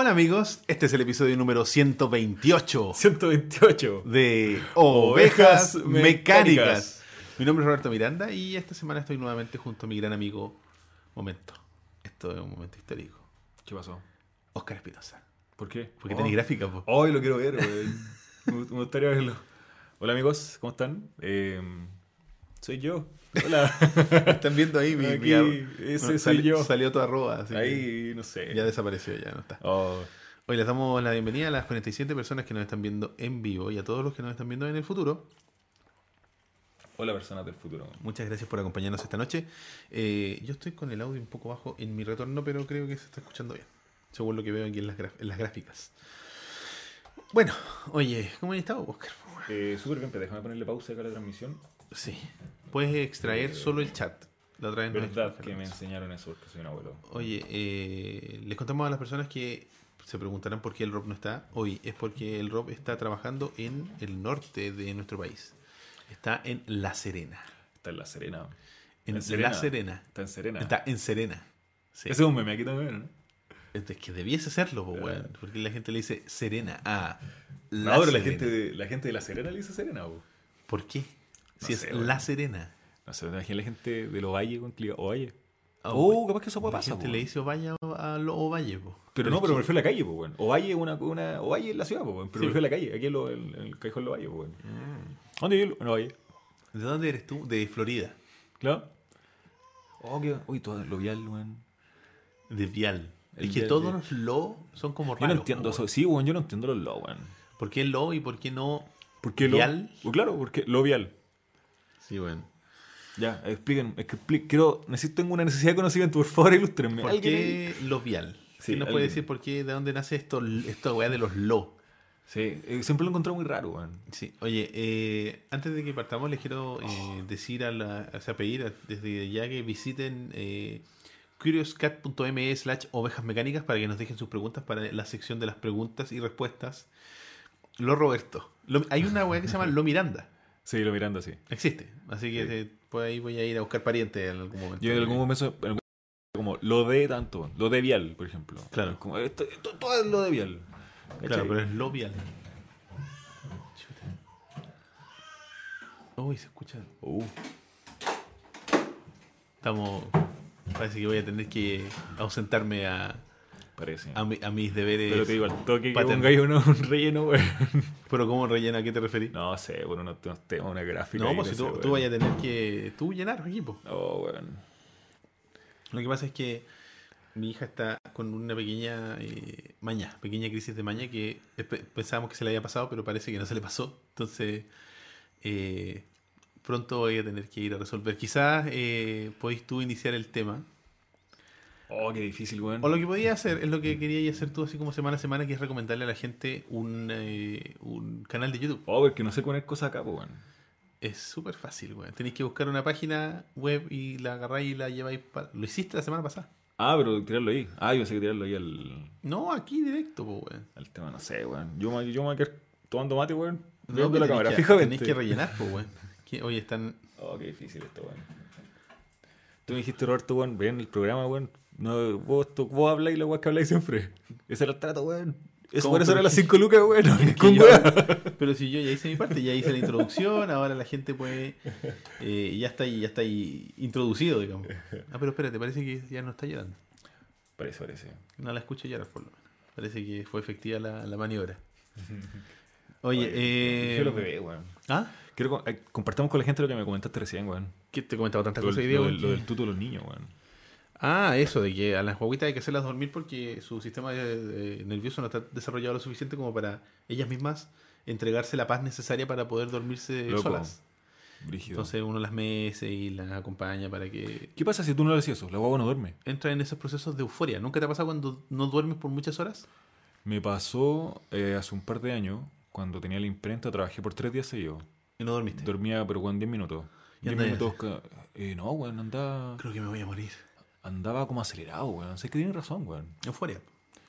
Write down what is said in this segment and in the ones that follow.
Hola amigos, este es el episodio número 128 128 de Ovejas Ovejas Mecánicas. Mecánicas. Mi nombre es Roberto Miranda y esta semana estoy nuevamente junto a mi gran amigo Momento. Esto es un momento histórico. ¿Qué pasó? Oscar Espinosa. ¿Por qué? Porque Oh. tenéis gráfica, po. Hoy lo quiero ver, güey. me gustaría verlo. Hola amigos, ¿cómo están? Eh, soy yo. Hola. Están viendo ahí mi, Aquí, mi ese soy yo. Salió tu arroba, así Ahí, no sé. ya desapareció, ya no está. Oh, Hoy les damos la bienvenida a las 47 personas que nos están viendo en vivo y a todos los que nos están viendo en el futuro. hola personas del futuro. Muchas gracias por acompañarnos esta noche. Eh, yo estoy con el audio un poco bajo en mi retorno, pero creo que se está escuchando bien, según lo que veo aquí en las, graf- en las gráficas. Bueno, oye, ¿cómo han estado, Oscar? Eh, Súper bien, pero déjame ponerle pausa acá a la transmisión. Sí, puedes extraer solo el chat. La otra vez Verdad que me enseñaron eso porque soy un abuelo. Oye, eh, les contamos a las personas que se preguntarán por qué el Rob no está hoy. Es porque el Rob está trabajando en el norte de nuestro país. Está en La Serena. Está en La Serena. En, En Serena. La Serena. Está en Serena. Está en Serena. Sí. Ese es un meme aquí también, ¿no? Es que debiese serlo, po, weón, porque la gente le dice Serena a No, pero la Serena. gente, de, la gente de La Serena le dice Serena. ¿Por qué? Si es. La Serena. No sé, imagina la gente de los Valle con clima. Ovalle. Oh, weón. capaz que eso puede La pasar. gente po, le dice Ovalle a lo Ovalle, po. Pero no, pero me refiero a la calle, pues, weón. Ovalle es una, una. Ovalle es la ciudad, pues, weón. Pero Sí, me refiero a la calle. Aquí en, lo, en, en el callejón de Ovalle, pues, weón. ¿Dónde vive en Ovalle? ¿De dónde eres tú? De Florida. Claro. Oh, qué. Uy, todo lo vial, weón. De Vial. El es que Vial, todos los lo son como Yo raros. no entiendo eso. Sí, weón, yo no entiendo los lo, weón. ¿Por qué lo y por qué no ¿Por qué lo? Vial? Pues claro, porque lo vial. Sí, bueno. Ya, expliquen. Es que quiero. Necesito, tengo una necesidad de conocimiento, por favor, ilústrenme. ¿Por ¿Alguien qué lo Vial? Sí, ¿Quién nos puede decir por qué, de dónde nace esto, esta weá de los lo? Sí, eh, siempre lo he encontrado muy raro, weón. Sí, oye, eh, antes de que partamos les quiero eh, decir a la, o sea, pedir a- desde ya que visiten eh, curiouscat.me slash ovejas mecánicas para que nos dejen sus preguntas para la sección de las preguntas y respuestas. Lo Roberto. Lo- hay una weá que se llama Lo Miranda. Sí, lo mirando así. Existe. Así que Sí. por ahí voy a ir a buscar parientes en algún momento. Yo en algún momento. Como lo de tanto, lo de vial, por ejemplo. Claro. Como esto, esto- todo es lo de vial. Claro, ¿Cachai? pero es Lo Vial. Uy, se escucha. Uh, Estamos. Parece que voy a tener que ausentarme a, parece. a, mi- a mis deberes. Pero te digo, al toque que uno, un relleno, weón. Pero ¿cómo rellena? ¿A qué te referís? No sé, bueno, no, no tengo una gráfica. No, pues si tú, tú vayas a tener que. Tú llenar equipo. Oh, weón. Lo que pasa es que mi hija está con una pequeña eh, maña, pequeña crisis de maña que pensábamos que se le había pasado, pero parece que no se le pasó. Entonces, eh, pronto voy a tener que ir a resolver. Quizás eh, podéis tú iniciar el tema. Oh, qué difícil, weón. O lo que podías hacer es lo que querías hacer tú así como semana a semana, que es recomendarle a la gente un, eh, un canal de YouTube. Oh, porque no sé poner cosas acá, pues, weón. Es súper fácil, weón. Tenéis que buscar una página web y la agarráis y la lleváis. pa- Lo hiciste la semana pasada. Ah, pero tirarlo ahí. Ah, yo pensé que tirarlo ahí al, No, aquí directo, weón. al tema, no sé, weón. Yo me, yo me voy a quedar tomando mate, weón. No, la tenéis cámara, que- fijamente. Tenéis que rellenar, pues, weón. Oye, están. Oh, qué difícil esto, weón. Tú me dijiste, Roberto, weón, ven el programa, weón. No, vos, tú- vos habláis la weá que habláis siempre. Ese era el trato, weón. Eso ¿Cómo? por eso eran las que- 5 lucas, weón. No, que con yo- weá. Pero si yo ya hice mi parte, ya hice la introducción, ahora la gente puede. eh, ya está ahí, ya está ahí introducido, digamos. Ah, pero espérate, parece que ya no está llorando. Parece, parece. No la escucho llorar, por lo menos. Parece que fue efectiva la, la maniobra. Oye, Oye, eh. Yo los bebé, weón. ¿Ah? Quiero eh, compartamos con la gente lo que me comentaste recién, weón. ¿Qué te he comentado tantas cosas hoy día, lo del tuto de los niños, weón. Ah, eso, de que a las guaguitas hay que hacerlas dormir porque su sistema eh, nervioso no está desarrollado lo suficiente como para ellas mismas entregarse la paz necesaria para poder dormirse Loco. solas. Brígido. Entonces uno las mece y las acompaña para que ¿Qué pasa si tú no le decías eso? La guagua no duerme. entra en esos procesos de euforia. ¿Nunca te ha pasado cuando no duermes por muchas horas? Me pasó eh, hace un par de años, cuando tenía la imprenta, trabajé por tres días seguidos. Y no dormiste. Dormía, pero weón, 10 minutos. ¿Y 10 andas- minutos. Eh, no, weón, andaba, Creo que me voy a morir. Andaba como acelerado, weón. Sé que tienes razón, weón. Euforia.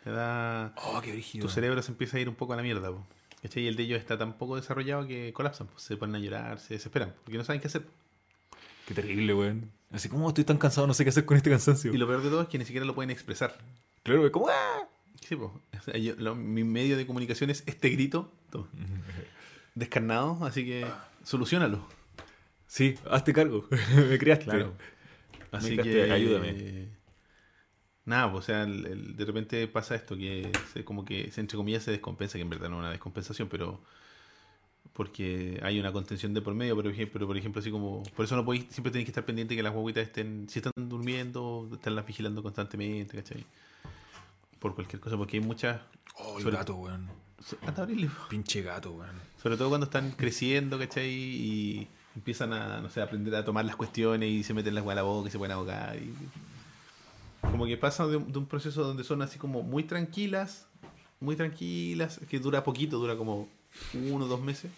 Te da... Oh, qué brígido. Tu cerebro se empieza a ir un poco a la mierda. po. ¿Cachai? Y el de ellos está tan poco desarrollado que colapsan. po. Se ponen a llorar, se desesperan. Porque no saben qué hacer. Qué terrible, weón. Así como estoy tan cansado, no sé qué hacer con este cansancio. Y lo peor de todo es que ni siquiera lo pueden expresar. Claro, weón, como ¡ah! Sí, po. O sea, yo- lo- mi medio de comunicación es este grito. toma, Descarnado, así que solucionalo. Sí, hazte cargo. me criaste. Claro. Así que ayúdame. Nada, pues, o sea, el- el- de repente pasa esto que se, como que se, entre comillas se descompensa, que en verdad no es una descompensación, pero porque hay una contención de por medio, pero, por ejemplo, así como, por eso no podéis, siempre tenéis que estar pendiente que las guaguitas estén, si están durmiendo, estarlas vigilando constantemente, ¿cachai? Por cualquier cosa, porque hay muchas... Oh, el sobre- gato, weón. so- anda a abrirle. Pinche gato, weón. Sobre todo cuando están creciendo, ¿cachai? Y empiezan a, no sé, a aprender a tomar las cuestiones y se meten las a la boca y se pueden ahogar. Y... Como que pasan de, un- de un proceso donde son así como muy tranquilas, muy tranquilas, que dura poquito, dura como uno o dos meses.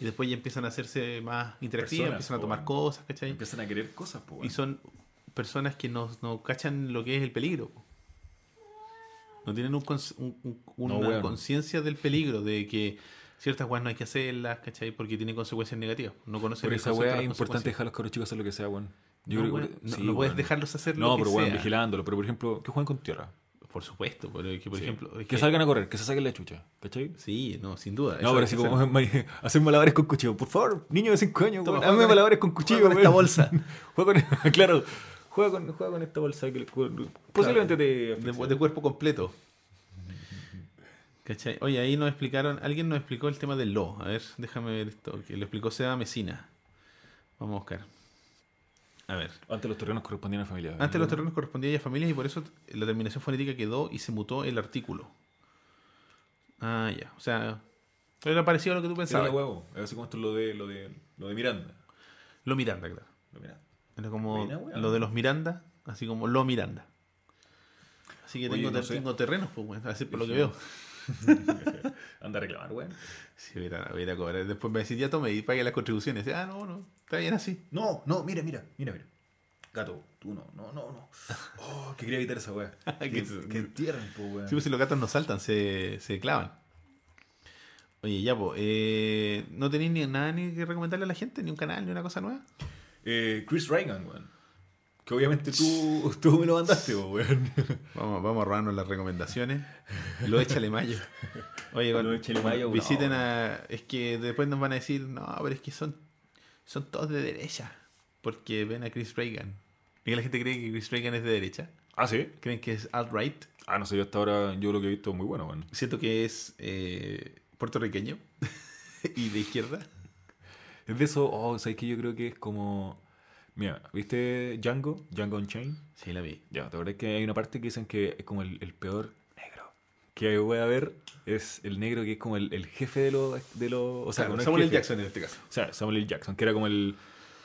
Y después ya empiezan a hacerse más interactivas, Personas, empiezan a po, tomar cosas, ¿cachai? Empiezan a querer cosas, pues, Y son personas que no, no cachan lo que es el peligro. No tienen un un- No, una conciencia del peligro, de que ciertas weas no hay que hacerlas, ¿cachai? Porque tienen consecuencias negativas. No conocen Por esa de es importante dejar a los cabros chicos hacer lo que sea, weón. No, Yo creo que- no, sí, no puedes dejarlos hacer No, lo que pero sea. vigilándolo. Pero por ejemplo, que jueguen con tierra. Por supuesto, pero que por Sí. ejemplo... que, salgan a correr, que se saquen la chucha. ¿Cachai? Sí, no, sin duda. No, pero así que como hacer. malabares con cuchillo. Por favor, niño de 5 años, Toma, hazme malabares con cuchillo, juega con esta bolsa. juega con, claro, juega con, juega con esta bolsa que posiblemente te de, de cuerpo completo. ¿Cachai? Oye, ahí nos explicaron, alguien nos explicó el tema del lo. A ver, déjame ver esto, que lo explicó Seba Mesina. Vamos a buscar. A ver. Antes los terrenos correspondían a familia. Antes los terrenos correspondían a familias y por eso la terminación fonética quedó y se mutó el artículo. Ah, ya. O sea, era parecido a lo que tú Era pensabas. la huevo. Era así como esto es lo de, lo de, lo de Miranda. Lo Miranda, claro. Lo Miranda. Era como lo de los Miranda, así como lo Miranda. Así que Oye, tengo, no ter- sé. tengo terrenos, pues, bueno, así por lo que veo. Anda a reclamar, weón. Sí, voy a, voy a cobrar. Después me decís, ya tome y pague las contribuciones. Ah, no, no, está bien así. No, no, mira, mira, mira, mira. Gato, tú no, no, no, no. Oh, que quería evitar esa weá. Que- que, que entierran, po, weón. Sí, pues si los gatos no saltan, se, se clavan. Oye, ya, pues, eh, ¿no tenéis ni nada ni que recomendarle a la gente? ¿Ni un canal, ni una cosa nueva? Eh, Chris Reagan, weón. Que obviamente tú, tú me lo mandaste, weón. Vamos, vamos a robarnos las recomendaciones. Lo échale mayo. Oye, Lo échale mayo, visiten no. a. Es que después nos van a decir, no, pero es que son, son todos de derecha. Porque ven a Chris Reagan. Y la gente cree que Chris Reagan es de derecha. Ah, sí. Creen que es alt-right. Ah, no sé, yo hasta ahora yo lo que he visto es muy bueno, weón. Siento que es eh, puertorriqueño y de izquierda. Es de eso, oh, ¿sabes que Yo creo que es como. Mira, ¿viste Django? Django Unchained. Sí, la vi. Ya, ¿te acuerdas que hay una parte que dicen que es como el, el peor negro que voy a ver? Es el negro que es como el, el jefe de los. De los o sea, Claro, no Samuel L. Jackson en este caso. O sea, Samuel L. Jackson, que era como el,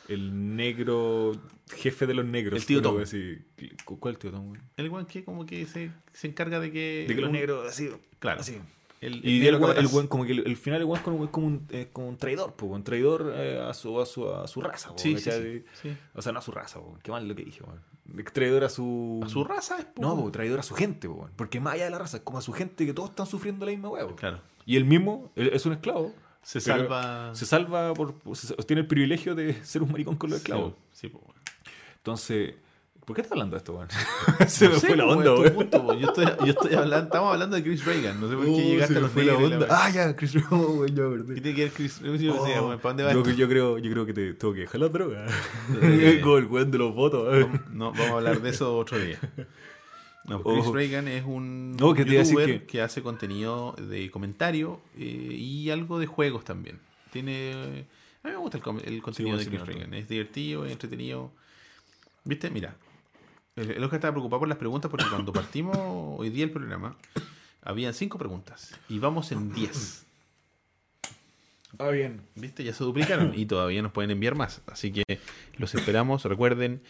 el negro jefe de los negros. El tío Tom. así. ¿Cu- ¿Cuál tío Tom, güey? El weón que como que se, se encarga de que... De que los un- negros así. Claro. así. El, Y el, el como que el, final, el weón es como, un, es como un traidor, pues, un traidor eh, a, su, a, su, a su raza. po, Sí, sí, sí, sí. O sea, no a su raza, po, qué mal lo que dije. Traidor a su. A su raza es po. No, po, traidor a su gente, po, porque más allá de la raza, es como a su gente que todos están sufriendo la misma po. Claro. Y él mismo él es un esclavo. Se salva... Se salva por. se- tiene el privilegio de ser un maricón con los esclavos. Sí, po, weón. Entonces. ¿Por qué estás hablando de esto, weón? se me sé, fue la onda, weón. Yo estoy, yo estoy hablando... Estamos hablando de Chris Reagan. No sé por qué Oh, llegaste se a me los fue la la onda. weá. Ah, ya, Chris Rock, weón, ya, verdad. ¿Qué tiene que ver Chris Reagan? Yo decía, Oh, weón, ¿Para dónde va yo, esto? yo creo, yo creo que te tengo que dejar la droga. Eh. Como el weón de los votos. No, vamos a hablar de eso otro día. No, Chris Ojo. Reagan es un No, que te youtuber que- que... hace contenido de comentario eh, y algo de juegos también. Tiene a mí me gusta el, contenido de Chris me Reagan. Es divertido, es entretenido. ¿Viste? Mira, el, el Oscar estaba preocupado por las preguntas porque cuando partimos hoy día el programa habían cinco preguntas y vamos en 10. Ah, bien. ¿Viste? Ya se duplicaron y todavía nos pueden enviar más. Así que los esperamos. Recuerden,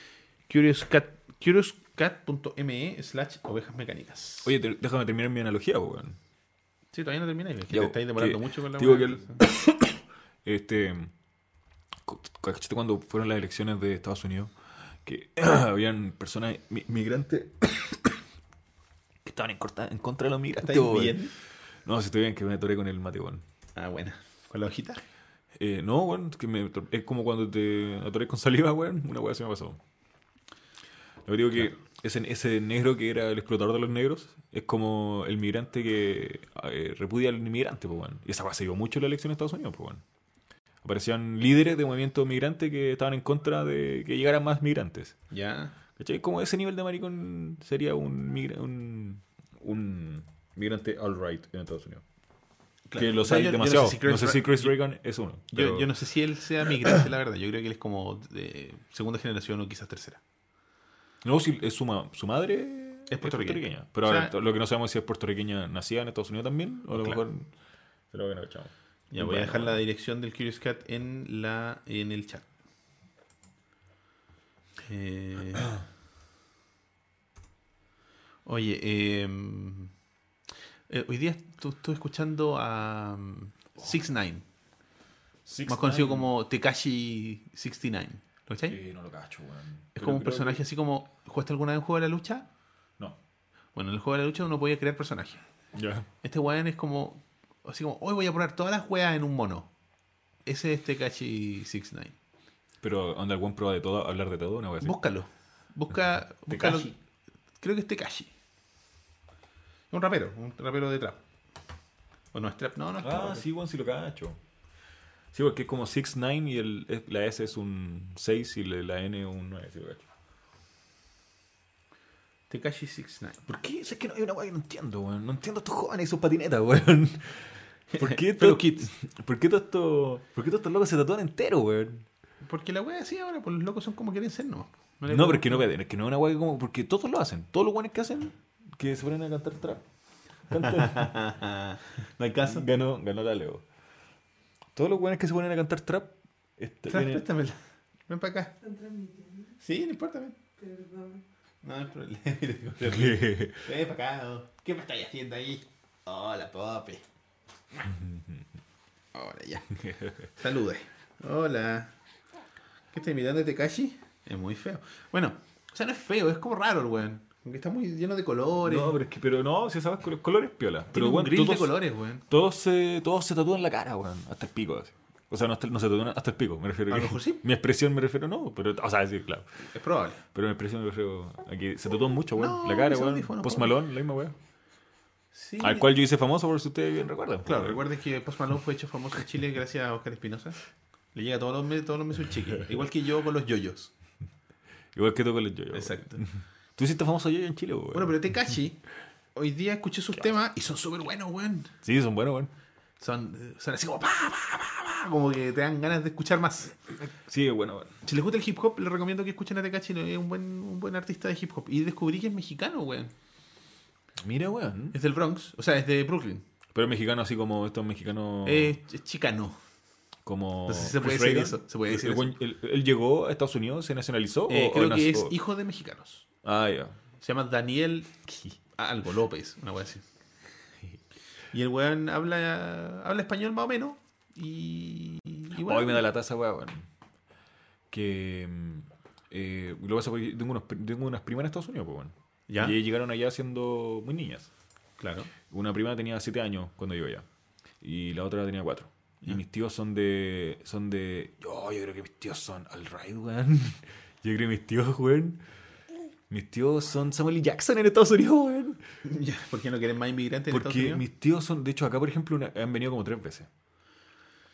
curiouscat, curiouscat.me slash ovejas mecánicas. Oye, te- déjame terminar mi analogía, weón. Sí, todavía no termináis. Es que te estáis demorando que- mucho con la digo que el- Este. cu- ¿Cachate cuando fueron las elecciones de Estados Unidos? Que habían personas mi- migrantes que estaban en, corta- en contra de los migrantes. ¿Estáis weón. bien? No, si estoy bien, que me atoré con el mate, weón. Ah, buena. ¿Con la hojita? Eh, no, weón, es que me ator- es como cuando te atoré con saliva, weón. Una weá se me pasó. Lo que digo que ese, ese negro que era el explotador de los negros es como el migrante que eh, repudia al inmigrante, pues, weón. Y esa cosa se dio mucho en la elección de Estados Unidos, pues, weón. Aparecían líderes de movimientos migrantes que estaban en contra de que llegaran más migrantes. Ya. ¿Cachai? Como ese nivel de maricón sería un, migra- un, un migrante all right en Estados Unidos. Claro. Que los O sea, hay yo- yo demasiado. No sé si Chris, no sé si Chris Reagan es uno. yo, pero- yo no sé si él sea migrante, la verdad. Yo creo que él es como de segunda generación o quizás tercera. No, si es su, ma- su madre Es puertorriqueña. Pero O sea- ahora, lo que no sabemos es si es puertorriqueña nacida en Estados Unidos también. O a lo Claro. mejor. Se lo que no cachamos. Ya voy a Bueno, dejar la bueno. dirección del Curious Cat en la en el chat. Eh, oye, eh, eh, hoy día estuve escuchando a um, 6ix9ine, más conocido como Tekashi 69. ¿Lo cachai? Sí, no lo cacho, weón. Es Pero como un personaje que- así como. ¿Jugaste alguna vez un juego de la lucha? No. Bueno, en el juego de la lucha uno podía crear personajes. Ya. Este weón es como. Así como, hoy voy a poner todas las weas en un mono. Ese es Tekashi 69. Pero onda el buen prueba de todo, hablar de todo, una wea así. Búscalo. Busca. búscalo. Creo que es Tekashi. Un rapero, un rapero de trap. O no es trap, no, no es trap. Ah, sí, weón, sí lo cacho. Sí, porque es como 6, 9 y el, es- la S es un 6 y la la N un 9, sí lo cacho. Tekashi 69. ¿Por qué? Es que no hay una weá que no entiendo, weón. No entiendo a estos jóvenes y sus patinetas, weón. ¿Por qué, todo, Kids. ¿por qué todo esto, ¿Por qué todos estos locos se tatúan entero, weón? Porque la wea así ahora, pues los locos son como quieren ser, no. No, pero es que no, es que no es una weá que como. Porque todos lo hacen. Todos los weones que hacen, que se ponen a cantar trap. Cantan. no hay caso. ganó, ganó la Leo. Todos los weones que se ponen a cantar trap. este, Tra- vienen- Préstamela. Ven para acá. Están transmitiendo. Sí, no importa, ven. Perdón. No hay problema. Ven para acá. ¿no? ¿Qué me estáis haciendo ahí? Hola, Pope. Ahora ya. Salude. Hola. ¿Qué estás mirando de Tekashi? Es muy feo. Bueno, o sea, no es feo, es como raro el weón. Porque está muy lleno de colores. No, pero es que, pero no, si sabes con los colores piola. Tiene Pero un weón, de todos, colores, weón. todos se, todos se tatúan la cara, weón. Hasta el pico, así. O sea, no, hasta, no se tatúan hasta el pico, me refiero A lo que- mejor sí. Mi expresión me refiero, no, pero, o sea, sí, claro. Es probable. Pero mi expresión me refiero a que se tatúan mucho, weón. No, la cara, weón. Post Malone, la misma weón. Sí. Al cual yo hice famoso, por si ustedes bien recuerdan. Claro, recuerden que Post Malone fue hecho famoso en Chile gracias a Oscar Espinosa. Le llega todos los meses, todos los meses un chique. Igual que yo con los yoyos. Igual que tú con los yoyos. Exacto. Tú hiciste famoso yo en Chile, weón. Bueno, pero Tekashi, hoy día escuché sus temas y son súper buenos, weón. Sí, son buenos, weón. Son, son así como pa, pa, pa, pa, como que te dan ganas de escuchar más. Sí, bueno, weón. Si les gusta el hip hop, les recomiendo que escuchen a Tekashi, no, es un buen, un buen artista de hip hop. Y descubrí que es mexicano, weón. Mira, weón. Es del Bronx, o sea, es de Brooklyn. Pero es mexicano así como estos mexicanos. Es, es chicano. como. No sé si se puede Chris decir Reagan. eso, se puede decir El buen- él, él llegó a Estados Unidos, se nacionalizó. Eh, o- o creo que es hijo de mexicanos. Ah, ya. Se llama Daniel algo López, una wea así. Y el weón habla, habla español más o menos. Y, y bueno, Hoy me da la taza, weón. Que. mm, Eh, lo que pasa es que tengo, unos, tengo unas primas en Estados Unidos, pues, weón. ¿Ya? Y llegaron allá siendo muy niñas. Claro. Una prima tenía 7 años cuando llegó allá. Y la otra tenía 4. Y mis tíos son de. Son de. Oh, yo creo que mis tíos son right, weón. Yo creo que mis tíos, weón. Mis tíos son Samuel L. Jackson en Estados Unidos, weón. ¿Por qué no quieren más inmigrantes en Estados Porque Unidos? mis tíos son. De hecho, acá, por ejemplo, una- han venido como tres veces.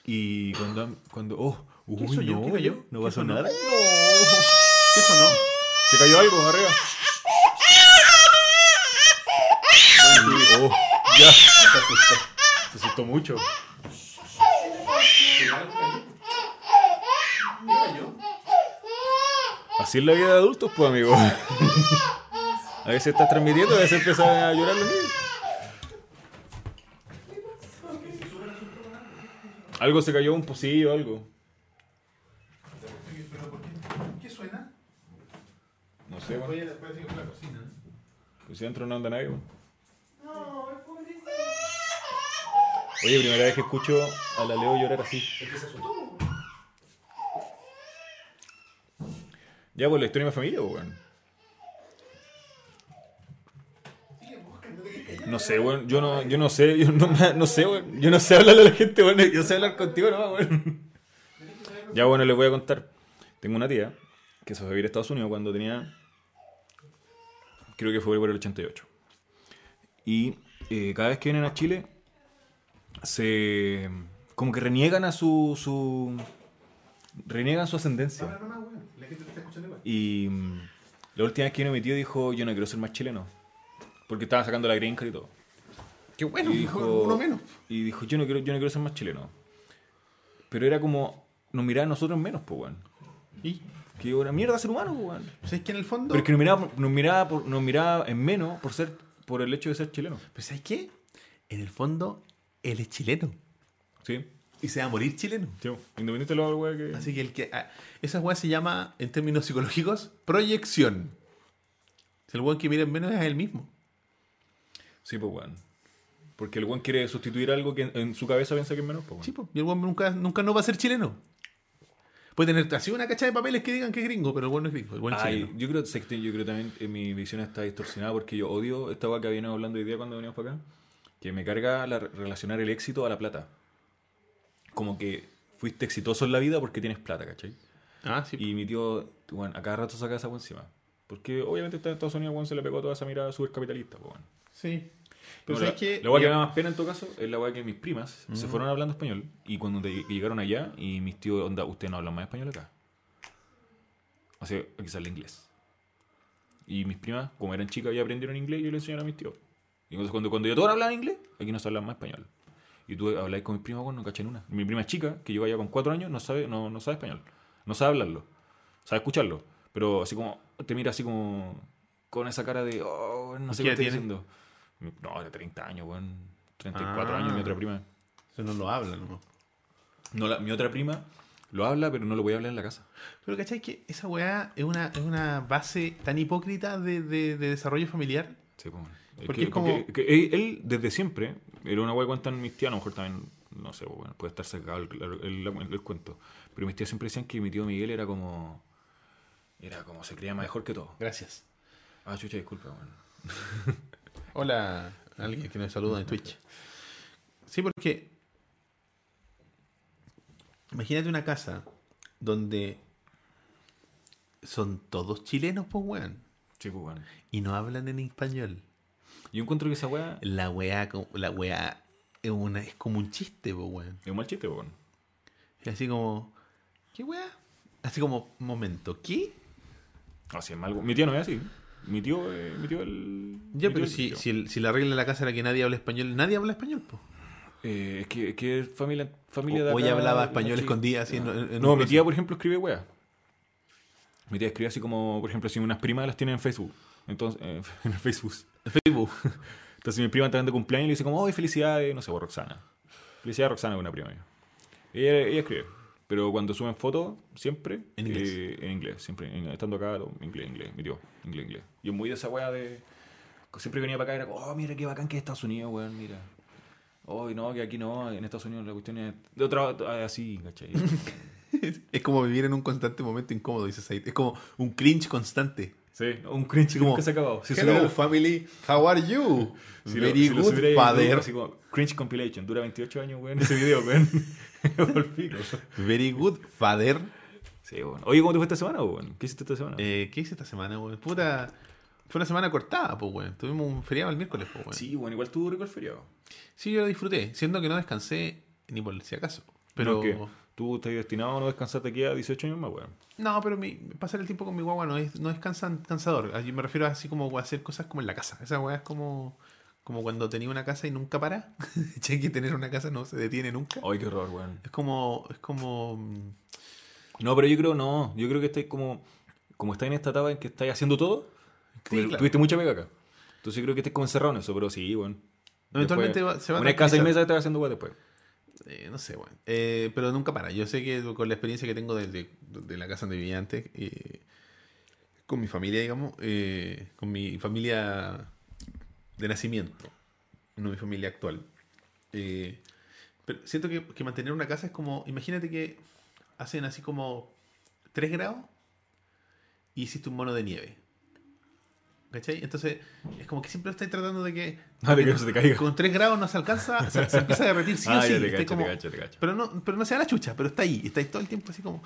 Y cuando. han- cuando oh, uy, ¿Qué soy yo? no, ¿Qué cayó? No ¿Qué pasó nada. ¿Qué sonó? Se cayó algo arriba. Oh, ya. Se asustó. Se asustó mucho. Así es la vida de adultos, pues, amigo. A veces estás transmitiendo, a veces empiezan a llorar los niños. Algo se cayó, un pocillo, algo. ¿Qué suena? No sé, bueno. Pues si dentro no anda nadie, weón. No, es. Oye, primera vez que escucho a la Leo llorar así. Ya, pues la historia de mi familia, pues, weón. No sé, weón. Yo no, yo no sé, yo no, no sé, weón. Yo no sé hablarle a la gente, weón. Yo sé hablar contigo nomás, weón. Ya, bueno, les voy a contar. Tengo una tía que se fue a vivir a Estados Unidos cuando tenía creo que fue por el 88. Y eh, cada vez que vienen a Chile, se. como que reniegan a su. su reniegan su ascendencia. La gente te está escuchando igual. Y mm, la última vez que vino mi tío dijo: Yo no quiero ser más chileno. Porque estaba sacando la green card y todo. Qué bueno, y dijo, uno menos. Y dijo: Yo no quiero, yo no quiero ser más chileno. Pero era como. Nos miraba a nosotros menos, pues, weón. ¿Y? Que una mierda ser humano, pues, weón. ¿Sabes que en el fondo? Pero es que nos miraba, nos miraba, por- nos miraba en menos por ser por el hecho de ser chileno. Pero ¿sabes qué? En el fondo, él es chileno. Sí. Y se va a morir chileno. Sí, independiente de lo que. Así que el que. ah, esa weá se llama, en términos psicológicos, proyección. El weón que mira en menos es él mismo. Sí, pues, weón. Porque el weón quiere sustituir algo que en, en su cabeza piensa que es menos, pues, weón. Sí, pues. Y el weón nunca, nunca no va a ser chileno. Puede tener así una cacha de papeles que digan que es gringo, pero el weón no es gringo. El weón es Ay, chileno. yo creo, yo creo también que mi visión está distorsionada porque yo odio esta weá que habíamos hablando hoy día cuando veníamos para acá. Que me carga la, relacionar el éxito a la plata. Como que fuiste exitoso en la vida porque tienes plata, ¿cachai? Ah, sí. Y mi tío, bueno, a cada rato saca esa encima. Porque obviamente está en Estados Unidos, weón, se le pegó toda esa mirada súper capitalista, pues, weón. Sí. Pero No, sabes la, que. la weá que me da más pena en todo caso es la weá que mis primas se fueron hablando español y cuando te- llegaron allá y mis tíos, onda, ustedes no hablan más español acá. O sea, aquí sale inglés. Y mis primas, como eran chicas, ya aprendieron inglés y yo le enseñaron a mis tíos. Y entonces cuando, cuando ya todos hablaban inglés, aquí no se habla más español. Y tú habláis con mis primas, bueno, no caché en una. Mi prima es chica, que lleva ya con cuatro años, no sabe, no, no sabe español. No sabe hablarlo. Sabe escucharlo. Pero así como, te mira así como, con esa cara de, oh, no sé ¿Qué qué estoy diciendo. No, de 30 años, weón. 34 Ah. años, mi otra prima. Eso no lo habla, ¿no? No, la- mi otra prima lo habla, pero no lo voy a hablar en la casa. Pero ¿cachai que esa weá es una, es una base tan hipócrita de, de- de desarrollo familiar? Sí, pues, bueno. Es Porque que- es como- porque- que él, desde siempre, era una weá que cuentan mis tías, a lo mejor también, no sé, pues, bueno, puede estar sacado el, el- el- el cuento. Pero mis tías siempre decían que mi tío Miguel era como. Era como se creía mejor que todo. Gracias. Ah, chucha, disculpa, weón. Hola, alguien que nos saluda en Twitch. Sí, porque imagínate una casa donde son todos chilenos, pues weón, Sí, pues, weón. y no hablan en español. Yo encuentro que esa weá La weá, la weá es, una, es como un chiste, pues weón. es un mal chiste, pues, weón. Es así como, ¿qué weá? Así como, momento, ¿qué? Así es mal. Mi tío no es así. Mi tío, eh, mi tío el. Ya, mi pero si, si, el- si la regla de la casa era que nadie habla español, nadie habla español, pues. Eh, es que, es que familia, familia de acá, hablaba español escondida así No, en- en No, mi tía, por ejemplo, escribe weá. Mi tía escribe así como, por ejemplo, si unas primas las tienen en Facebook. Entonces, eh, en Facebook. Facebook. Entonces mi prima está de cumpleaños y le dice como, ¡ay, felicidades! No sé, por Roxana. Felicidades, Roxana, una prima mía. Ella, ella escribe. Pero cuando suben fotos, siempre En inglés. eh, en inglés. Siempre, en- estando acá, inglés, inglés. Mi tío, inglés, inglés. Yo muy de esa weá de... Siempre venía para acá era como, oh, mira qué bacán que es Estados Unidos, weón, mira. Oh, no, que aquí no, en Estados Unidos la cuestión es de otra, ah, así, ¿cachai? Es como vivir en un constante momento incómodo, dices ahí. Es como un cringe constante. sí, un cringe Como, que se ha acabado. Si Hello, hubiera- family. How are you? si lo- Very si good, father. YouTube, así como, cringe compilation, dura 28 años, weón, ese video, weón. Very good, father. Sí, bueno. Oye, ¿cómo te fue esta semana, weón? ¿Qué hiciste esta semana? Eh, ¿Qué hice esta semana, weón? Puta. Fue una semana cortada, pues, weón. Tuvimos un feriado el miércoles, pues, weón. Sí, bueno, igual tuvo rico el feriado. Sí, yo lo disfruté, siendo que no descansé ni por si acaso. Pero. No, ¿qué? Tú estás destinado a no descansarte aquí a 18 años más, weón. No, pero mi, pasar el tiempo con mi guagua no es, no es cansan- cansador. Allí me refiero a así como a hacer cosas como en la casa. Esa weá es como, como cuando tenía una casa y nunca para. Che, que tener una casa no se detiene nunca. Ay, qué horror, weón. Es como, es como. No, pero yo creo no. Yo creo que estáis como. Como estáis en esta etapa en que estáis haciendo todo. Claro. Tuviste mucha pega acá. Entonces yo creo que estáis como encerrado en eso, pero sí, weón. Eventualmente Después, se va a Una seis tranquilizar. meses estás haciendo weón después. eh, no sé, weón. Eh, pero nunca para. Yo sé que con la experiencia que tengo de la casa donde vivía antes, eh, con mi familia, digamos, eh, con mi familia de nacimiento, no mi familia actual. Pero siento que, que mantener una casa es como, imagínate que hacen así como 3 grados y hiciste un mono de nieve. ¿Cachai? Entonces, es como que siempre estáis tratando de que. Ah, de que no se te caiga. Con 3 grados no se alcanza, se, se empieza a derretir sí o ah, sí. ya te cacho, como- te cacho, te cacho. pero no, pero no se da la chucha, pero está ahí. Estáis todo el tiempo así como.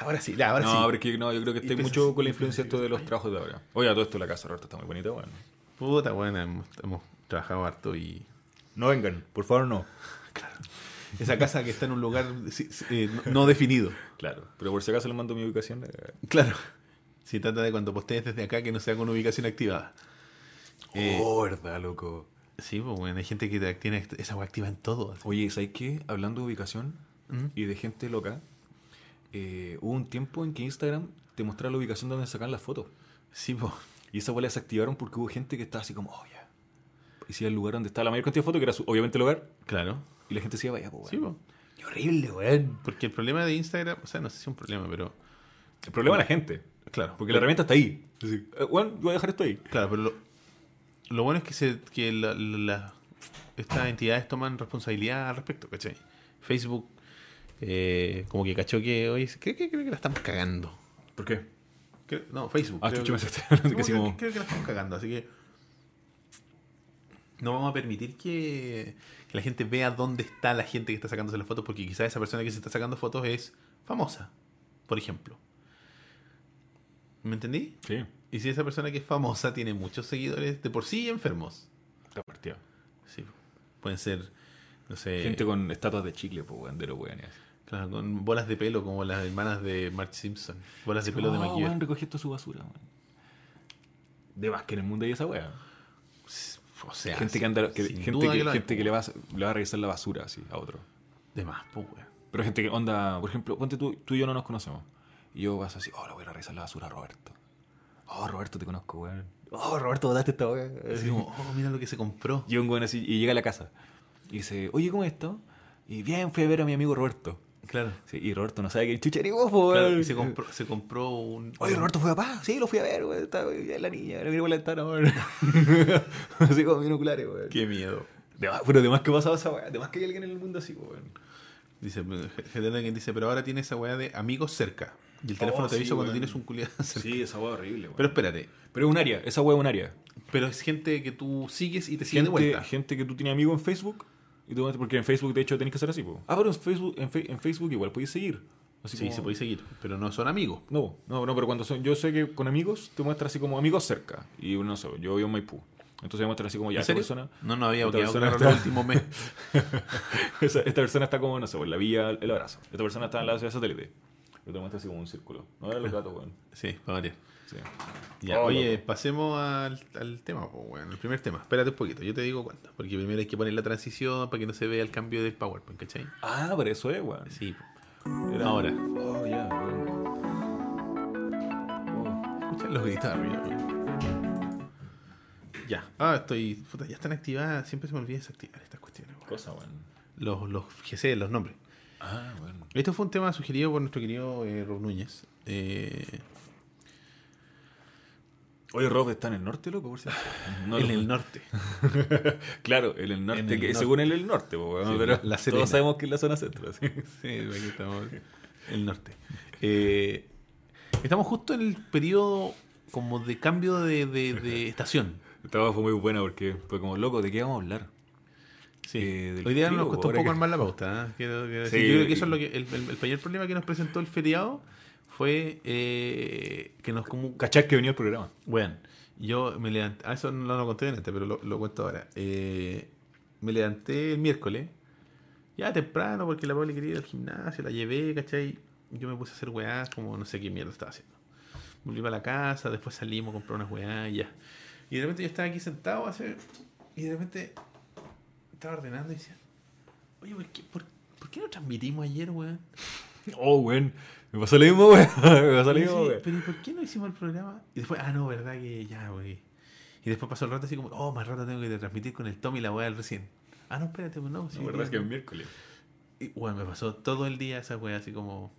Ahora sí, ahora no, sí. pero es que no, yo creo que estoy mucho con la influencia esto de los trabajos de ahora. Oye, a todo esto la casa Roberto está muy bonita, weón. Puta buena, hemos, hemos trabajado harto y. No vengan, por favor no. Esa casa que está en un lugar sí, sí, eh, no, no definido. Claro, pero por si acaso le mando mi ubicación. eh, Claro. Si trata de cuando postees desde acá que no sea con ubicación activada. Eh, oh, verdad, loco. Sí, pues bueno, hay gente que tiene esa web activa en todo. así. Oye, ¿sabes qué? Hablando de ubicación ¿Mm? y de gente loca, eh, hubo un tiempo en que Instagram te mostraba la ubicación donde sacan las fotos. Sí, pues. Y esa bola se activaron porque hubo gente que estaba así como, oh, ya. Y si el lugar donde estaba la mayor cantidad de fotos, que era su- obviamente el hogar, Claro. y la gente se iba vaya, pues, Sí, pues. Qué horrible, weón. Porque el problema de Instagram, o sea, no sé si es un problema, pero. El problema es la gente. Claro. Porque la herramienta está ahí. Decir, eh, bueno, yo voy a dejar esto ahí. Claro, pero lo, lo bueno es que, se, que la- estas entidades toman responsabilidad al respecto, ¿cachai? Facebook, eh, como que cachó que hoy creo que, creo que la estamos cagando. ¿Por qué? Creo- no, Facebook. Ah, creo, que, no, que creo como- que- creo que la estamos cagando, así que no vamos a permitir que, que la gente vea dónde está la gente que está sacándose las fotos, porque quizás esa persona que se está sacando fotos es famosa, por ejemplo. ¿Me entendí? Sí, Y si esa persona que es famosa tiene muchos seguidores de por sí enfermos. está partido. Sí. Pueden ser, no sé, Gente con estatuas de chicle, pues, weón, de lo weón. claro, con bolas de pelo como las hermanas de Marge Simpson. Bolas de pelo de Oh, MacGyver. weón, recogió toda su basura, weón. De más que en el mundo hay esa weá. O sea, gente que anda, que- gente, que, gente que le va, a- le va a revisar la basura así a otro. De más, pues, weón. Pero gente que onda, por ejemplo, ponte tú, tú y yo no nos conocemos. Y yo vas así, oh, le voy a revisar la basura a Roberto. Oh, Roberto, te conozco, weón. Oh, Roberto, botaste esta weá. Así como, oh, mira lo que se compró. Y un weón así, y llega a la casa. Y dice, oye, ¿cómo es esto? Y bien, fui a ver a mi amigo Roberto. Claro. Sí, y Roberto no sabe que chucha eres vos, Claro, weón. y se compró, se compró un. Oye, Roberto fue papá. Sí, lo fui a ver, weón. Estaba bien la niña, le miré por la ventana, weón. así como binoculares, weón. Qué miedo. De más- pero además que pasaba esa weá. Además que hay alguien en el mundo así, weón. Dice, gente dice, pero ahora tiene esa weá de amigos cerca. Y el teléfono Oh, te sí, avisa cuando tienes un culiado cerca. Sí, esa weá horrible, weón. Pero espérate, Pero es un área, esa weá es un área. pero es gente que tú sigues y te siguen de vuelta. gente que tú tienes amigos en Facebook. Y tú, porque en Facebook, de hecho, tenés que hacer así, po. Ah, pero en Facebook, en, Fe- en Facebook igual podéis seguir. Así Sí, como- se puede seguir, pero no son amigos. No, no, no, pero cuando son, yo sé que con amigos te muestra así como amigos cerca. Y no sé, yo vivo en Maipú. Entonces me muestra así como ya ¿En esta persona. No, no había quedado persona claro está- el último mes. esta persona está como, no sé, en la vía El Abrazo. Esta persona está en la ciudad satélite. Yo te muestra así como un círculo. No era los gatos, weón. Sí, para variar. Sí. Ya, Oh, oye, loco. pasemos al, al tema, pues, bueno, el primer tema. Espérate un poquito, yo te digo cuánto. Porque primero hay que poner la transición para que no se vea el cambio del PowerPoint, ¿cachai? Ah, pero eso es, weón. Sí. Era- Ahora. Oh, ya, weón. Oh. Escuchan los gritos arriba. weón. Ya. Ah, estoy. Puta, ya están activadas. Siempre se me olvida desactivar estas cuestiones, weón. Cosa, weón. Los, los GC, los nombres. Ah, bueno. Esto fue un tema sugerido por nuestro querido eh, Rob Núñez. Eh, Oye, Rob está en el norte, loco, por cierto. No en el norte. Claro, en el norte, En el que norte. según él el norte, po, weón, Sí, pero La todos sabemos que es la zona centro. ¿sí? Sí, aquí estamos. El norte. Eh, estamos justo en el periodo como de cambio de, de- de estación. Esta fue muy buena porque fue como, loco, ¿de qué vamos a hablar? Sí. Eh, Hoy día frío, nos costó un poco que- armar la pauta. ¿eh? Quiero- quiero decir, Sí, yo creo que eso es lo que. El, el- el mayor problema que nos presentó el feriado fue eh, que nos como. ¿Cachai que venía el programa? Bueno, yo me levanté. Ah, eso no lo conté antes, pero lo, lo cuento ahora. Eh, me levanté el miércoles, ya temprano, porque la Paula quería ir al gimnasio, la llevé, ¿cachai? Yo me puse a hacer weás, como no sé qué mierda estaba haciendo. Volví a la casa, después salimos a comprar unas weás y ya. Y de repente yo estaba aquí sentado a hacer. Y de repente estaba ordenando y decía, oye, ¿por qué, por, por qué no transmitimos ayer, weón? Oh, weón. Me pasó lo mismo, weón. Me pasó lo mismo, weón. pero ¿y por qué no hicimos el programa? Y después, ah, no, verdad que ya, güey. Y después pasó el rato así como, oh, más rato tengo que transmitir con el Tommy la weá del recién. Ah, no, espérate, pues no. sí, La verdad es que es miércoles. Y, bueno, me pasó todo el día esa weá así como,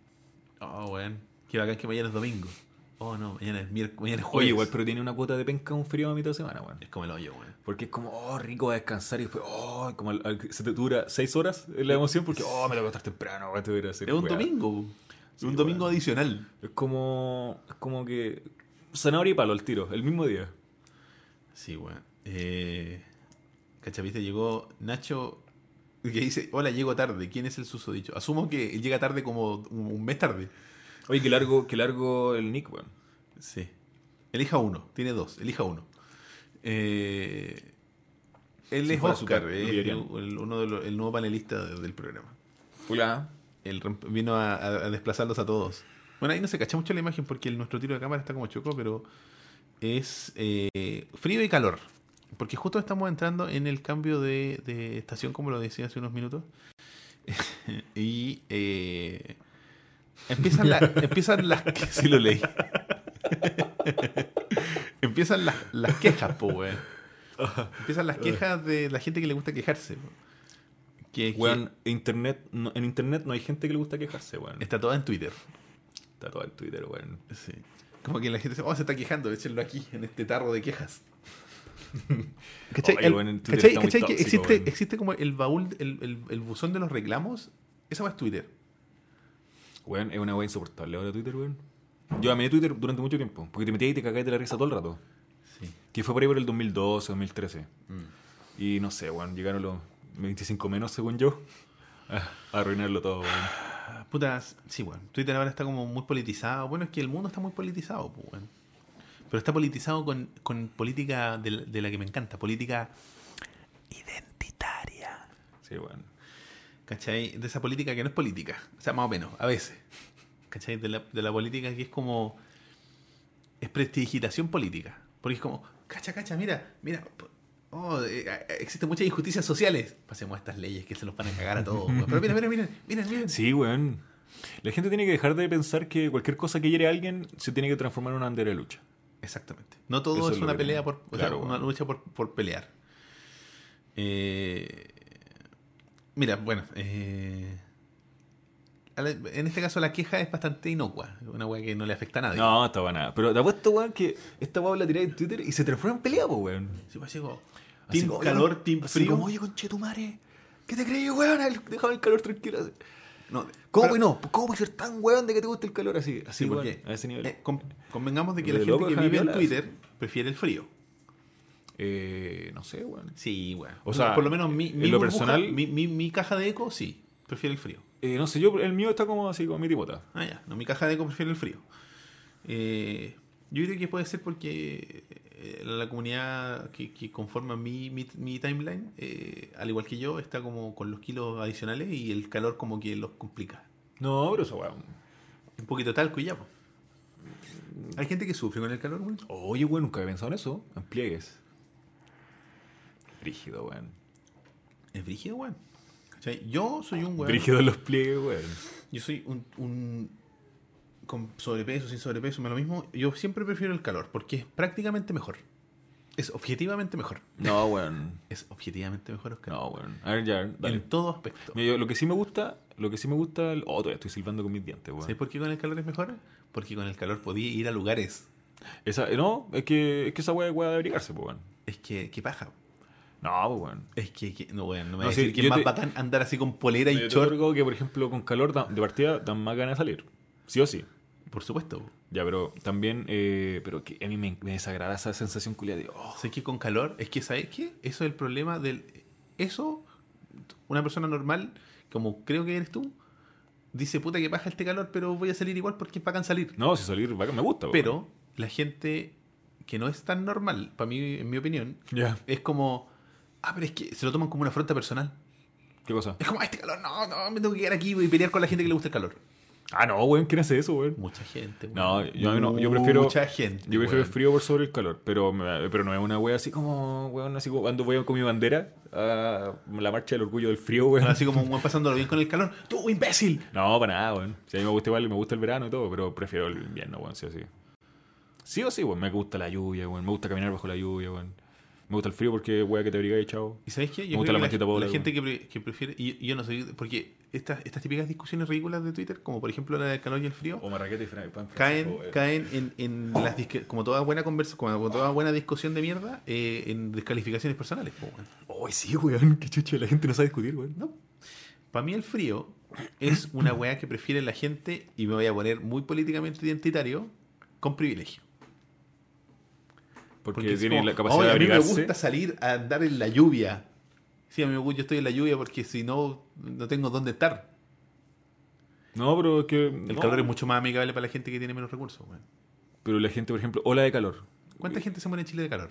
oh, weón, qué bacán que mañana es domingo. Oh, no, mañana es miércoles, mañana es jueves. Oye, igual, pero tiene una cuota de penca un frío a mitad de semana, weón. Es como el hoyo, weón. Porque es como, oh, rico a descansar y después, oh, como al- al- se te dura seis horas la emoción porque, oh, me tengo que estar temprano, weón, te voy a hacer Es un weá. domingo, es Sí, un domingo adicional. Es como, es como que zanahoria y palo al tiro, el mismo día. Sí, weón. Eh, ¿Cachapiste? Llegó Nacho que dice, hola, llego tarde. ¿Quién es el susodicho? Asumo que él llega tarde como un mes tarde. Oye, qué largo, qué largo el nick, weón. Sí. Elija uno, tiene dos, elija uno. Eh, él es Oscar, lo el, uno de los- el nuevo panelista de- del programa. Hola. Él vino a, a- a desplazarlos a todos. Bueno, ahí no se cacha mucho la imagen porque el- nuestro tiro de cámara está como chocó, pero es eh, frío y calor. Porque justo estamos entrando en el cambio de, de estación, como lo decía hace unos minutos. y eh, empiezan, la- empiezan las... que sí lo leí. empiezan las, las quejas, po, weón. Empiezan las quejas de la gente que le gusta quejarse. po. Que, que Weón, internet, no- en internet no hay gente que le gusta quejarse, weón. está toda en Twitter. Está todo en Twitter, weón. Sí. Como que la gente dice, oh, se está quejando, échenlo aquí, en este tarro de quejas. ¿Cachai? Oye, El- weón, en Twitter ¿cachai? está muy ¿cachai que tóxico, existe, existe como el baúl, el, el, el buzón de los reclamos? Esa va es Twitter. Weón, es una weá insoportable ahora Twitter, weón. Yo amé Twitter durante mucho tiempo, porque te metías y te cagabas de la risa todo el rato. Sí. Que fue por ahí por el 2012, 2013. Y no sé, weón, llegaron los 25 menos, según yo, a arruinarlo todo, weón. Putas, sí, bueno. Twitter ahora está como muy politizado. Bueno, es que el mundo está muy politizado, pues, weón. Pero está politizado con, con política de de la que me encanta, política identitaria. Sí, weón. ¿Cachai? De esa política que no es política. O sea, más o menos, a veces. ¿Cachai? De la, de la política que es como. Es prestigitación política. Porque es como, cacha, cacha, mira, mira. Oh, eh, eh, existen muchas injusticias sociales. Pasemos a estas leyes que se los van a cagar a todos. weón. Pero mira, mira, mira, mira, mira. Sí, weón. La gente tiene que dejar de pensar que cualquier cosa que hiere a alguien se tiene que transformar en una bandera de lucha. Exactamente. No todo Eso es, una pelea por. O sea, Claro, una bueno. lucha por, por pelear. Eh, mira, bueno. eh, en este caso la queja es bastante inocua. Una weá que no le afecta a nadie. No, weá nada. Pero te apuesto, weón, que esta weá la tiré en Twitter y se transforma en pelea, weón. Sí, pues, así como, Así team como, calor, oye, team así frío. como, oye, conchetumare, ¿qué te crees, weón? Déjame el calor tranquilo. No, ¿Cómo, pero- güey, no? ¿Cómo puedes ser tan weón de que te guste el calor así? Así, Sí, porque a ese nivel. eh, con- convengamos de que De la gente que vive en Twitter prefiere el frío. Eh, no sé, weón. Sí, bueno. O sea, por lo menos mi, en mi lo burbuja, personal- mi, mi- mi caja de eco, sí, prefiere el frío. Eh, no sé, yo, el mío está como así, como mi tipota. Ah, ya. No, mi caja de eco prefiere el frío. Eh, yo creo que puede ser porque eh, la comunidad que, que conforma mi, mi, mi timeline, eh, al igual que yo, está como con los kilos adicionales y el calor como que los complica. No, pero eso, weón. Un poquito talco y ya, po. Hay gente que sufre con el calor, güey. Oye, weón, nunca había pensado en eso. En pliegues. Brígido, weón. Es brígido. ¿Cachai? Yo soy un güey. Brígido los pliegues, weón. Yo soy un, un- con sobrepeso, sin sobrepeso, me lo mismo. Yo siempre prefiero el calor porque es prácticamente mejor. Es objetivamente mejor. No, weón. Es objetivamente mejor, Oscar. No, weón. A ver, ya, dale. en todo aspecto. Mira, yo lo que sí me gusta, lo que sí me gusta, el... oh, todavía estoy silbando con mis dientes, weón. ¿Sabes por qué con el calor es mejor? Porque con el calor podía ir a lugares. Esa, no, es que, es que esa weá es weá de abrigarse, pues, weón. Es que, qué paja. No, pues, weón. Es que, que- no, bueno, no me No, voy a sí, decir que es yo más te- bacán andar así con polera y Yo short. otorgo que, por ejemplo, con calor de partida dan más ganas de salir. Sí o sí. Por supuesto. Ya, pero también, eh, pero que a mí me, me desagrada esa sensación culiada de, oh, sea, que con calor, es que, ¿sabes qué? Eso es el problema del... Eso, una persona normal, como creo que eres tú, dice, puta que baja este calor, pero voy a salir igual porque es bacán salir. no, si salir bacán, me gusta, weón. Pero la gente que no es tan normal, para mí, en mi opinión, es como, ah, pero es que se lo toman como una afronta personal. ¿qué cosa? Es como, este calor, no, no, me tengo que quedar aquí y pelear con la gente que le gusta el calor. Ah, no, weón, ¿quién hace eso, weón? Mucha gente. weón. No, yo, no, yo prefiero. Mucha gente. Yo prefiero el frío por sobre el calor. Pero, pero no es una wea así como, weón, así como cuando voy con mi bandera a la marcha del orgullo del frío, weón. Así como weón pasándolo bien con el calor. ¡Tú, imbécil! No, para nada, weón. Si a mí me gusta igual, me gusta el verano y todo, pero prefiero el invierno, weón, sí o sí. Sí o sí, weón. Me gusta la lluvia, weón. Me gusta caminar bajo la lluvia, weón. Me gusta el frío porque, weón, que te abrigáis, chao. ¿Y sabes qué? Me Yo gusta creo la que mantita pobre, la gente que, pre- que prefiere. Y y yo no soy. Porque estas, estas típicas discusiones ridículas de Twitter, como por ejemplo la del calor y el frío, O marraqueta y pan caen, caen en, en las disque- como toda buena conversa, como toda buena discusión de mierda, eh, en descalificaciones personales. po, weón. Ay, sí, weón. Qué chucha, la gente no sabe discutir, weón. No. Para mí el frío es una weá que prefiere la gente, y me voy a poner muy políticamente identitario, con privilegio. Porque, es tiene como, la capacidad "Oye, de a mí me abrigarse. gusta salir a andar en la lluvia. Sí, a mí me gusta, yo estoy en la lluvia porque si no, no tengo dónde estar. No, pero es que. El no. calor es mucho más amigable para la gente que tiene menos recursos. Pero la gente, por ejemplo, ola de calor. ¿Cuánta gente se muere en Chile de calor?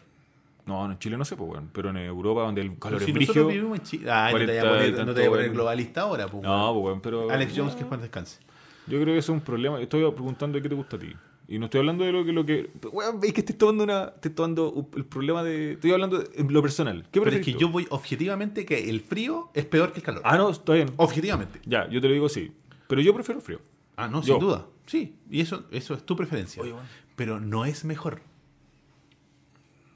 No, en Chile no sé, pues, weón. Pero en Europa, donde el calor es brígido. nosotros vivimos en Chile. Ah, no te voy a 40 y poner, no tanto, te voy a poner weón. globalista ahora, pues. No, pues, weón, pero. Alex Jones, que después descanse. Yo creo que eso es un problema. Estoy preguntando de qué te gusta a ti. Y no estoy hablando de lo que. Lo que weón, veis que estoy tomando, una, estoy tomando el problema de. Estoy hablando de lo personal. ¿Qué Pero es que tú? yo voy objetivamente que el frío es peor que el calor. Ah, no, está bien. Objetivamente. Ya, yo te lo digo sí. Pero yo prefiero el frío. Ah, no, Yo. sin duda. Sí, y eso, eso es tu preferencia. Oye, bueno. Pero no es mejor.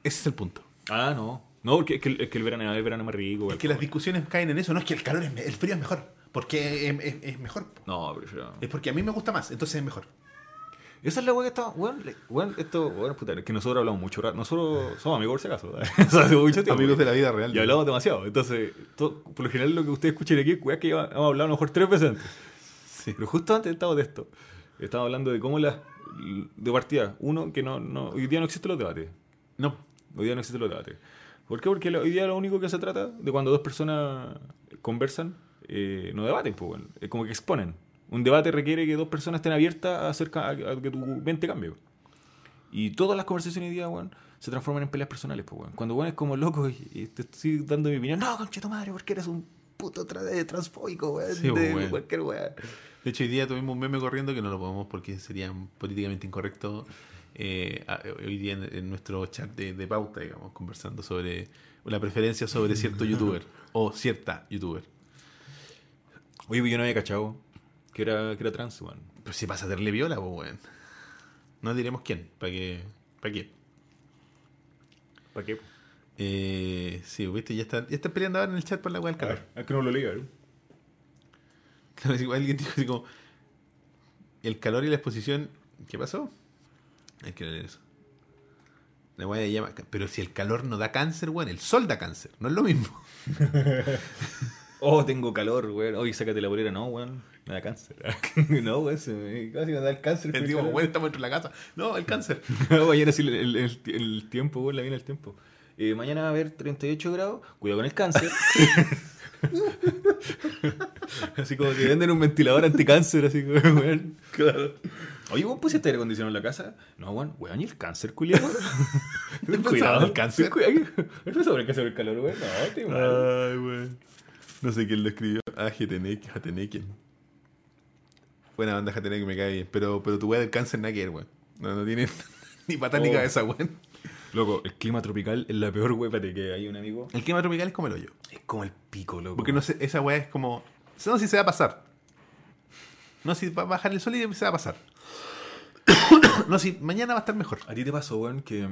Ese es el punto. Ah, no. No, porque es que, el- es que el, verano, el verano es más rico. Es que las discusiones caen en eso. No es que el calor es el frío es mejor. Porque es, es- es mejor. No, prefiero. Es porque a mí me gusta más, entonces es mejor. Esa es la weá que está. Weón, esto. Weón, puta, es que nosotros hablamos mucho. rato. Nosotros somos amigos por si acaso. Mucho tiempo. Amigos de la vida real. Y hablamos demasiado. Entonces, to- por lo general, lo que ustedes escuchen aquí es weá que hemos hablado a lo mejor tres veces antes. Sí. Pero justo antes estaba de esto. Estaba hablando de cómo las. De partida. Uno, que no, no. Hoy día no existen los debates. No. Hoy día no existen los debates. ¿Por qué? Porque hoy día lo único que se trata de cuando dos personas conversan, eh, no debaten, pues, bueno. es como que exponen. Un debate requiere que dos personas estén abiertas a, hacer ca- a que tu mente cambie. Y todas las conversaciones hoy día, weón, se transforman en peleas personales, pues, weón. Cuando weón es como loco y, y te estoy dando mi opinión, no, concha tu madre, porque eres un puto tra- eh, transfóbico, weón, Sí, de weón. cualquier weón. De hecho, hoy día tuvimos un meme corriendo que no lo podemos porque sería políticamente incorrecto eh, a- hoy día en, en nuestro chat de, de pauta, digamos, conversando sobre la preferencia sobre cierto youtuber o cierta youtuber. Oye, pues yo no había cachado que era, que era trans, weón. Pero si pasa a hacerle viola, weón. No diremos quién, para que. ¿Para qué? ¿Para qué? Eh, sí, viste, ya están, ya están peleando ahora en el chat por la weá del calor. es que no lo leí, ¿eh? Claro, alguien dijo así como. El calor y la exposición. ¿Qué pasó? Hay que leer eso. La weá llama. Pero si el calor no da cáncer, weón, el sol da cáncer. No es lo mismo. Oh, tengo calor, weón. Oye, sácate la bolera. No, weón. Me da cáncer. no, weón. se me- Casi me da el cáncer. El tipo, weón, estamos dentro de la casa. No, el cáncer. No, mañana sí, el, el- el- el tiempo, weón, la viene el tiempo. Eh, mañana va a haber 38 grados. Cuidado con el cáncer. así como que venden un ventilador anticáncer, así como, weón. Claro. Oye, ¿vos pusiste aire acondicionado en la casa? No, weón. Weón, ¿y el cáncer, culiado? pensaba en el cáncer? Cuidado. ¿No pensaba en el cáncer el calor, weón? No, te. Ay, weón. No sé quién lo escribió. Ah, Jatenek, Jateneken. Buena banda Jatenek, me cae bien. Pero, pero tu weá del cáncer nada que weón. No, no tiene ni patas ni Oh. cabeza, weón. Loco, el clima tropical es la peor. Espérate, que hay un amigo. El clima tropical es como el hoyo. Es como el pico, loco. Porque no sé, esa weá es como. No sé si se va a pasar. No sé si va a bajar el sol y se va a pasar. no sé si mañana va a estar mejor. ¿A ti te pasó, weón, que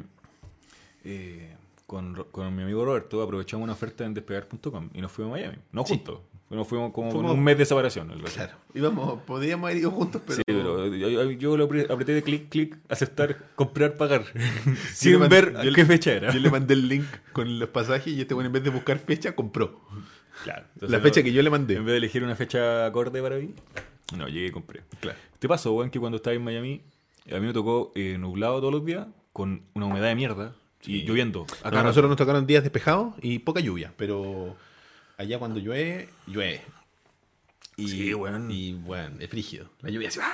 eh, con, con mi amigo Roberto aprovechamos una oferta en despegar.com y nos fuimos a Miami? No Sí. juntos. Nos fuimos como Fuimos- con un mes de separación. Claro. Íbamos, podríamos haber ido juntos, pero. Sí, pero yo, yo- lo apre- apreté de clic, clic, aceptar, comprar, pagar. Sin mandé- ver a qué fecha era. Yo le mandé el link con los pasajes y este weón en vez de buscar fecha, compró. Claro. La fecha no- que yo le mandé. En vez de elegir una fecha acorde para mí, no, llegué y compré. Claro. ¿Te pasó, weón, que cuando estaba en Miami, a mí me tocó eh, nublado todos los días, con una humedad de mierda y lloviendo? A Acá nosotros nos tocaron días despejados y poca lluvia, pero allá cuando llueve, llueve. Y, Sí, weón. Y bueno, es frígido. La lluvia así, ¡ah!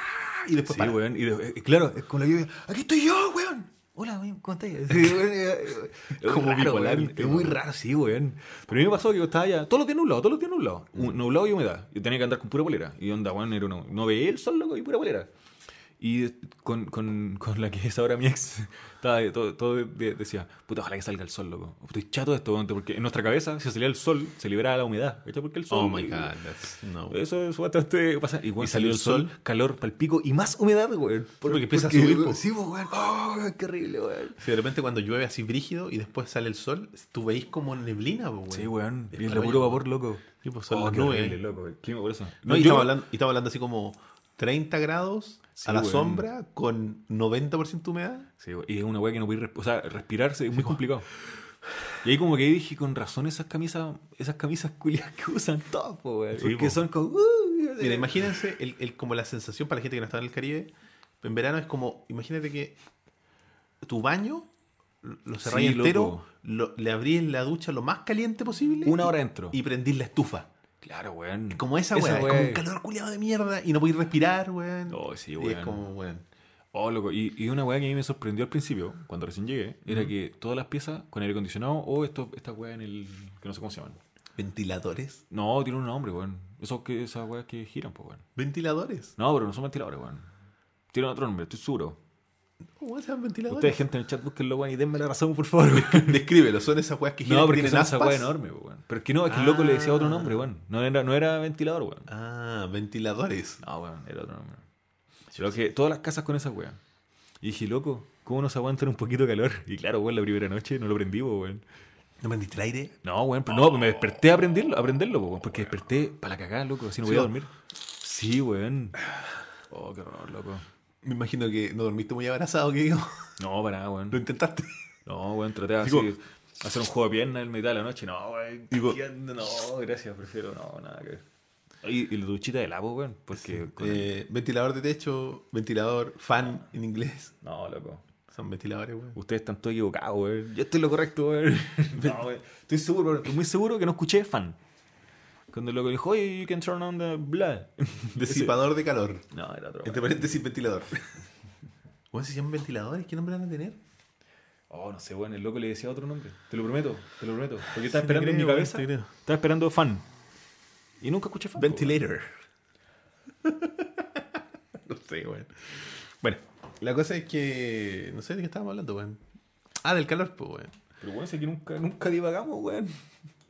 y después Sí, para. weón. Y de- eh, claro, es con la lluvia. ¡Aquí estoy yo, weón! Hola, weón, ¿cómo estás? Sí, weón, eh, eh, es Como muy raro, bipolar weón. Es muy weón. raro, sí, weón. Pero a mí me pasó que yo estaba allá todos los días nublado, todos los días nublado. Mm. Nublado y humedad. Yo tenía que andar con pura polera. Y onda, weón, era uno. No veía el sol, loco, y pura polera. Y con, con, con la que es ahora mi ex, estaba todo, todo de- decía, puta, ojalá que salga el sol, loco. Estoy chato de esto, porque en nuestra cabeza, si salía el sol, se liberaba la humedad. Porque el sol. Oh my god, that's, no. Eso es bastante pasa. Y, weón, ¿Y salió el sol, calor palpico y más humedad, weón. Porque empieza a subir. Sí, weón. Oh, qué horrible, weón. Si de repente cuando llueve así brígido y después sale el sol, tú veis como neblina, weón. Sí. Es Y el para puro vapor, loco. Sí, pues son Oh, las nubes. horrible, loco. El clima, por eso. No, y, yo- estamos hablando, y estamos hablando así como 30 grados Sí, a la weón. sombra con 90% humedad. Sí, y es una weá que no puede O sea, respirarse es muy complicado. Y ahí como que dije, con razón esas camisas, esas camisas culiadas que usan todos, weón. Sí, porque po. son como... uh, Mira, imagínense el, el- como la sensación para la gente que no está en el Caribe. En verano es como, imagínate que tu baño lo cerráis Sí, entero, lo- le abrís la ducha lo más caliente posible Una hora dentro. y prendís la estufa. Claro, weón. Como esa, weá, es como un calor culiado de mierda y no podéis respirar, weón. Oh, sí, Y weón. es como, weón. Oh, loco. Y, y una weá que a mí me sorprendió al principio, cuando recién llegué, era que todas las piezas con aire acondicionado o esto, esta weá en el. que no sé cómo se llaman. ¿Ventiladores? No, tiene un nombre, weón. Esos que, esas weas que giran, pues, weón. ¿Ventiladores? No, pero no son ventiladores, weón. Tienen otro nombre, estoy seguro. ¿Cómo se llaman ventiladores? Ustedes, gente en el chat, búsquenlo, weón, y denme la razón, por favor, weón. Descríbelo, son esas weas que giran No, que porque tienen son esa aspas. wea enorme, weón. Pero es que no, es que el loco le decía otro nombre, weón. No era, no era ventilador, weón. Ah, ventiladores. No, weón, era otro nombre. Pero que todas las casas con esa wea. Y dije, loco, ¿cómo nos aguantan un poquito de calor? Y claro, weón, la primera noche no lo prendí, weón. ¿No prendiste el aire? No, weón, pero no, me desperté a aprenderlo, a aprenderlo, weón. Porque desperté para la cagada, loco, así no Sí, voy a dormir. Sí, weón. Oh, qué horror, loco. Me imagino que no dormiste muy abrazado, que digo. No, para nada, weón. Lo intentaste. No, weón, traté de Digo- así, hacer un juego de pierna en mitad de la noche. No, weón. Digo-. No, gracias, prefiero no, nada que ver. Y, y la duchita del agua, weón. Porque. con el- Eh, ventilador de techo, ventilador, fan en inglés. No, loco. Son ventiladores, weón. Ustedes están todos equivocados, weón. Yo estoy lo correcto, weón. No, weón. Estoy seguro, weón, estoy muy seguro que no escuché fan. Cuando el loco dijo, oye, you can turn on the blood. Disipador de calor. No, era otro. Entre paréntesis, ventilador. ¿Cómo se llaman ventiladores? ¿Qué nombre van a tener? Oh, no sé, weón. El loco le decía otro nombre. Te lo prometo, te lo prometo. Porque estaba esperando en mi cabeza. Estaba esperando fan. Y nunca escuché fan. Ventilator. no sé, weón. Bueno, la cosa es que. No sé de qué estábamos hablando, weón. Ah, del calor, pues, weón. Pero bueno, sé que nunca, nunca divagamos, weón.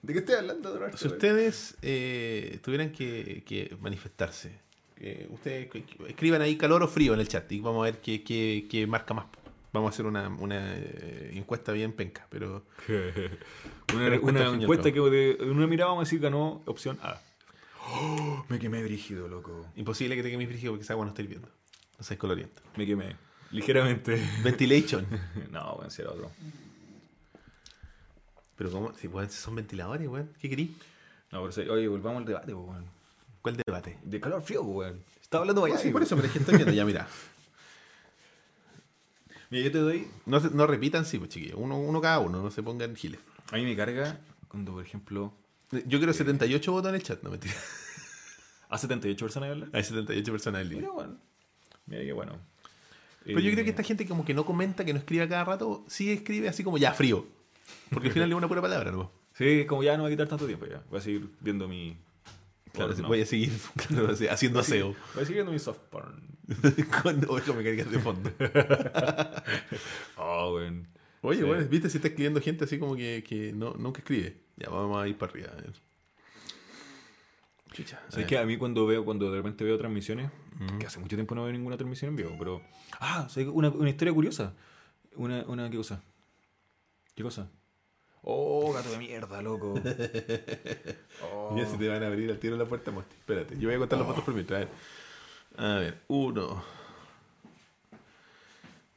¿De qué estoy hablando, Roberto? Si ustedes eh, tuvieran que, que manifestarse, eh, ustedes escriban ahí calor o frío en el chat y vamos a ver qué, qué- qué marca más. Vamos a hacer una, una, eh, encuesta bien penca, pero una, Pero encuesta que de en una mirada vamos a decir ganó opción A. Oh, me quemé brígido, loco. imposible que te quemes frío porque esa agua no estáis viendo. No seas coloriento. Me quemé. Ligeramente. Ventilation. no, weón, si era otro. Pero como, si weón, si son ventiladores, weón, ¿qué querís? No, pero sí, oye, volvamos al debate, weón. ¿Cuál debate? De calor frío, weón. Estaba hablando vaya. sí, por eso, pero es que estoy viendo ya, mira. Mira, yo te doy. No, se- no repitan, sí, pues chiquillos. Uno, uno cada uno, no se pongan giles. A mí me carga cuando, por ejemplo, Yo quiero 78 votos en el chat, no mentira. a 78 personas hablan. Hay 78 personas en línea. Mira, bueno. Mira qué bueno. Pero yo Eh, creo que esta gente como que no comenta, que no escribe a cada rato, sí escribe así como ya frío. Porque al final es una pura palabra, ¿no? Sí, como ya no va a quitar tanto tiempo ya. Voy a seguir viendo mi. Claro, voy a seguir claro, haciendo aseo Voy a seguir viendo mi soft porn. con ovejas mecánicas de fondo. Oh, weón. Oye, Sí. bueno, viste si está escribiendo gente así como que, que no, nunca escribe. Ya, vamos a ir para arriba. a ver. Chucha. a ¿Sabes ver. que a mí cuando veo, cuando de repente veo transmisiones, que hace mucho tiempo no veo ninguna transmisión en vivo, pero. Ah, una, una historia curiosa. Una, una, ¿qué cosa? ¿Qué cosa? Oh, gato de mierda, loco. Oh. Mira si te van a abrir al tiro la puerta, Mosti. Espérate, yo voy a contar los votos por mientras. A ver. A ver, 1.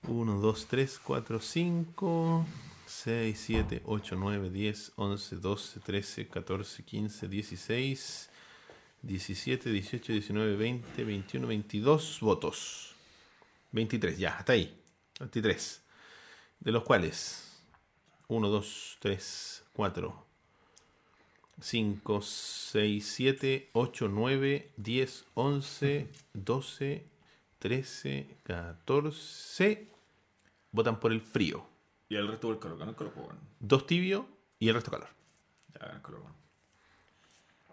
1, 2, 3, 4, 5, 6, 7, 8, 9, 10, 11, 12, 13, 14, 15, 16, 17, 18, 19, 20, 21, 22 votos. 23, ya, hasta ahí. 23. De los cuales 1, 2, 3, 4, 5, 6, 7, 8, 9, 10, 11, 12, 13, 14. Votan por el frío. Y el resto del calor, ganó el calor, bueno. Dos tibios y el resto calor. Ya el calor, bueno.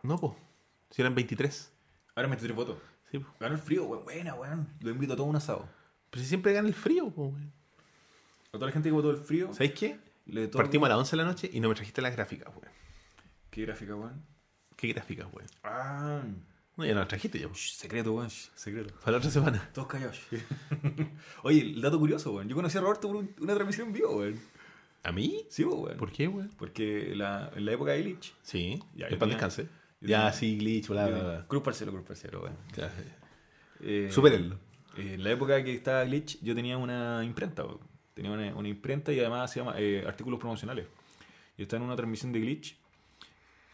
No, pues. Si eran 23. Ahora 23 votos. Sí, po. Ganó el frío, weón. Buena, weón. Lo invito a todo un asado. Pero si siempre gana el frío, po, weón. A toda la gente que votó el frío, ¿Sabéis qué? Le Partimos a las 11 de la noche y no me trajiste las gráficas, weón. ¿Qué gráfica, weón? ¿Qué gráficas, weón? Ah, No, ya no las trajiste ya, po. shh, secreto, weón. secreto. Para la otra semana. Todos callados. Oye, el dato curioso, weón. Yo conocí a Roberto por un- una transmisión en vivo, weón. ¿A mí? Sí, weón. ¿Por qué, weón? Porque la, en la época de Glitch. Sí. Ya, yo paz tenía- descanse. yo Ya, tenía- sí, glitch, bla, bla, bla. Cruz parcero, cruz parcero, weón. Ya, Eh, Supérenlo. eh, en la época que estaba Glitch, yo tenía una imprenta, weón. Tenía una, una imprenta y además hacía eh, artículos promocionales. Yo estaba en una transmisión de Glitch,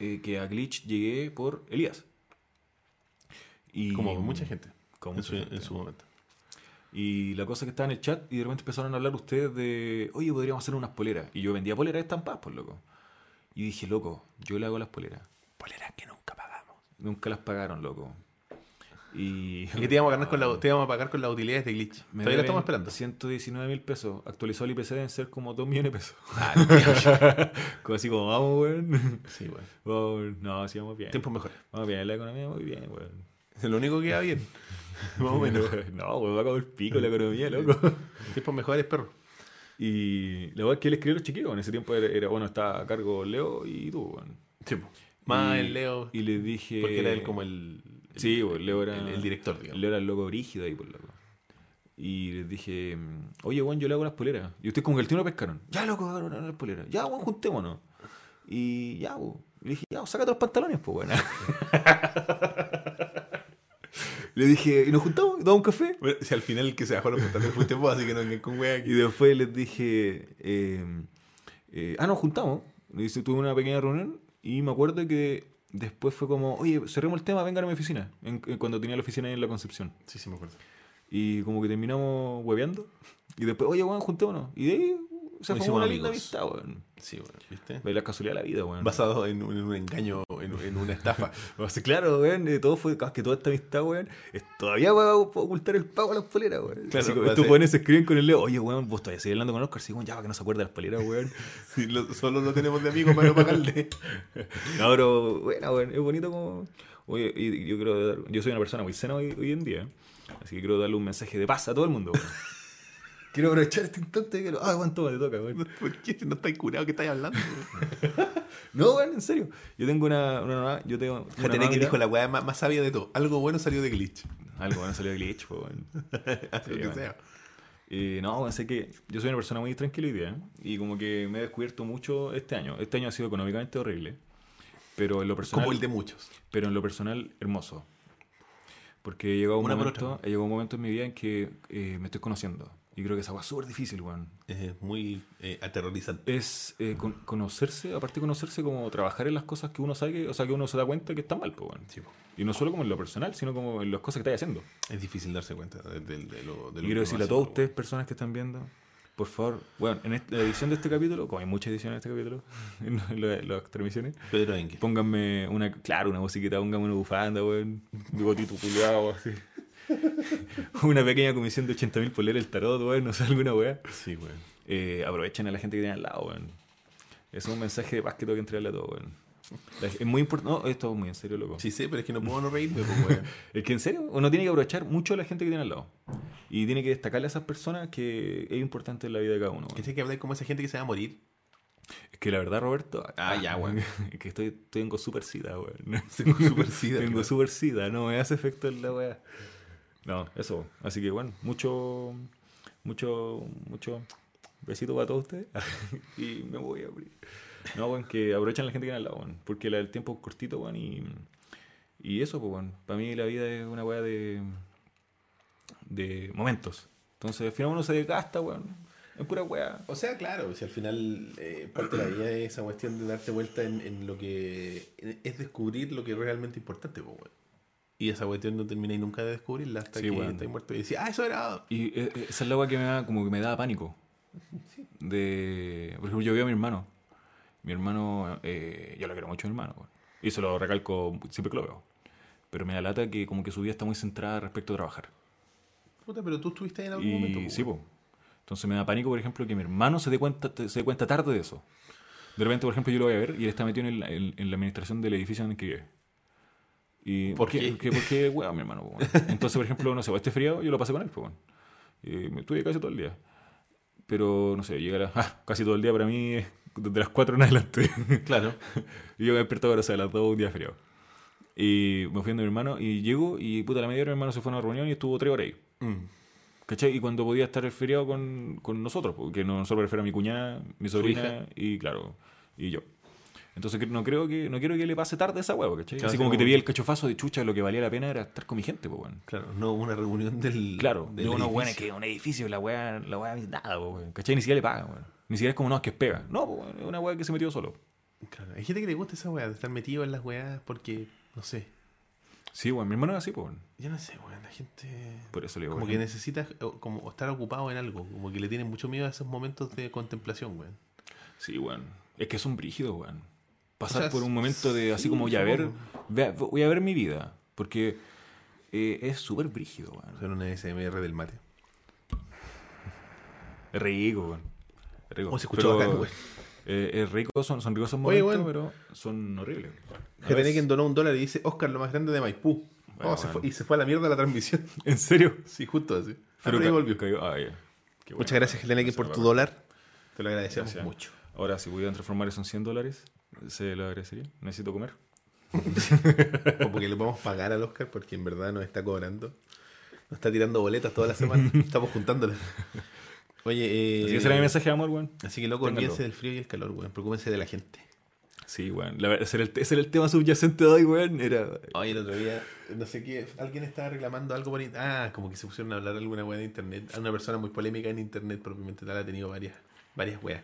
eh, que a Glitch llegué por Elías. Y, Como mucha gente. Como en, mucha su, gente. en su momento. Y la cosa que estaba en el chat y de repente empezaron a hablar ustedes de, oye, podríamos hacer unas poleras. Y yo vendía poleras estampadas, por loco. Y dije, loco, yo le hago las poleras. Poleras que nunca pagamos. nunca las pagaron, loco. Y, Y que te íbamos a, ganar con la, te íbamos a pagar con las utilidades de Glitch. Me Todavía lo estamos esperando. 119 mil pesos. Actualizó el IPC deben ser como 2 millones de pesos. Ah, como así como, vamos, weón. sí, weón. Vamos, no, sí, vamos bien. Tiempos mejores. Vamos bien, la economía muy bien, weón. Es lo único que va bien. Más o menos. no, weón, va a acabar el pico la economía, loco. Tiempos mejores, perro. Y la verdad es que él escribió los chiquillos. En ese tiempo era, era, bueno, estaba a cargo Leo y tú, weón. Sí. Más Y- el Leo. Y le dije. Porque era él como el. Sí, pues, Leo era. el, el director, digamos. Leo era el loco brígido ahí, por loco. Y les dije, oye, weón, yo le hago las poleras. Y ustedes como que el tío no pescaron. Ya, loco, hagan las poleras. Ya, weón, juntémonos. Y ya. Y le dije, ya, sácate los pantalones, pues, weón. le dije, y nos juntamos, y tomamos un café. Bueno, si al final el que se bajó los pantalones fuiste vos, así que no vengan con wea Y aquí. después les dije, eh, eh, ah, nos juntamos. Le dice, tuve una pequeña reunión y me acuerdo que después fue como, oye, cerremos el tema, vengan a mi oficina. En- en- cuando tenía la oficina ahí en la Concepción. Sí, sí, me acuerdo. Y como que terminamos hueveando. Y después, oye, weón, juntémonos. Y de ahí se hicimos una linda amigos. amistad, weón. Sí, bueno, ¿viste? Ve la casualidad de la vida, weón. Basado en un, en un engaño, en, en una estafa. O sea, claro, weón, eh, todo fue, que toda esta amistad, weón, es todavía va a ocultar el pago a las poleras, weón. Claro, Así estos weones se escriben con el Leo, oye, weón, vos todavía seguís hablando con Oscar, sí, weón, ya, para que no se acuerde de las poleras, weón. Sí, lo- solo lo tenemos de amigos para no pagarle. No, pero, bueno, weón, es bonito como... Oye, y yo quiero dar- yo soy una persona muy sana hoy, hoy en día, así que quiero darle un mensaje de paz a todo el mundo, weón. quiero aprovechar este instante que lo... Ah, weón, toma, te toca, weón. ¿Por qué? Si no estáis curado, ¿qué estáis hablando? No, weón, en serio. Yo tengo una... una, yo tengo una que dijo la weá más, más sabia de todo. Algo bueno salió de Glitch. Algo, bueno, salió de glitch, pues, lo que bueno. sea. Y no, sé que yo soy una persona muy tranquila hoy día ¿eh? y como que me he descubierto mucho este año. Este año ha sido económicamente horrible, pero en lo personal, Como el de muchos. pero en lo personal hermoso. Porque he llegado un momento, he llegado un momento en mi vida en que eh, me estoy conociendo y creo que esa agua es súper difícil, weón. Es muy eh, aterrorizante. Es eh, con- conocerse, aparte de conocerse, como trabajar en las cosas que uno sabe, que, o sea, que uno se da cuenta que está mal, pues, weón. Sí. Y no solo como en lo personal, sino como en las cosas que estás haciendo. Es difícil darse cuenta de, de- de lo de lo Y quiero decirle a todos ustedes, personas que están viendo, por favor, bueno, en esta- la edición de este capítulo, como hay muchas ediciones de este capítulo, en la- las transmisiones, Pedro Engel. pónganme una, claro, una musiquita, pónganme una bufanda, weón, bigotito culiado, así. una pequeña comisión de 80 mil por leer el tarot, weón, no sé, alguna weá. Sí, weón. Eh, aprovechen a la gente que tiene al lado, weón. Es un mensaje de paz que tengo que entregarle a todos, weón. Es muy importante, no, esto es muy en serio, loco. Sí sé, pero es que no puedo no reírme, pues, weón. Es que en serio, uno tiene que aprovechar mucho a la gente que tiene al lado. Y tiene que destacarle a esas personas que es importante en la vida de cada uno. weón. ¿Cachai que hablar como esa gente que se va a morir? Es que la verdad, Roberto. Ah, ya, weón. Es que estoy, tengo super sida, weón. Tengo super sida, Tengo super sida, no me hace efecto en la weá. No, eso. Así que bueno, mucho, mucho, mucho besito para todos ustedes. y me voy a abrir. No, weón, que aprovechen a la gente que tiene al lado. Porque el tiempo es cortito, weón. Y, y eso, pues, weón. Para mí la vida es una weá de, de momentos. Entonces, al final uno se desgasta, weón. Es pura weá. O sea, claro, si al final eh, parte de la vida es esa cuestión de darte vuelta en, en lo que es descubrir lo que es realmente importante, pues. Y esa cuestión no termináis nunca de descubrirla hasta Sí, que weón. estáis muerto y decís, ah, eso era. Y eh, eh, esa es la weá que me da, como que me da pánico. De, por ejemplo, yo veo a mi hermano. Mi hermano, eh, yo lo quiero mucho a mi hermano. Y se lo recalco siempre que lo veo. Pero me da lata que como que su vida está muy centrada respecto a trabajar. Puta, pero tú estuviste ahí en algún momento. Y pues, sí, po. Entonces me da pánico, por ejemplo, que mi hermano se dé cuenta, se dé cuenta tarde de eso. De repente, por ejemplo, yo lo voy a ver y él está metido en, el- en- en la administración del edificio en el que vive. Y, ¿Por qué? qué? Porque, porque weón, mi hermano. weón. Entonces, por ejemplo, no sé, este feriado yo lo pasé con él, pues, weón. Y me estuve casi todo el día. Pero, no sé, llega la- ah, casi todo el día para mí es desde las 4 en adelante. Claro. y yo me desperto ahora, o sea, a las 2 un día feriado. Y me fui a mi hermano y llego y puta la media hora mi hermano se fue a una reunión y estuvo 3 horas ahí. Mm. ¿Cachai? Y cuando podía estar el feriado con, con nosotros, porque no solo prefiero a mi cuñada, mi sobrina y claro, y yo. Entonces que- no creo que no quiero que le pase tarde esa hueá, ¿cachai? Claro, Así como que te vi el cachofazo de chucha, lo que valía la pena era estar con mi gente, pues, weón. Claro, no una reunión del. Claro, del de unos edificio. weones que un edificio, la weá, la weá nada, pues. ¿Cachai? Ni siquiera le pagan, weón. Ni siquiera es como no, es que es pega. No, pues, es una weá que se metió solo. Claro, hay gente que le gusta esa weá, de estar metido en las weas porque, no sé. Sí, weón, mi hermano es así, pues, weón. Yo no sé, weón, la gente. Por eso le digo, Como que necesita o- como estar ocupado en algo, como que le tienen mucho miedo a esos momentos de contemplación, weón. Sí, weón. Es que son brígidos, weón. Pasar O sea, por un momento de así sí, como ya ver, supongo. vea- voy a ver mi vida, porque eh, es súper brígido, weón. Hacer una SMR del mate. Es rico, weón. Rico. Oh, se escuchó Pero, bacán, eh, es rico, son, son ricos esos Oye, momentos, weón. pero son horribles. A veces- donó un dólar y dice Oscar, lo más grande de Maipú. Bueno, Oh, se bueno. fue- y se fue a la mierda la transmisión. ¿En serio? Sí, justo así. Pero ca- volvió. cayó- ah. Qué Muchas gracias, Gracias, por tu dólar. Te lo agradecemos Gracias. mucho. Ahora, si pudieran transformar eso en 100 dólares, se lo agradecería. Necesito comer. Como que le podemos pagar al Oscar porque en verdad nos está cobrando. Nos está tirando boletas toda la semana. Estamos juntándolas. Oye, eh, Así que será mi mensaje de amor, weón. Así que loco, olvídense del frío y el calor, weón. Preocúpense de la gente. Sí, weón. La Ese era, el, ese era el tema subyacente de hoy, weón. Era. Oye, el otro día, no sé qué, alguien estaba reclamando algo por Ah, como que se pusieron a hablar alguna weá de internet. A una persona muy polémica en internet, propiamente tal, ha tenido varias, varias weas.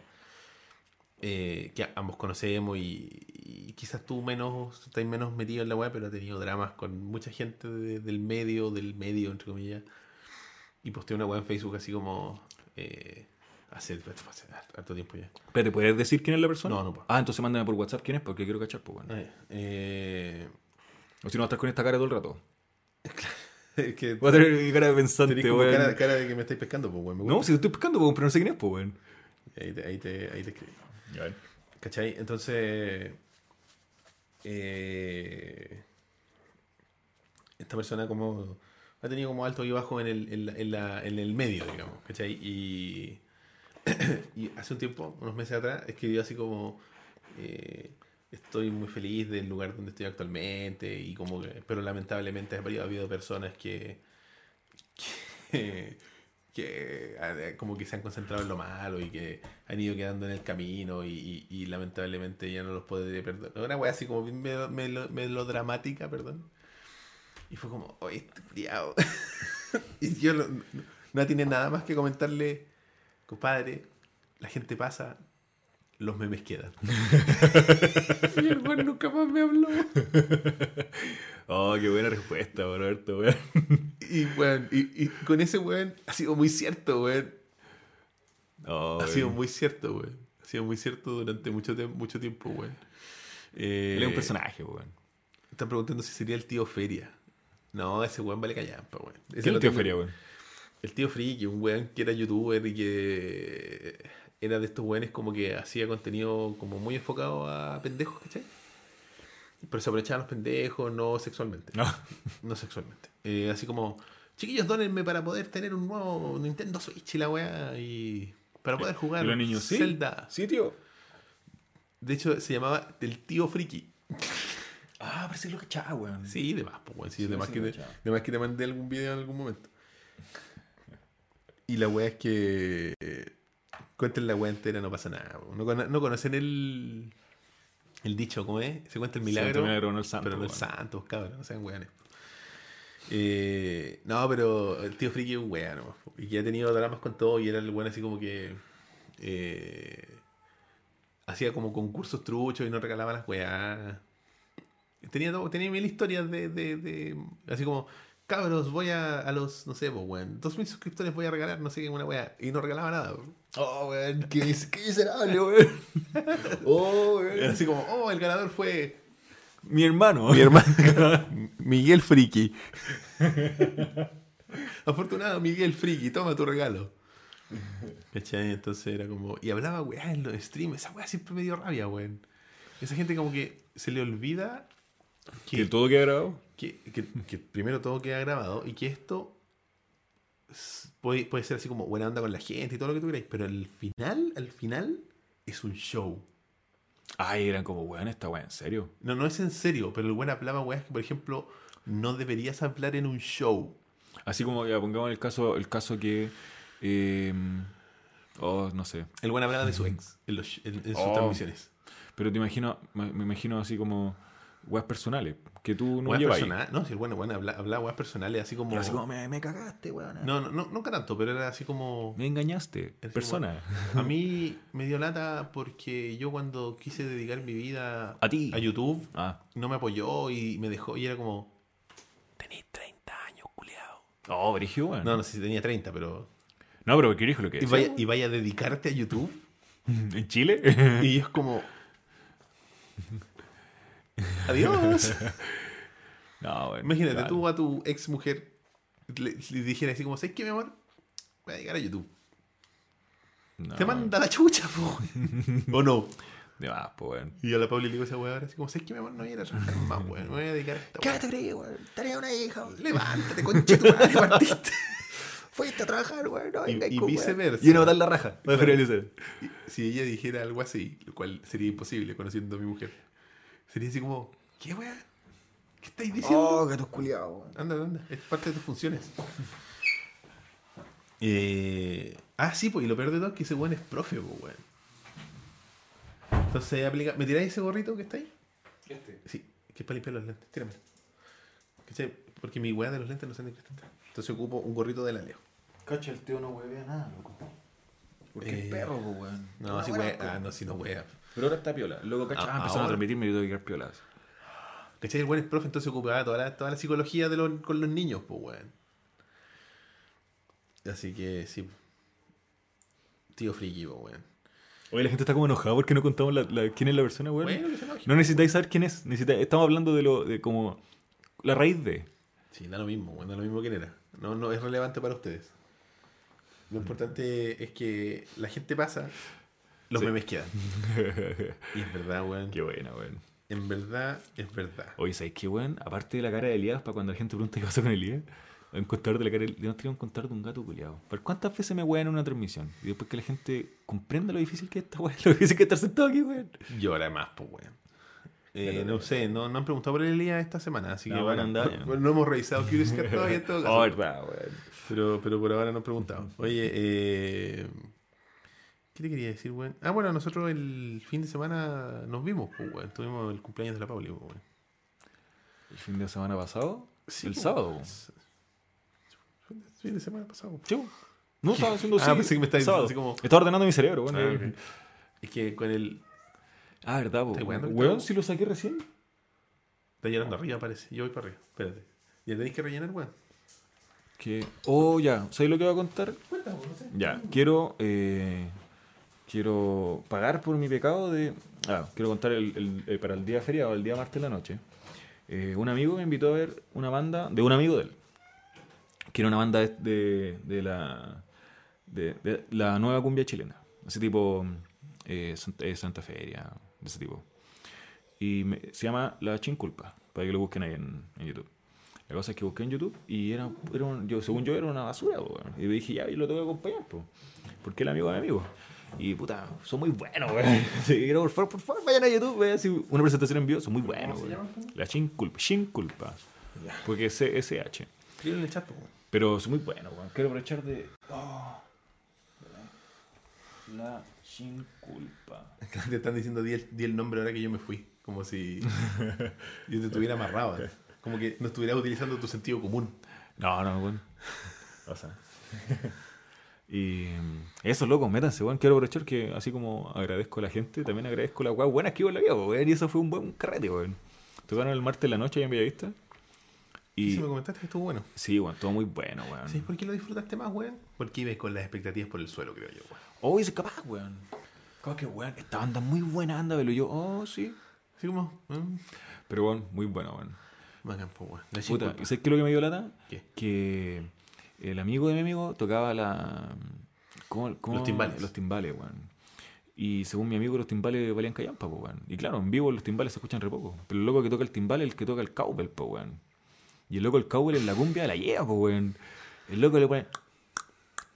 Eh, que ambos conocemos y, y quizás tú menos, estás menos metido en la web, pero ha tenido dramas con mucha gente de- del medio, del medio, entre comillas. Y posteó una web en Facebook así como eh, hace, hace harto tiempo ya. Pero, ¿puedes decir quién es la persona? No, no puedo. Ah, entonces mándame por WhatsApp quién es, porque quiero cachar, pues, weón. Ay, eh, O si no, vas a estar con esta cara todo el rato. es que Voy a tener cara de pensante, weón. cara, cara de que me estáis pescando, pues, No, si te estoy pescando, weón, pero no sé quién es, pues. Ahí te, ahí te, ahí te ¿Cachai? Entonces. eh, esta persona como. Ha tenido como alto y bajo en el, medio, digamos. ¿Cachai? Y. y hace un tiempo, unos meses atrás, escribió así como. eh, estoy muy feliz del lugar donde estoy actualmente. Y como. Pero lamentablemente ha habido, ha habido personas que que como que se han concentrado en lo malo y que han ido quedando en el camino y, y- y lamentablemente ya no los podré perdonar. Una wea así como melodramática, perdón. Y fue como, oye, este culiao". y yo no, no tiene nada más que comentarle, compadre, la gente pasa, los memes quedan. y el weón nunca más me habló. Oh, qué buena respuesta, weón, Roberto, weón. Y, weón, y, y con ese weón ha sido muy cierto, weón. Oh, Ha sido weón. muy cierto, güey. Ha sido muy cierto durante mucho, mucho tiempo, güey. Eh, Él es un personaje, weón. Están preguntando si sería el tío Feria. No, ese weón vale callampa. Ese ¿Qué es el tío Feria, weón? El tío Friki, un weón que era youtuber y que era de estos weones como que hacía contenido como muy enfocado a pendejos, ¿cachai? Pero se aprovechaban los pendejos, no sexualmente. No. No sexualmente. Eh, así como, chiquillos, donenme para poder tener un nuevo Nintendo Switch y la weá. Y para poder jugar los niños, ¿sí? Zelda. Sí, tío. De hecho, se llamaba El Tío Friki. Ah, parece que lo cachaba, weón. Sí, de más, pues, weón. Sí, Sí, de, más que de más que te mandé algún video en algún momento. Y la weá es que. eh, cuenten la weá entera, no pasa nada. No, no conocen el. El dicho, ¿cómo es? Se cuenta el milagro. Santo milagro, no el santo, Pero no el santo, cabrón, no sean weones. Eh, no, pero el tío Friki es un weón, po. Y que ha tenido dramas con todo y era el weón así como que. eh, hacía como concursos truchos y no regalaba las weas. Tenía, todo- tenía mil historias de, de, de- Así como, cabros, voy a, a los, no sé, pues, weón, dos mil suscriptores voy a regalar, no sé qué, una wea. Y no regalaba nada. Oh, weón, qué, qué miserable, weón. Oh, Era weón. así como, oh, el ganador fue Mi hermano. mi hermano Miguel Friki. Afortunado Miguel Friki, toma tu regalo. ¿Cachai? Entonces era como. Y hablaba, weá, en los streams. Esa weá siempre me dio rabia, weón. Esa gente como que se le olvida Que todo queda grabado. Que, que- que primero todo queda grabado y que esto puede, puede ser así como buena onda con la gente y todo lo que tú queráis, pero al final, al final, es un show. Ay, eran como, weón, esta weón, en serio. No, no es en serio, pero el buen hablaba weas que, por ejemplo, no deberías hablar en un show. Así como, ya, pongamos el caso, el caso que. eh, oh, no sé. El buen hablaba de su ex en, los- en- en sus Oh. transmisiones. Pero te imagino, me, me imagino así como weas personales. Que tú no llevas. personales. No, si el bueno, bueno hablaba, hablaba weas personales, así como. Así como, me, me cagaste, weón. No, no, no, nunca tanto, pero era así como. Me engañaste, Así persona. A mí me dio lata porque yo cuando quise dedicar mi vida A ti. a YouTube, Ah. no me apoyó y me dejó y era como, tenés 30 años, culiao. Oh, Brigio, weón. No, no sé si tenía 30, pero... No, pero ¿qué dijo lo que Y vaya, y vaya a dedicarte a YouTube. ¿En Chile? Y es como... Adiós. No, weón. Imagínate, claro. tú a tu ex mujer le, le dijeras así como, ¿sabes qué, mi amor? Voy a llegar a YouTube. No, Te manda la chucha, po. ¿O no? De más, pues, weón. Y a la Pauli le digo a esa weá ahora así como, ¿sabes qué, mi amor? No voy a ir a trabajar más, weón. Me voy a dedicar a esta ¿Qué weá. te crees, weón? Tenía una hija, weón. Levántate, conche tu madre, partiste. Fuiste a trabajar, weón. No, Y- y viceversa. Y una botar la raja. A Si ella dijera algo así, lo cual sería imposible conociendo a mi mujer, sería así como, ¿qué weá? ¿Qué estáis diciendo? Oh, gatos culiados, weón. Anda, anda, es parte de tus funciones. Eh, ah, sí, pues, y lo peor de todo es que ese weón es profe, pues, weón. Entonces aplica. ¿Me tiráis ese gorrito que está ahí? Este. Sí, que es para limpiar los lentes. Tírame. ¿Cachai? Porque mi weá de los lentes no sé ni qué está. Entonces ocupo un gorrito de la Leo. Cacha, el tío no huevea nada, loco. Porque Eh, es perro, pues, weón. No, weá. pues. Ah, no, si no weá. Pero ahora está piola. Luego, cacha, Ah, ah, empezaron ahora. a transmitirme y yo tengo que quedar piola. ¿Cachai? El weón es profe, entonces ocupaba toda la, toda la psicología de los, con los niños, pues, weón. Así que sí. Tío friki, pues, weón. Oye, la gente está como enojada porque no contamos la, la- quién es la persona, weón. Bueno, no necesitáis saber quién es. Necesitáis- estamos hablando de lo de como la raíz de. Sí, da lo mismo, weón, da lo mismo quién era. No, no es relevante para ustedes. Lo importante es que la gente pasa, los Sí. memes quedan. Y es verdad, weón. Qué buena, weón. En verdad, es verdad. Oye, ¿sabes qué, weón? Aparte de la cara de Elías, para cuando la gente pregunta qué pasó con Elías, un contador de la cara de Elías, un contador de un gato culiado. ¿Por cuántas veces me wean en una transmisión? Y después que la gente comprenda lo difícil que es esta weón, lo difícil que es estar sentado aquí, weón. Llora más, pues, weón. Eh, no sé, no, no han preguntado por el Elías esta semana, así No, que bueno, bueno, ya. no, hemos revisado Curious Cat todavía en todo caso. Oh, verdad, weón. Pero, pero por ahora no han preguntado. Oye, eh, ¿qué te quería decir, weón? Ah, bueno, nosotros el fin de semana nos vimos, pues, weón. Tuvimos el cumpleaños de la Pauli, pues, weón. El fin de semana pasado, Sí, el pues, sábado. weón. El fin de semana pasado. Sí, weón. No, estaba haciendo Ah, sí, pensé que me estabas sábado. diciendo así como- Estaba ordenando mi cerebro, weón. Ah. Es que con el. Ah, verdad, po. ¿Estás weando que Weón, estamos? si lo saqué recién. Está llenando arriba, parece. Yo voy para arriba. Espérate. Ya tenéis que rellenar, weón. Que... Oh, ya. ¿Sabes lo que voy a contar? Cuéntame, no sé. Ya, quiero eh, quiero pagar por mi pecado de... Ah, quiero contar el, el- eh, para el día feriado, el día martes de la noche. Eh, un amigo me invitó a ver una banda de un amigo de él. Que era una banda de, de, de la, de, de la nueva cumbia chilena. Ese tipo eh, Santa, eh, Santa Feria, de ese tipo. Y me- se llama La Chinculpa, para que lo busquen ahí en, en YouTube. La cosa es que busqué en YouTube y era, era un- yo, según yo era una basura, po. Y dije, ya, yo lo tengo que acompañar, po, porque el amigo de mi amigo. Y puta, son muy buenos, weón. Sí, quiero, por favor, por favor, vayan a YouTube, vean así una presentación en vivo, son muy buenos, weón. La Chinculpa, Chinculpa, porque es SH. En el chat, weón. Pero son muy buenos, weón. Quiero aprovechar de. Oh, la Chinculpa. Te están diciendo di el, di el nombre ahora que yo me fui. Como si yo te tuviera amarrado. ¿eh? Como que no estuvieras utilizando tu sentido común. No, no, weón. O sea. Y mm, eso, loco, métanse, weón. Quiero aprovechar que, así como agradezco a la gente, también agradezco las weas buenas que hubo en la vida, weón. Y eso fue un buen carrete, weón. Tocaron el martes en la noche allá en Bellavista. Y si me comentaste que estuvo bueno. sí, weón, todo muy bueno, weón. ¿Sabes por qué lo disfrutaste más, weón? Porque ibas con las expectativas por el suelo, creo yo, weón. Oh, ese capaz, weón. Capaz que, weón, esta banda muy buena, anda, pero yo, oh, sí. Así como, mm, Pero, weón, muy buena, weón. bacán, pues, weón. La Puta, chinculpa. ¿y sabes qué es lo que me dio lata? ¿Qué? Que el amigo de mi amigo tocaba la. ¿cómo, cómo- Los timbales. Los timbales, weón. Y según mi amigo, los timbales valían callampa, weón. Y claro, en vivo los timbales se escuchan re poco. Pero el loco que toca el timbal es el que toca el cowbell, pues, weón. Y el loco el cowbell en la cumbia la lleva, pues, weón. El loco le pone.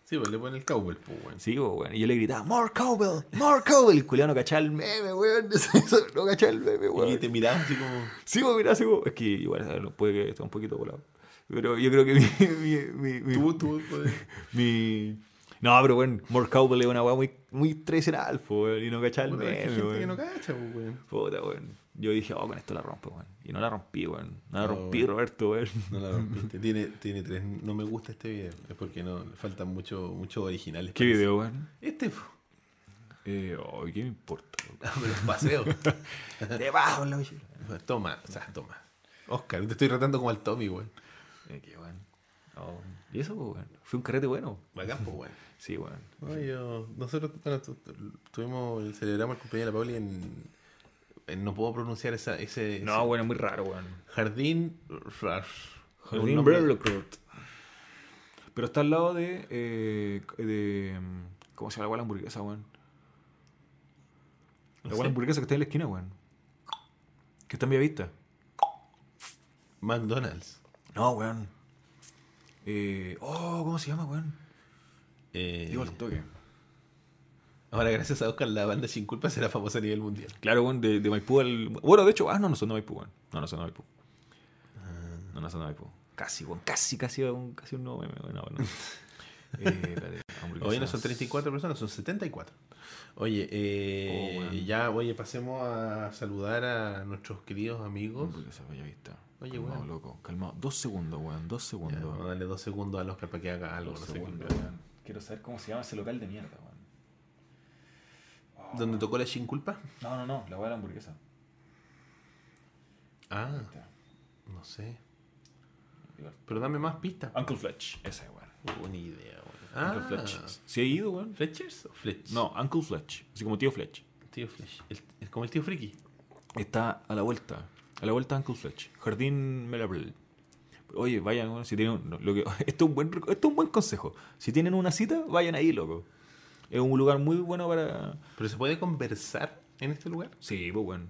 Sí, pues le ponen el cowbell, pues, weón. Sí, pues, weón. Y yo le gritaba, more cowbell, more cowbell. Y el culiao no cachaba el meme, weón. No cachaba el meme, weón. Y te miraba así como. Sí, pues mira, sí, pues. Es que igual puede que esté un poquito volado. Pero yo creo que mi. mi, mi, Tú, tú, mi- No, pero bueno, More Cowbell es una weá muy, muy tradicional, pues, weón, y no cachaba el hay gente weón. que no cacha, weón. Puta, weón. Yo dije, oh, con esto la rompo, weón. Y no la rompí, weón. No la No, rompí, weón. Roberto, weón. No la rompiste. Tiene, tiene tres. No me gusta este video. Es porque no le faltan muchos mucho originales. ¿Qué video, weón? Este, po. Eh, oh, ¿qué me importa? Me los paseo. Debajo la toma, o sea, toma. Oscar, te estoy tratando como al Tommy, weón. Eh, qué. Oh, y eso, pues. Fue un carrete bueno. Bacán, pues, weón. Sí, weón. No, yo- nosotros, bueno, tu- tu- tuvimos, celebramos el cumpleaños de la Pauli en no puedo pronunciar esa, ese, No, ese- es muy raro, weón. Jardín Rush. Jardín Berlecourt. Pero está al lado de. eh, de mm, ¿Cómo se llama la guala hamburguesa, weón? La No hamburguesa que está en la esquina, weón. Que está en Vista. McDonald's. No, weón. Eh, oh, ¿cómo se llama, weón? Eh, Digo al toque. ahora, gracias a Oscar, la banda Sin Culpa será famosa a nivel mundial. Claro, weón, de, de Maipú al. Bueno, de hecho, ah, no, no son de Maipú, weón. No, no son de Maipú. No, no son de Maipú. Casi, weón, casi, casi un, casi un nuevo meme, weón. No, no. Eh, espérate, hamburguesas. Hoy no son 34 personas, son 74. Oye, eh, Oh, weón. ya, oye, pasemos a saludar a nuestros queridos amigos. Hamburguesa Bellavista. Oye, calmado, weón. loco, calmado. Dos segundos, weón, dos Ya, segundos. vamos a darle dos segundos al Oscar para que haga algo. Dos No sé segundos, weón. Quiero saber cómo se llama ese local de mierda, weón. ¿Dónde tocó la Sin Culpa? No, no, no, la weá de la hamburguesa. Ah, no sé. Pero dame más pistas. Uncle Fletch, ese, weón. Buena idea, weón. Ah, Uncle Fletch. ¿Sí he ido, weón? ¿Fletchers o Fletch? No, Uncle Fletch, así como tío Fletch. Tío Fletch. El- es como el tío Friki. Está a la vuelta. A la vuelta de Uncle Fletch. Jardín Melabrel. Oye, vayan, si tienen un, no, lo que, esto, es un buen, esto es un buen consejo. Si tienen una cita, vayan ahí, loco. Es un lugar muy bueno para... ¿Pero se puede conversar en este lugar? Sí, pues, weón.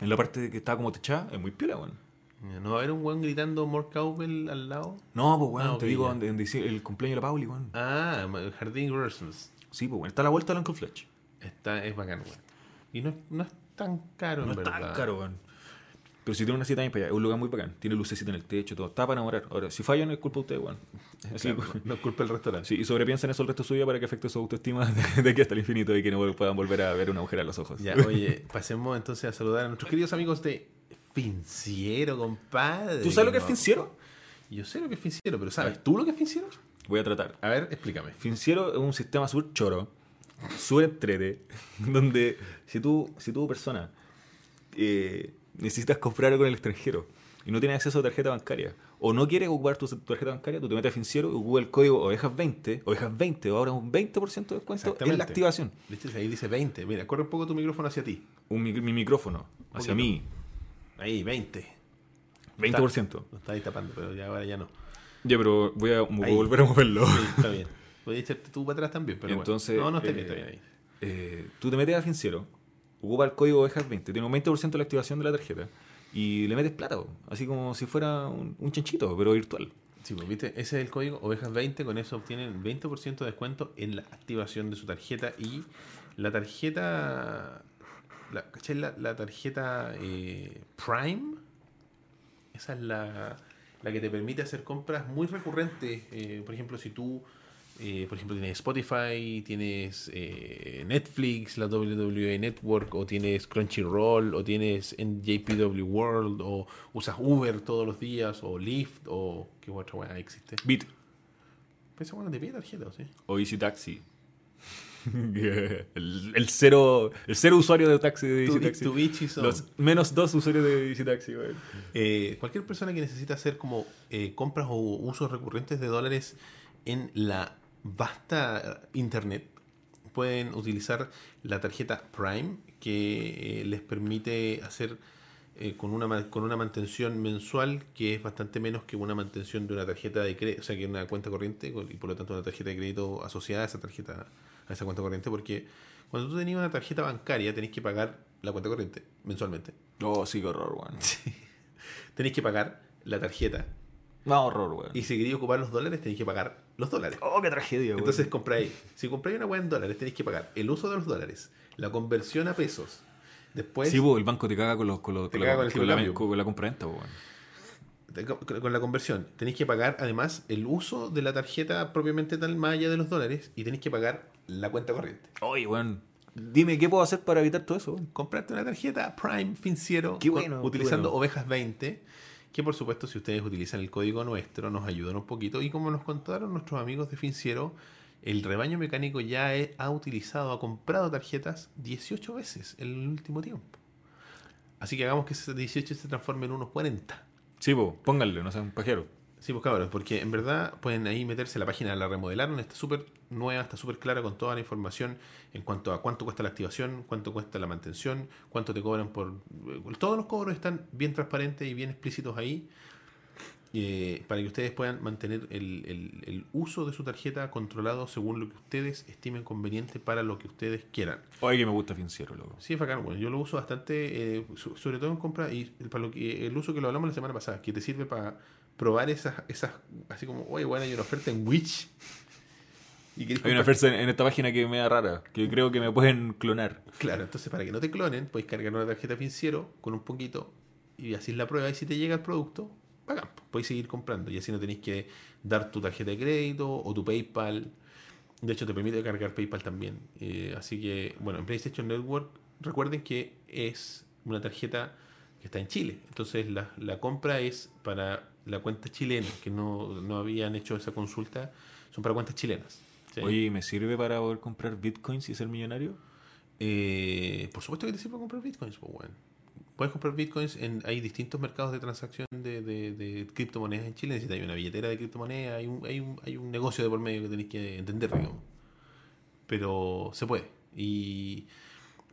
En la parte que está como techada, es muy piola, weón. ¿No va a haber un weón gritando More Cowbell al lado? No, pues, weón, Ah, ok, te digo, donde, donde el cumpleaños de la Pauli, weón. Ah, Jardín Gersons. Sí, pues, weón. Está a la vuelta del Uncle Fletch. Está, es bacán, weón. Y no, es- no es tan caro, No en es verdad. tan caro, weón. Pero si tiene una cita ahí para allá, es un lugar muy bacán. Tiene lucecita en el techo, todo. Está para enamorar. Ahora, si fallan, es culpa de ustedes, weón. Claro, no es culpa del restaurante. Sí, y sobrepiensen eso el resto suyo para que afecte su autoestima de, de aquí hasta el infinito y que no puedan volver a ver una agujera en los ojos. Ya, oye, pasemos entonces a saludar a nuestros queridos amigos de Finciero, compadre. ¿Tú sabes lo que es No. Finciero? Yo sé lo que es Finciero, pero ¿sabes tú lo que es Finciero? Voy a tratar. A ver, explícame. Finciero es un sistema súper choro, súper entrete, donde si tú, si tú persona, eh, necesitas comprar algo en el extranjero y no tienes acceso a tarjeta bancaria, o no quieres ocupar tu, tarjeta bancaria, tú te metes a Finciero y ocupas el código ovejas20, ovejas20, ahora un 20% de descuento en la activación. ¿Viste? Ahí dice 20. Mira, corre un poco tu micrófono hacia ti. Un, mi, mi micrófono hacia mí, Ahí, 20. 20%. Lo está ahí tapando, pero ya ahora ya no. Ya, pero voy a voy a volver a moverlo. Sí, está bien. Puedes echarte tú para atrás también, pero Entonces, bueno. No, no está eh, bien, está bien ahí. eh, tú te metes a Finciero, ocupa el código ovejas20, tiene un 20% de la activación de la tarjeta y le metes plata, así como si fuera un, un chanchito, pero virtual. Sí, pues viste, ese es el código ovejas20, con eso obtienen 20% de descuento en la activación de su tarjeta y la tarjeta, la, ¿cachai? La, la tarjeta eh, Prime, esa es la, la que te permite hacer compras muy recurrentes, eh, por ejemplo, si tú, eh, por ejemplo, tienes Spotify, tienes eh, Netflix, la WWE Network, o tienes Crunchyroll, o tienes NJPW World, o usas Uber todos los días, o Lyft, o qué otra weá existe. Bit Pero esa weá no te pide tarjeta, ¿o ¿sí? o Easy Taxi. el, el cero, el cero usuario de taxi de Easy Taxi. Los menos dos usuarios de Easy Taxi. Eh, cualquier persona que necesita hacer como eh, compras o usos recurrentes de dólares en la vasta internet pueden utilizar la tarjeta Prime que eh, les permite hacer eh, con, una, con una mantención mensual que es bastante menos que una mantención de una tarjeta de crédito, o sea, que una cuenta corriente y por lo tanto una tarjeta de crédito asociada a esa tarjeta, a esa cuenta corriente, porque cuando tú tenías una tarjeta bancaria tenés que pagar la cuenta corriente mensualmente. Oh, sí, qué horror, güey. Tenéis que pagar la tarjeta. No, horror, güey. Y si queréis ocupar los dólares, tenéis que pagar los dólares. Oh, qué tragedia, güey. Entonces compráis. Si compráis una weá en dólares, tenéis que pagar el uso de los dólares, la conversión a pesos. Después, sí, bo, el banco te caga con, los, con, los- Te con caga la, con la, con la compraventa, te- con la conversión, tenéis que pagar además el uso de la tarjeta propiamente tal más allá de los dólares y tenéis que pagar la cuenta corriente. Oye, weón. Dime, ¿qué puedo hacer para evitar todo eso? comprarte una tarjeta Prime Financiero bueno, utilizando bueno. Ovejas 20, que por supuesto si ustedes utilizan el código nuestro nos ayudan un poquito y como nos contaron nuestros amigos de Financiero, el rebaño mecánico ya ha utilizado, ha comprado tarjetas 18 veces en el último tiempo. Así que hagamos que ese 18 se transforme en unos 40. Sí, pónganle, no sean un pajero. Sí, pues cabros, porque en verdad pueden ahí meterse, la página la remodelaron, está súper nueva, está súper clara con toda la información en cuanto a cuánto cuesta la activación, cuánto cuesta la mantención, cuánto te cobran por... Todos los cobros están bien transparentes y bien explícitos ahí eh, para que ustedes puedan mantener el, el- el uso de su tarjeta controlado según lo que ustedes estimen conveniente para lo que ustedes quieran. Oye, que me gusta Finciero, loco. Sí, es bacán, bueno, yo lo uso bastante, eh, so- sobre todo en compra y para lo que, el uso que lo hablamos la semana pasada, que te sirve para probar esas, esas así como, oye, bueno, hay una oferta en Witch. Y Hay una oferta en, en esta página que me da rara, que creo que me pueden clonar. Claro, entonces para que no te clonen, podéis cargar una tarjeta financiero con un poquito y así la prueba y si te llega el producto, bacán, podéis seguir comprando y así no tenéis que dar tu tarjeta de crédito o tu PayPal. De hecho, te permite cargar PayPal también. Eh, así que, bueno, en PlayStation Network, recuerden que es una tarjeta que está en Chile. Entonces, la, la compra es para la cuenta chilena, que no, no habían hecho esa consulta, son para cuentas chilenas. ¿sí? Oye, ¿y ¿me sirve para poder comprar bitcoins y ser millonario? Eh, por supuesto que te sirve para comprar bitcoins, pues, weón. Puedes comprar bitcoins en. Hay distintos mercados de transacción de, de, de criptomonedas en Chile. Necesitas una billetera de criptomonedas. Hay un, hay, un, hay un negocio de por medio que tenéis que entender, digamos. Pero se puede. Y.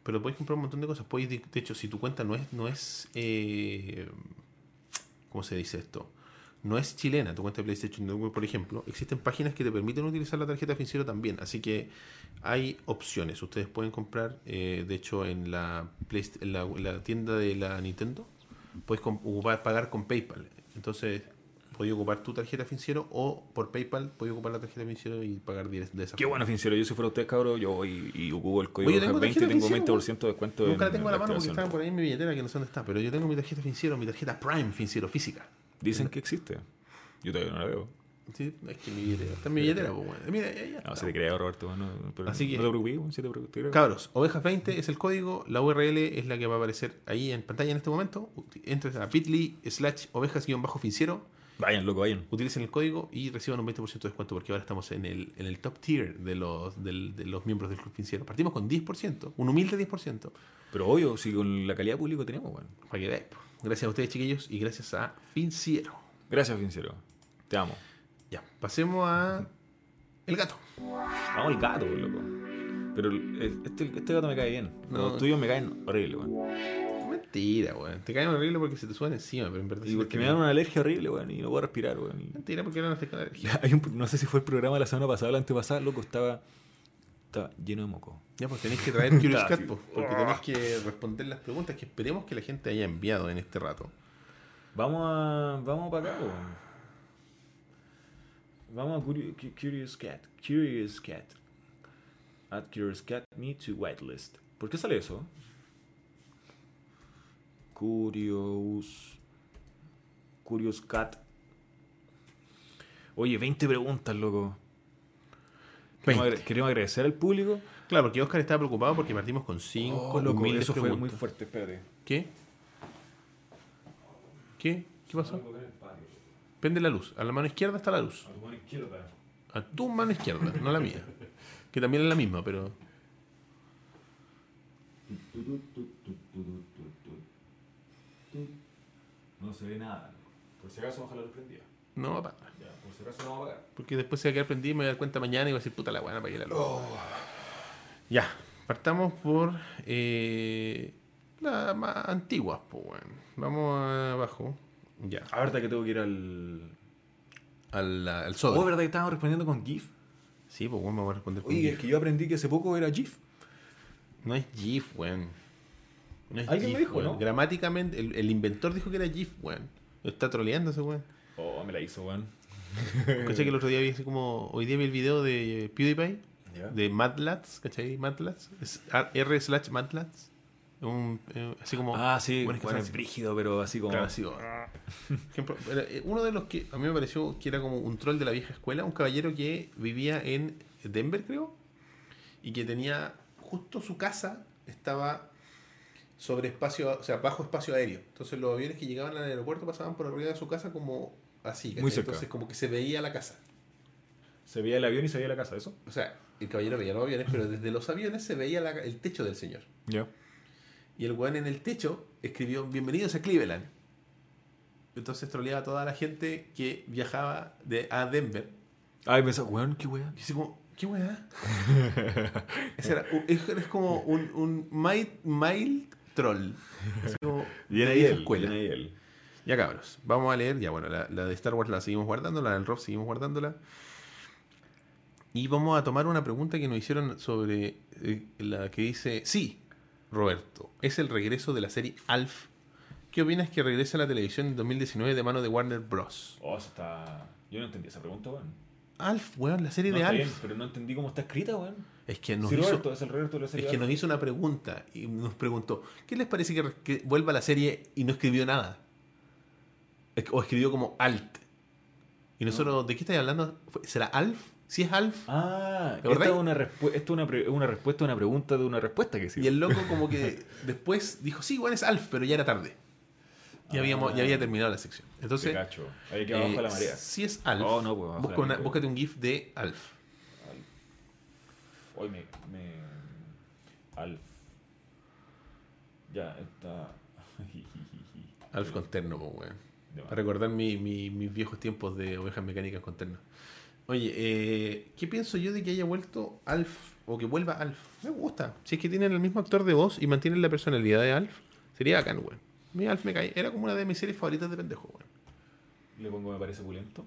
Pero podéis comprar un montón de cosas. Podéis, de de hecho, si tu cuenta no es. No es eh, ¿Cómo se dice esto? No es chilena, tu cuenta de PlayStation Network, por ejemplo. Existen páginas que te permiten utilizar la tarjeta financiera también. Así que hay opciones. Ustedes pueden comprar, eh, de hecho, en la, en la, la tienda de la Nintendo, puedes ocupar, pagar con PayPal. Entonces, podéis ocupar tu tarjeta financiera o por PayPal podéis ocupar la tarjeta financiera y pagar de esa Qué forma. bueno, Finciero. Yo si fuera usted, cabrón, yo voy y ocupo el código Oye, tengo 20 tarjeta tengo Finciero, 20% de descuento Nunca la en tengo a la mano porque estaba por ahí en mi billetera que no sé dónde está, pero yo tengo mi tarjeta financiera, mi tarjeta Prime financiero física. Dicen que existe. Yo todavía no la veo. Sí, es que mi billetera, está en mi billetera, pues, bueno. Mira, ya, ya No, está. se te crea, Roberto. bueno, pero Así que- no te preocupes, bueno, si te preocupes, te creo. Cabros, ovejas20 es el código, la URL es la que va a aparecer ahí en pantalla en este momento. Entres a bit.ly slash ovejas-financiero, Vayan, loco, vayan. utilicen el código y reciban un 20% de descuento porque ahora estamos en el, en el top tier de los, del- de los miembros del club financiero. Partimos con 10%, un humilde 10%, Pero obvio, si con la calidad pública tenemos, bueno. para que veáis. po. Gracias a ustedes, chiquillos, y gracias a Financiero. Gracias, Finciero. Te amo. Ya, pasemos a el gato. Vamos al gato, loco. Pero el- este, este gato me cae bien. No. Los tuyos me caen horrible, weón. Mentira, weón. Te caen horrible porque se te suben encima, pero en verdad Y porque me dan una alergia horrible, weón, y no puedo respirar, weón. y- Mentira, porque no te cae alergia. Hay un, no sé si fue el programa de la semana pasada o la antepasada, loco, estaba, estaba lleno de moco. Ya, pues tenéis que traer Curious Ah, Cat, pues, porque tenéis que responder las preguntas que esperemos que la gente haya enviado en este rato. Vamos a. Vamos para acá, weón. Vamos a Curi- Cu- Curious Cat. Curious Cat. Add Curious Cat me to whitelist. ¿Por qué sale eso? Curious. Curious Cat. Oye, 20 preguntas, loco. Queremos, 20. agra- queremos agradecer al público. Claro, porque Oscar estaba preocupado porque partimos con 5 Oh, loco, eso fue muy fuerte, espérate. ¿Qué? ¿Qué? ¿Qué pasó? Prende la luz. A la mano izquierda está la luz. A tu mano izquierda, no la mía. Que también es la misma, pero. No se ve nada. Por si acaso, ojalá lo prendía. No a. Ya, por acaso no a apagar. Porque después se va a quedar prendido y me voy a dar cuenta mañana y voy a decir, puta la buena, para que la luz. Ya, partamos por eh, la más antigua, pues bueno. Vamos abajo. Ya, A verdad que tengo que ir al. al, al sobre. Oh, ¿verdad que estábamos respondiendo con GIF? Sí, pues bueno, vamos a responder con Oye, GIF. es que yo aprendí que hace poco era GIF. No es GIF, weón. No es Alguien me GIF, dijo, weón. ¿no? Gramáticamente, el, el inventor dijo que era GIF, weón. Lo está troleando ese weón. Oh, me la hizo, weón. ¿Cachai que el otro día vi así como. Hoy día vi el video de PewDiePie, Ya. de Madlats, ¿cachai? Madlats. Es R slash Madlats. Un, eh, así como. Ah, sí, Bueno, es brígido, pero así como. Claro, así como- Ejemplo, era, eh, uno de los que a mí me pareció que era como un troll de la vieja escuela, un caballero que vivía en Denver, creo, y que tenía justo su casa estaba sobre espacio, o sea, bajo espacio aéreo. Entonces los aviones que llegaban al aeropuerto pasaban por arriba de su casa como así, ¿cachai? Muy cerca. Entonces como que se veía la casa. Se veía el avión y se veía la casa, ¿eso? O sea, el caballero veía los aviones, pero desde los aviones se veía la- el techo del señor. Ya. Y el weón en el techo escribió Bienvenidos a Cleveland. entonces troleaba a toda la gente que viajaba de, a Denver. Ay, pensaba, weón, qué weón. Y así como, ¿qué? Ese era, es, es como un, un mild, mild troll. Como Bien de ahí él, escuela. bien ahí él. Ya cabros, vamos a leer, ya bueno, la, la de Star Wars la seguimos guardando, la del Rob seguimos guardándola. Y vamos a tomar una pregunta que nos hicieron sobre eh, la que dice, sí, Roberto, es el regreso de la serie Alf. ¿Qué opinas que regrese a la televisión en 2019 de mano de Warner Bros? Oh, eso está... Yo no entendí esa pregunta, weón. Alf, weón, la serie No, de Alf. bien, pero no entendí cómo está escrita, weón. Es que nos Sí, hizo... Roberto, es el Roberto de la serie. Es que nos hizo una pregunta y nos preguntó, ¿qué les parece que, que vuelva a la serie y no escribió nada? O escribió como Alt. Y nosotros, ¿de qué estáis hablando? ¿Será Alf? Si es Alf. Ah, ¿Te esta es una, respu- esto es una, una respuesta a una pregunta de una respuesta que sí. Y el loco como que después dijo, sí, igual es Alf, pero ya era tarde. Ya, habíamos, ya había terminado la sección. Entonces, cacho. Ahí eh, la marea. si es Alf, Oh, no, pues, busca una- búscate un GIF de Alf. Hoy me, me. Alf. Ya, está. Alf con terno, pues, weón. Para recordar mi- mi- mis viejos tiempos de ovejas mecánicas con terno. Oye, eh, ¿qué pienso yo de que haya vuelto Alf o que vuelva Alf? Me gusta. Si es que tienen el mismo actor de voz y mantienen la personalidad de Alf, sería bacán, weón. Mi Alf me cae. Era como una de mis series favoritas de pendejo, weón. Le pongo me parece pulento.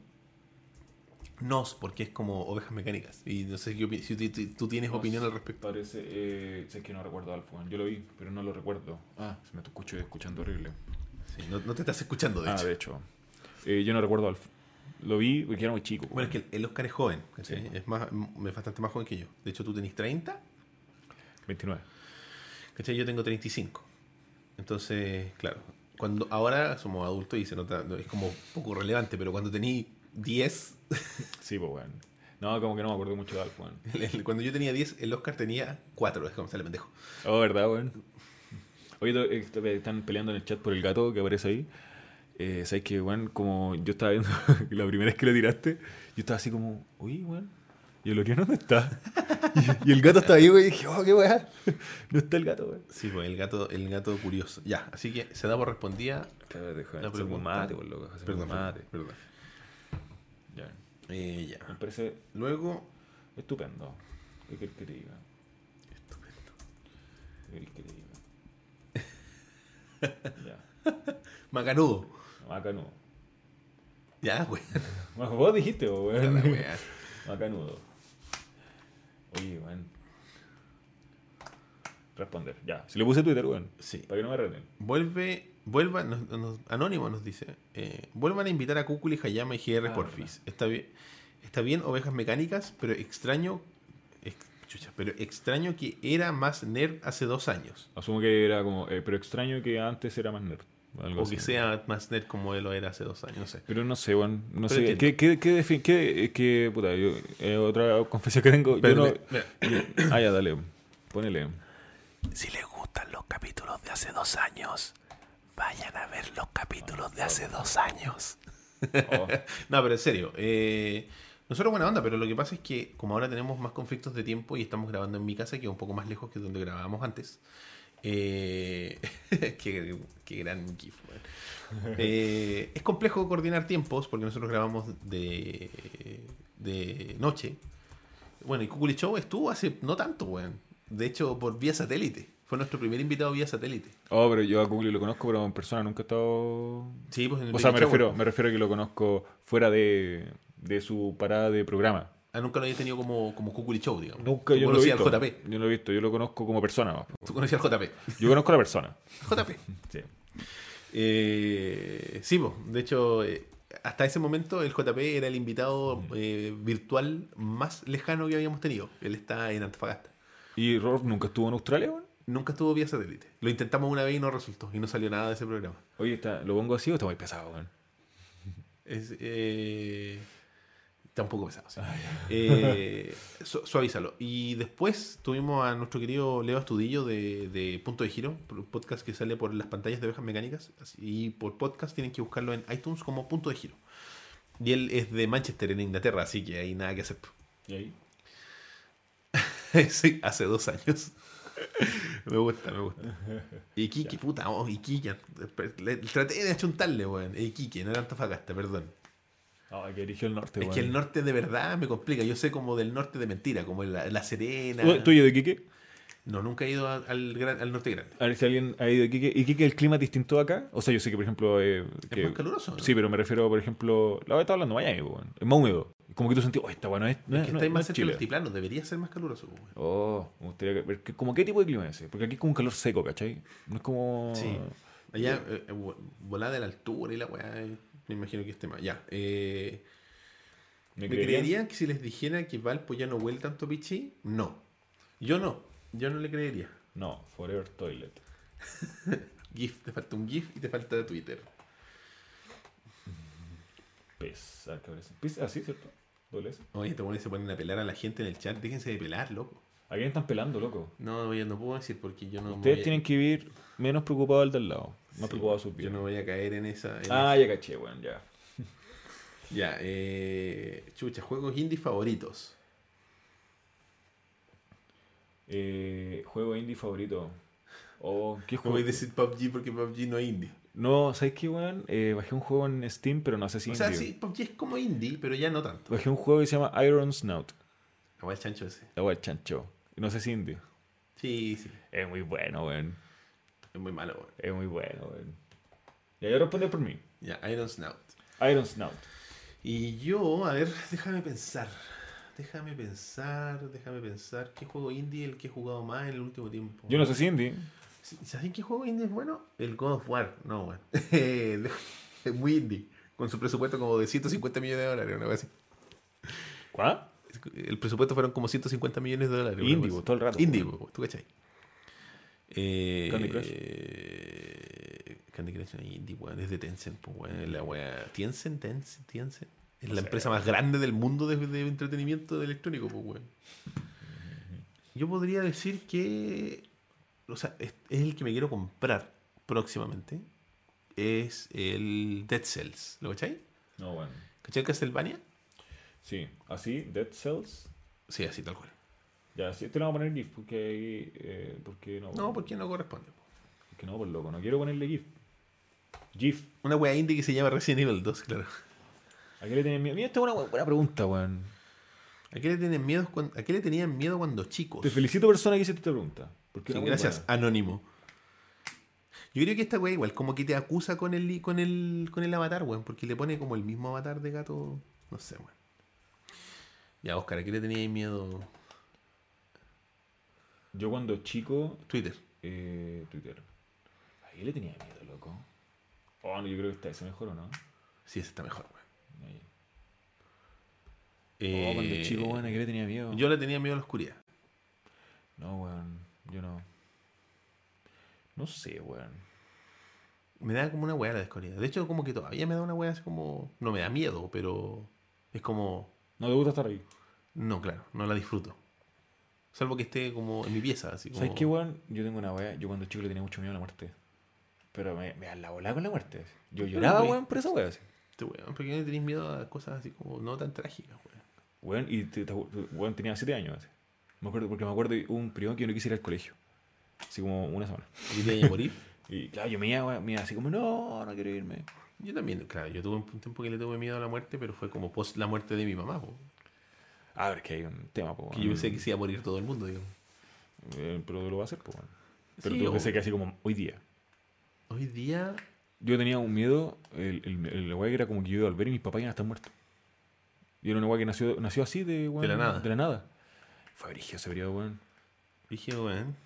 Nos, porque es como ovejas mecánicas. Y no sé qué si tú, tienes opinión al respecto. Parece. Eh, sé que no recuerdo Alf, weón. Yo lo vi, pero no lo recuerdo. Ah, se me escucho escuchando horrible. Sí, no, no te estás escuchando, de ah, hecho. de hecho. Eh, yo no recuerdo Alf. Lo vi porque era muy chico. Bueno, es que el, Oscar es joven, ¿cachai? Sí. Es, más, es bastante más joven que yo. De hecho, tú tenés 30, 29. ¿cachai? Yo tengo 35. Entonces, claro, cuando ahora somos adultos y se nota, no, es como poco relevante, pero cuando tení 10, Sí, pues, weón. No, como que no me acuerdo mucho de Alf, el- cuando yo tenía 10, el Oscar tenía 4, es como sale pendejo. Oh, ¿verdad, weón? Oye, eh, están peleando en el chat por el gato que aparece ahí. Eh, ¿Sabes que, weón? Como yo estaba viendo la primera vez que lo tiraste, yo estaba así como, uy, weón. ¿Y el Orión dónde está? y, y el gato está ahí, weón. Y dije, oh, qué weón. No está el gato, weón. Sí, pues el gato, el gato curioso. Ya, así que se da por respondida. La un pregunta- mate, por loco. Perdón, mate. perdón. Ya. Eh, ya. Me parece Luego, estupendo. ¿Qué querés que te diga? ¿Qué querés que te diga? Ya. Macanudo. Macanudo. Ya, güey. Vos dijiste, wea. Macanudo. Oye, weón. Responder. Ya. Si le puse Twitter, weón. Sí. Para que no me reten. Vuelve, vuelvan, nos- nos- Anónimo nos dice, eh, vuelvan a invitar a Kukuli, Hayama y GR Ah, Porfis. Está bien, está bien ovejas mecánicas, pero extraño, ex- chucha, pero extraño que era más nerd hace dos años. Asumo que era como. eh, pero extraño que antes era más nerd. Algo O así. que sea más nerd como él lo era hace dos años, no sé. Pero no sé, weón. No Pero sé. entiendo. ¿Qué, qué, qué, defi- qué, qué- puta, yo, eh, otra confesión que tengo. Pero yo no, mira, ah, ya, dale. Ponele. si les gustan los capítulos de hace dos años, vayan a ver los capítulos de hace dos años. Oh, No, pero en serio. eh, nosotros buena onda, pero lo que pasa es que como ahora tenemos más conflictos de tiempo y estamos grabando en mi casa, que es un poco más lejos que donde grabábamos antes. eh, qué, qué gran gif, weón. Eh, es complejo coordinar tiempos porque nosotros grabamos de, de noche. Bueno, y Kukuli Show estuvo hace no tanto, weón. De hecho, por vía satélite. Fue nuestro primer invitado vía satélite. oh, pero yo a Google lo conozco, pero en persona nunca he estado. Sí, pues en el O sea, me refiero, me refiero a que lo conozco fuera de, de su parada de programa. Ah, nunca lo había tenido como, como Kukuli Show, digamos. Nunca yo no lo he visto. al JP. Yo no lo he visto, yo lo conozco como persona. más. Tú conocías al JP. Yo conozco a la persona. JP. Sí. Eh, sí, po. de hecho, eh, hasta ese momento el JP era el invitado eh, virtual más lejano que habíamos tenido. Él está en Antofagasta. ¿Y Rolf nunca estuvo en Australia, weón? Nunca estuvo vía satélite. Lo intentamos una vez y no resultó. Y no salió nada de ese programa. Oye, está, ¿lo pongo así o está muy pesado? Es, eh, está un poco pesado. sí. Eh, su- suavízalo. Y después tuvimos a nuestro querido Leo Astudillo de, de Punto de Giro, un podcast que sale por las pantallas de ovejas mecánicas. Y por podcast tienen que buscarlo en iTunes como Punto de Giro. Y él es de Manchester, en Inglaterra, así que hay nada que hacer. ¿Y ahí? sí, hace dos años. Me gusta, me gusta. Iquique, puta, oh, Iquique. Traté de achuntarle, weón. Iquique, no era Antofagasta, perdón. Ah, que eligió el norte, Es que el norte de verdad me complica. Yo sé como del norte de mentira, como la, La Serena. ¿Tú, y yo de Quique? No, nunca he ido al, gran- al norte grande. A ver si alguien ha ido de Quique. ¿Y Quique el clima es distinto acá? O sea, yo sé que, por ejemplo... eh, que- más caluroso, ¿no? Sí, pero me refiero, por ejemplo... La vez estaba hablando Miami, weón. Es más húmedo. Como que tú sentís, oh, esta bueno es, no Es es, que no está es- no más es cerca del altiplano, debería ser más caluroso. weón. Oh, me gustaría ver que- como qué tipo de clima es ese. Porque aquí es como un calor seco, ¿cachai? No es como... Sí. Allá, eh, eh, vo- volada de la altura y la weá, eh, me imagino que esté más. Ya. Eh, ¿Me ¿Me creerían? que si les dijera que Valpo ya no huele tanto pichi? No. Yo no. Yo no le creería. No, Forever Toilet. GIF, te falta un GIF y te falta Twitter. A ver qué aparece. Pez, ah, sí, ¿cierto? Doble S. Oye, te ponen, se ponen a pelar a la gente en el chat. Déjense de pelar, loco. ¿A quién están pelando, loco? No, oye, no puedo decir porque yo no. me Ustedes voy a- tienen que vivir menos preocupados del del lado. Más Sí, preocupados de sus Yo vidas. no voy a caer en esa. en Ah, esa. ya caché, weón, ya. Ya, eh, chucha, juegos indie favoritos. Eh, juego indie favorito. O, ¿qué No juego? voy a decir PUBG porque PUBG no es indie. No, ¿sabes qué, weón? Eh, bajé un juego en Steam, pero no sé si o sea, indie. sí, PUBG es como indie, pero ya no tanto. Bajé un juego que se llama Iron Snout. Igual el chancho ese. La weá chancho. Y No sé si indie. Sí, sí. Es muy bueno, weón. Es muy malo, weón. Es muy bueno, weón. Ya yo respondí por mí. Ya, Iron Snout. Iron Snout. Y yo, a ver, déjame pensar. Déjame pensar, déjame pensar. ¿Qué juego indie es el que he jugado más en el último tiempo? Yo no sé si indie. Sí, ¿Saben qué juego indie es bueno? El God of War. No, weón. es muy indie. Con su presupuesto como de 150 millones de dólares, una cosa así. ¿Cuál? El presupuesto fueron como 150 millones de dólares. po, todo el rato, po, tú cachai. Eh, Candy Crush. eh, Candy Crush no indie, weón. Es de Tencent, pues, weón. La weá. Tencent, Tencent, Tencent. Es la empresa más grande del mundo de, de entretenimiento electrónico, pues, weón. Yo podría decir que. O sea, es, es el que me quiero comprar próximamente. Es el Dead Cells. ¿Lo cachai? No, bueno. ¿Cachai Castlevania? Sí, así, Dead Cells. Sí, así tal cual. Ya, sí, te lo vamos a poner GIF porque ahí. Eh, porque no, No, porque no corresponde. po. Porque no, por loco. No quiero ponerle GIF. GIF. Una wea indie que se llama Resident Evil 2, claro. ¿A qué le tenían miedo? Mira, esta es una bu- buena pregunta, weón. ¿A qué le tenían miedo cuando, a qué le tenían miedo cuando chicos? Te felicito, persona que hiciste esta pregunta. Porque Sí, gracias, buena. Anónimo. Yo creo que esta wea igual, como que te acusa con el, con el, con el avatar, weón, porque le pone como el mismo avatar de gato. No sé, weón. Ya, Oscar, ¿a qué le tenías miedo? Yo cuando chico. Twitter. Eh, Twitter. ¿A qué le tenía miedo, loco? Oh, no, yo creo que está ese mejor o no. Sí, ese está mejor, weón. Eh, oh, cuando chico, weón, ¿a qué le tenía miedo? Yo le tenía miedo a la oscuridad. No, weón. Yo no. No sé, weón. Me da como una wea la oscuridad. De hecho, como que todavía me da una wea así como. No me da miedo, pero. Es como. No te gusta estar ahí. No, claro, no la disfruto. Salvo que esté como en mi pieza, así como. ¿Sabes qué, weón? Yo tengo una weá. Yo cuando chico le tenía mucho miedo a la muerte. Pero me, me la con la muerte. Yo ¿Por qué, lloraba, weón, por esa weá. así. Este weón, ¿por qué no tenéis miedo a cosas así como no tan trágicas, weón? Weón, y te, te- weón, tenía 7 años. así. Me acuerdo, porque me acuerdo de un periodo que yo no quise ir al colegio. Así como una semana. ¿Y te iba a morir? Y claro, yo me iba, weón, me iba así como, no, no quiero irme. Yo también, claro, yo tuve un tiempo que le tuve miedo a la muerte, pero fue como post la muerte de mi mamá, po. A ver, que hay un tema, po, que yo pensé que se iba a morir todo el mundo, digamos. Eh, pero lo va a hacer, weón. Pero Sí, yo o- pensé que así como hoy día. Hoy día, Yo tenía un miedo, el, el, el weá que era como que yo iba a volver y mis papás iban a estar muertos. Y era una weá que nació, nació así de, weón, De la nada. De la nada. Fue brigio ese periodo, weón. dije, weón.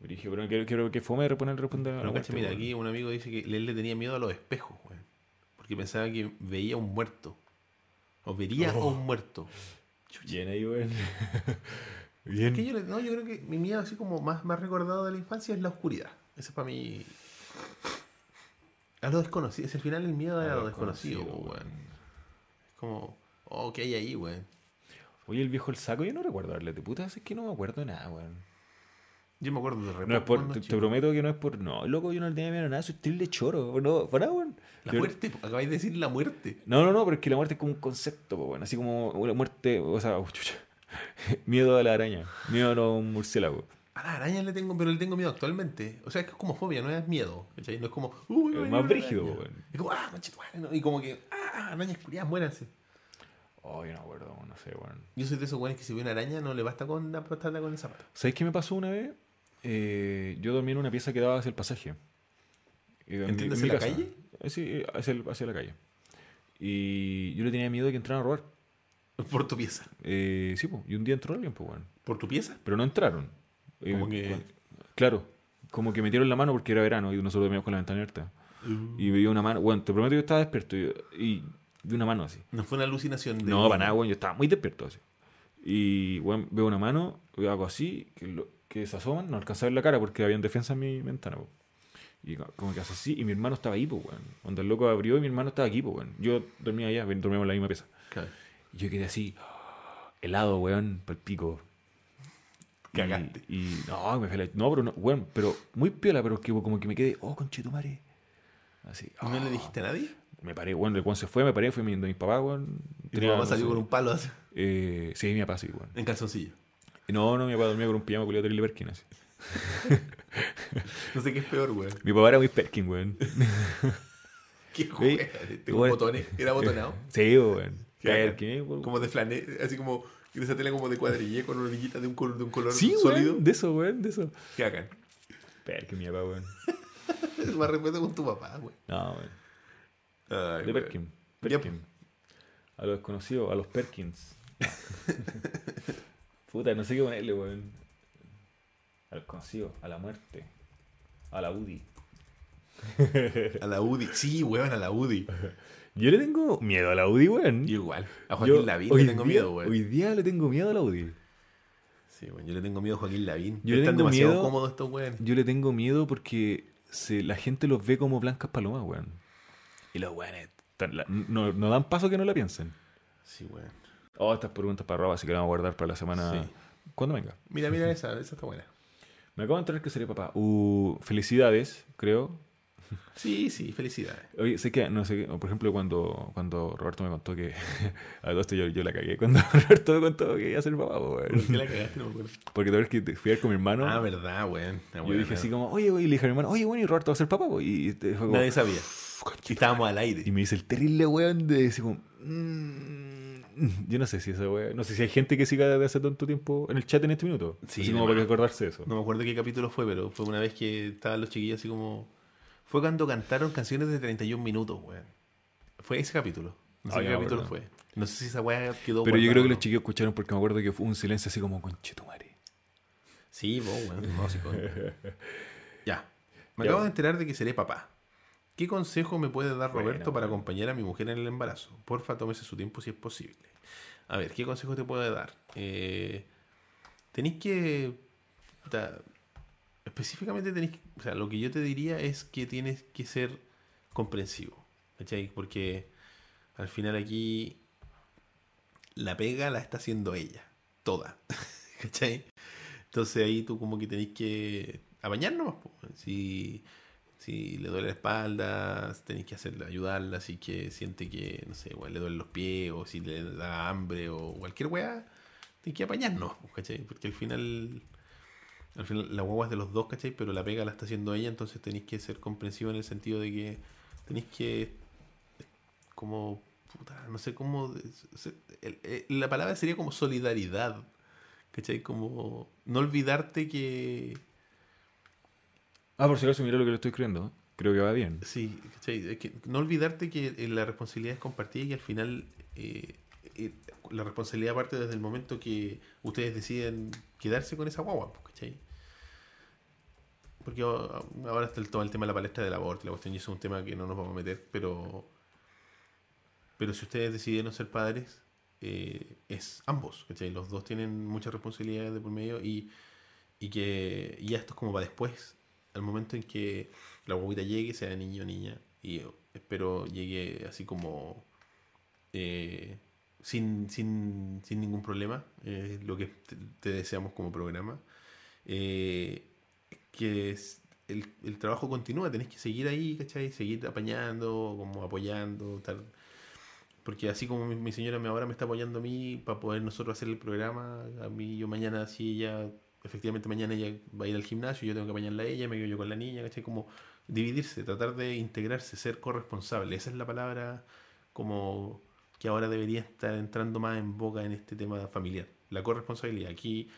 Brigio, pero quiero, quiero que fome responder, responder a la Pero muerte, mira, weón. aquí un amigo dice que él le tenía miedo a los espejos, weón. Porque pensaba que veía un muerto. O vería a Oh. un muerto. Bien ahí, weón. Bien. Que yo, no, yo creo que mi miedo así como más, más recordado de la infancia es la oscuridad. Ese es para mí. A lo desconocido. Es el final el miedo A a lo desconocido, weón. Es como, oh, ¿qué hay ahí, weón? Oye, el viejo el saco, yo no recuerdo darle de puta, es que no me acuerdo de nada, weón. Yo me acuerdo de repente. No es por, te, te prometo que no es por. No, loco, yo no le tenía miedo a nada, soy de choro. No, para, weón. La Yo- muerte, acabáis de decir la muerte. No, no, no, pero es que la muerte es como un concepto, weón. Así como una muerte, o sea, oh, chucha. miedo a la araña, miedo a un murciélago. A las arañas le tengo, pero le tengo miedo actualmente. O sea, es que es como fobia, no es miedo. ¿cachai? No es como, uy, Es más brígido, araña. weón. Es como, ah, conchetumare, ¿no? Y como que, ah, arañas culiadas, muéranse. Oh, yo no acuerdo, no sé, weón. Yo soy de esos weones que si ve una araña no le basta con apostarla con el zapato. ¿Sabes qué me pasó una vez? Eh, yo dormí en una pieza que daba hacia el pasaje. ¿Entiendes, en la casa. calle? Eh, Sí, eh, hacia, el- hacia la calle. Y yo le tenía miedo de que entraran a robar. Por tu pieza. Eh, sí. Y un día entró alguien, pues, weón. ¿Por tu pieza? Pero no entraron. Eh, Como que- cu- Claro. Como que metieron la mano porque era verano y nosotros dormíamos con la ventana abierta. Y veía una mano. Bueno, te prometo que yo estaba despierto. Y, y vi una mano así. No fue una alucinación. de- No, para nada, weón. Yo estaba muy despierto así. Y, weón, veo una mano, veo algo así, que, lo- que se asoman, no alcanza a ver la cara porque había defensa en mi ventana, weón. Y co- como que hace así, y mi hermano estaba ahí, pues, weón. Cuando el loco abrió y mi hermano estaba aquí, pues, weón. Yo dormía allá, dormíamos en la misma pieza. Claro. Y yo quedé así, helado, weón, pal pico. Y- Cagaste. Y, no, me fue la- No, pero no, weón, pero muy piola, pero que como que me quedé, oh, conchetumare. Así. ¿No le ah. dijiste a nadie? Me paré, weón, el weón se fue, me paré, fui viendo a mis papás, weón. Y tu no salió con un palo así, eh, sí, mi papá sí, weón. en calzoncillo. No, no, mi papá dormía con un pijama culiado terrible Perkin, así. No sé qué es peor, weón. Mi papá era muy Perkin, weón. ¿Qué weón? Tengo Weón. botones. Era botonado. Sí, weón. Perkin, weón. Como de flanel, así como de esa tela como de cuadrille con orillitas de un color, de un color Sí, sólido. weón, de eso, weón, de eso. Qué bacán. Perkin, mi papá, weón. Más respeto con tu papá, weón. No, weón. De. Perkin. Perkin. A los desconocidos, a los Perkins. Puta, no sé qué ponerle, weón. A los conocidos, a la muerte. A la UDI. A la UDI. Sí, weón, a la UDI. Yo le tengo miedo a la UDI, weón. Yo igual. A Joaquín Yo Lavín hoy le tengo día- miedo, weón. Hoy día le tengo miedo a la UDI. Sí, weón. Yo le tengo miedo a Joaquín Lavín. Yo le Están tengo demasiado miedo- cómodos estos weón. Yo le tengo miedo porque se, la gente los ve como blancas palomas, weón. Y los weones no, no dan paso que no la piensen. Sí, weón. Oh, estas preguntas para Rob, así que las vamos a guardar para la semana. Sí. ¿Cuándo venga? Mira, mira esa, esa está buena. Me acabo de enterar que seré papá. Uh, felicidades, creo. Sí, sí, felicidades. Oye, sé que, no sé, por ejemplo, cuando, cuando Roberto me contó que. a todo esto yo, yo la cagué. Cuando Roberto me contó que iba a ser papá, weón. ¿Por qué la cagaste? No me acuerdo. Porque te que te- fui a ver con mi hermano. Ah, verdad, weón. Yo dije así como, oye, güey, y le dije a mi hermano, oye, bueno, y Roberto va a ser papá, güey. Y, este, fue como, Nadie sabía. "Conche Y estábamos al aire. Y me dice el terrible weón de decir como. "Mm". Yo no sé si esa weón. No sé si hay gente que siga desde hace tanto tiempo en el chat en este minuto. Sí, Así como para de eso. No me acuerdo qué capítulo fue, pero fue una vez que estaban los chiquillos así como. Fue cuando cantaron canciones de 31 minutos, weón. Fue ese capítulo. No sé Ah, qué ya capítulo fue. No sé si esa weá quedó. Pero yo creo que los chiquillos escucharon porque me acuerdo que fue un silencio así como conchetumare. Sí, vos, weón. No, sí, con- ya. Me Ya, acabo bueno. de enterar de que seré papá. ¿Qué consejo me puede dar Bueno, Roberto para acompañar a mi mujer en el embarazo? Porfa, tómese su tiempo si es posible. A ver, ¿qué consejo te puede dar? Eh, tenéis que. específicamente tenéis que. O sea, lo que yo te diría es que tienes que ser comprensivo. ¿Cachai? Porque al final aquí. La pega la está haciendo ella. Toda. ¿Cachai? Entonces ahí tú como que tenés que apañar nomás. po. Si, si le duele la espalda, tenés que hacerla, ayudarla. Si que siente que, no sé, igual le duelen los pies o si le da hambre o cualquier weá, tenés que apañarnos, po, ¿cachai? Porque al final, al final la guagua es de los dos, ¿cachai? Pero la pega la está haciendo ella, entonces tenéis que ser comprensivo en el sentido de que tenéis que como puta, no sé cómo la palabra sería como solidaridad ¿cachai? como no olvidarte que Ah, por si acaso, mira lo que le estoy escribiendo. Creo que va bien. sí, ¿cachai? Es que no olvidarte que eh, la responsabilidad es compartida y al final eh, eh, la responsabilidad parte desde el momento que ustedes deciden quedarse con esa guagua ¿cachai? porque a- ahora está el, todo el tema de la palestra del aborto la cuestión y eso es un tema que no nos vamos a meter pero pero si ustedes decidieron ser padres es ambos ¿cachai? los dos tienen muchas responsabilidades de por medio y, y que ya esto es como para después al momento en que la guaguita llegue sea niño o niña y espero llegue así como eh, sin, sin, sin ningún problema eh, lo que te, deseamos como programa eh, que el, el trabajo continúa, tenés que seguir ahí, ¿cachai? Seguir apañando, como apoyando, tal. Porque así como mi, mi señora me ahora me está apoyando a mí para poder nosotros hacer el programa, a mí yo mañana si ella efectivamente mañana ella va a ir al gimnasio, yo tengo que bañarla a ella, me quedo yo con la niña, ¿cachai? Como dividirse, tratar de integrarse, ser corresponsable. Esa es la palabra como que ahora debería estar entrando más en boca en este tema familiar. La corresponsabilidad. Aquí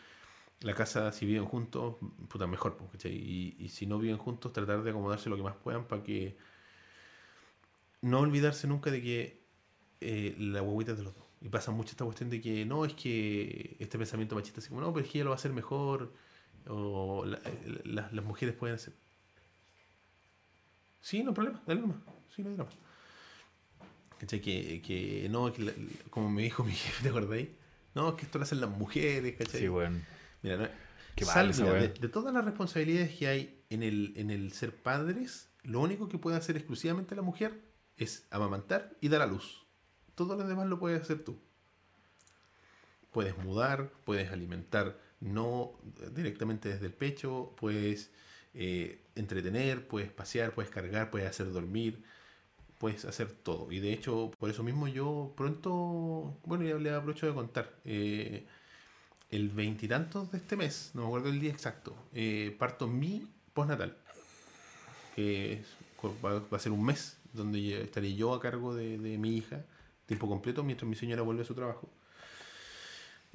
la casa, si viven juntos, puta, mejor, pues, ¿cachai? Y, y si no viven juntos, tratar de acomodarse lo que más puedan para que no olvidarse nunca de que eh, la guaguita es de los dos. Y pasa mucho esta cuestión de que no, es que este pensamiento machista, así como, no, pero es que ella lo va a hacer mejor, o la- eh, la- las mujeres pueden hacer. Sí, no hay problema, dale nomás, sí, no hay drama. ¿Cachai? Que, que no, que la- como me dijo mi jefe, ¿te acordáis? No, es que esto lo hacen las mujeres, ¿cachai? Sí, weón. Mira, no- Qué sal- mira, de, de todas las responsabilidades que hay en el, en el ser padres, lo único que puede hacer exclusivamente la mujer es amamantar y dar a luz. Todo lo demás lo puedes hacer tú. Puedes mudar, puedes alimentar no directamente desde el pecho, puedes eh, entretener, puedes pasear, puedes cargar, puedes hacer dormir, puedes hacer todo. Y de hecho, por eso mismo yo pronto, bueno, ya le aprovecho de contar. eh, el veintitantos de este mes, no me acuerdo el día exacto, eh, parto mi postnatal. Que va, a ser un mes donde estaré yo a cargo de mi hija, tiempo completo, mientras mi señora vuelve a su trabajo.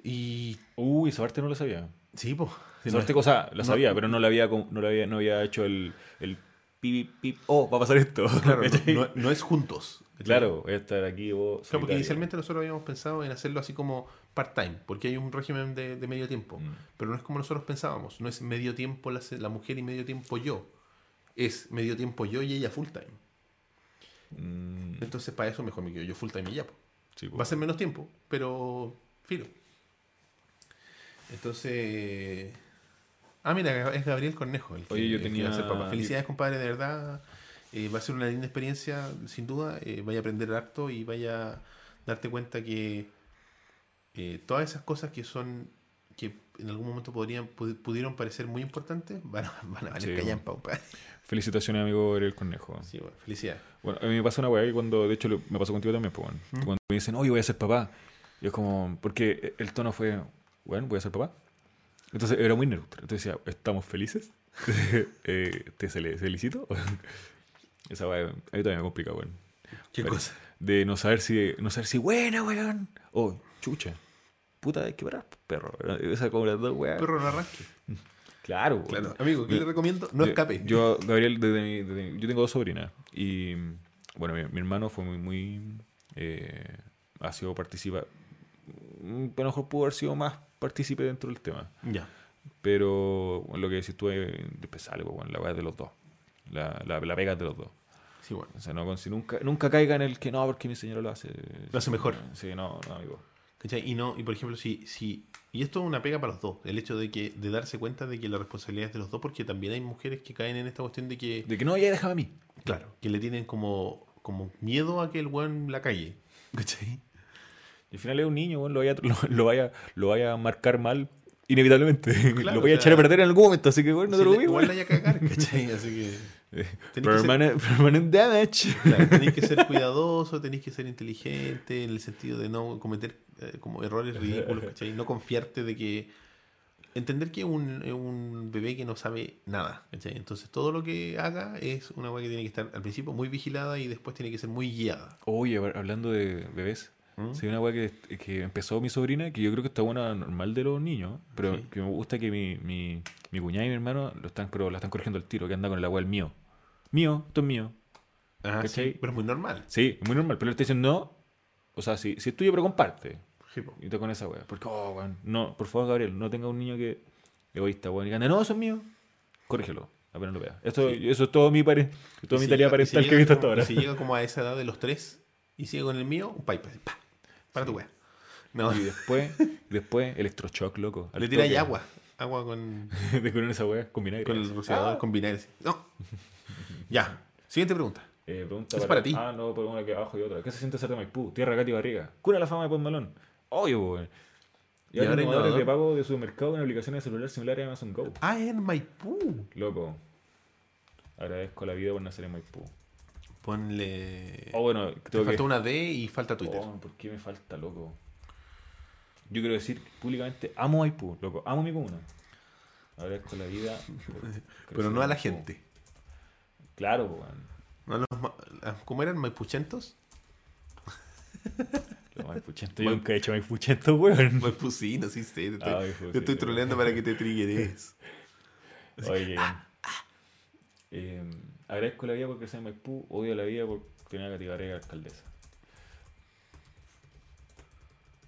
Y Uy, esa parte no lo sabía. sí, pues. Esa parte cosa la no- sabía, pero no la había, no la había, no había hecho el, el pip, pip, oh, va a pasar esto. Claro, no, es juntos. Claro, voy a estar aquí vos. Claro, porque inicialmente nosotros habíamos pensado en hacerlo así como part-time, porque hay un régimen de, de medio tiempo. Mm. Pero no es como nosotros pensábamos. No es medio tiempo la, la mujer y medio tiempo yo. Es medio tiempo yo y ella full-time. Mm, Entonces, para eso mejor me quedo yo full-time y ya. po. sí, Va a ser menos tiempo, pero filo. Entonces. Ah, mira, es Gabriel Cornejo el que, Oye, yo tenía- papá. Felicidades, compadre, de verdad. Eh, va a ser una linda experiencia, sin duda. Eh, vaya a aprender harto y vaya a darte cuenta que eh, todas esas cosas que son en algún momento podrían pu- pudieron parecer muy importantes van a, van a valer Sí, compadre. Felicitaciones, amigo Gabriel Cornejo. Sí, bueno, felicidades. Bueno, a mí me pasa una weá que cuando, de hecho, me pasó contigo también, pues. ¿Mm? Cuando me dicen, oye, voy a ser papá. Y es como, porque el tono fue, bueno, voy a ser papá. Entonces era muy neutro. Entonces decía, ¿estamos felices? Eh, ¿Te felicito? Esa weá, a mí también me complica, weón. ¿Qué Pero- cosa? De no saber si, no saber si buena, weón. O chucha. Puta, hay que parar, perro. Esa como las dos weas. Perro no arranque. Claro, weón. Claro. Amigo, ¿qué le recomiendo? No Yo- escape. Yo, Gabriel, desde mi- desde mi- yo tengo dos sobrinas. Y bueno, mi, mi hermano fue muy, muy eh, ha sido participa. mm, A lo mejor pudo haber sido más partícipe dentro del tema. Ya. Pero bueno, lo que decís tú es pues, bueno, la weá es de los dos. La, la, la pega es de los dos. Sí, bueno. O sea, no, con- si nunca, nunca caiga en el que no, porque mi señora lo hace. Lo hace mejor. Sí, no, no, amigo. ¿Cachai? Y no, y por ejemplo, si, si, y esto es una pega para los dos, el hecho de que, de darse cuenta de que la responsabilidad es de los dos, porque también hay mujeres que caen en esta cuestión de que, De que no, ya déjame a mí. claro, que le tienen como, como miedo a que el weón la calle. ¿Cachai? Y al final es un niño, bueno, lo, vaya, lo, lo vaya, lo vaya a marcar mal inevitablemente. Claro, lo voy a echar a perder en algún momento, así que bueno, no Si te lo igual la vaya a cagar, ¿cachai? Así que Eh, ser- Permanent, damage. claro, tenéis que ser cuidadoso, tenéis que ser inteligente en el sentido de no cometer eh, como errores ridículos, ¿cachai? No confiarte de que entender que es un, es un bebé que no sabe nada, ¿cachai? Entonces todo lo que haga es una weá que tiene que estar al principio muy vigilada y después tiene que ser muy guiada. Oye, hab- hablando de bebés, ¿Mm? sí, una weá que, que empezó mi sobrina, que yo creo que está buena normal de los niños, pero Sí. que me gusta que mi, mi, mi cuñada y mi hermano lo están, pero la están corrigiendo al tiro, que anda con el agua el mío. Mío, esto es mío. Ah, ¿Cachai? sí, pero es muy normal. Sí, es muy normal, pero él está diciendo no. O sea, si, si es tuyo, pero comparte. Sí, po. Y te con esa weá. Porque, oh, weón. No, por favor, Gabriel, no tenga un niño que egoísta, weón. Y ande, no, eso es mío. Corrígelo, apenas lo vea. Esto, Sí. Eso es todo mi, pare, toda mi si tarea si parental que he visto hasta ahora. y Si llega como a esa edad de los tres y sigue con el mío, un pipe, pa, para tu weá. No, Y después, después, electroshock, loco. Le toque. agua, agua con, de con esa weá, con vinagre. con el rociador, Ah. con vinagre. No. Ya, siguiente pregunta. Eh, pregunta Es para ti. Ah, no, pero una aquí abajo y otra. ¿Qué se siente ser de Maipú? Tierra, Gati y Barriga. Cura la fama de Post Malón. Obvio, weón. Y Y ahora innovadores innovador. de pago de supermercado en aplicaciones de celular similares a Amazon Go. Ah, es en Maipú. Loco. Agradezco la vida por nacer en Maipú. Ponle. Oh, bueno, Te que... falta una D y falta Twitter. Oh, ¿Por qué me falta, loco? Yo quiero decir públicamente, amo Maipú, loco. Amo mi comuna. Agradezco la vida. Pero no a la gente. Claro, weón. No a los ma- a- ¿Cómo eran? ¿Maipuchentos? Los maipuchentos. Yo nunca he hecho maipuchentos, weón. Maipucinos, sí, sí. Te estoy, Ah, maipucino. te estoy troleando para que te triggeres. Oye, eh, agradezco la vida porque soy Maipú, odio la vida porque tenía que tirar a alcaldesa.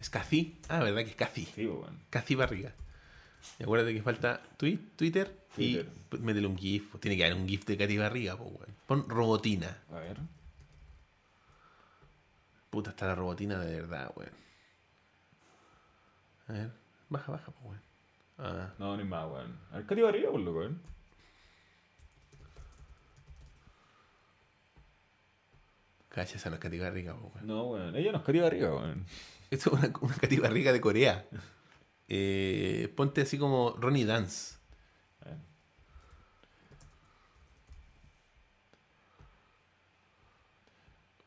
¿Es Casi? Ah, ¿verdad que es Casi? Sí, pues. Casi Barriga. Y acuérdate que falta tweet, Twitter, Twitter. y pues, métele un GIF. Tiene que haber un GIF de Katy Barriga, pues, weón. Pon robotina. A ver. Puta, está la robotina de verdad, weón. A ver, baja, baja, pues, weón. Ah, No, ni más, weón. A ver, Katy Barriga, por loco, weón. cacha, esa no es Katy Barriga, pues, weón. No, weón. Ella no es Katy Barriga, weón. Esto es una, una Barriga de Corea. Eh, ponte así como Ronnie Dance.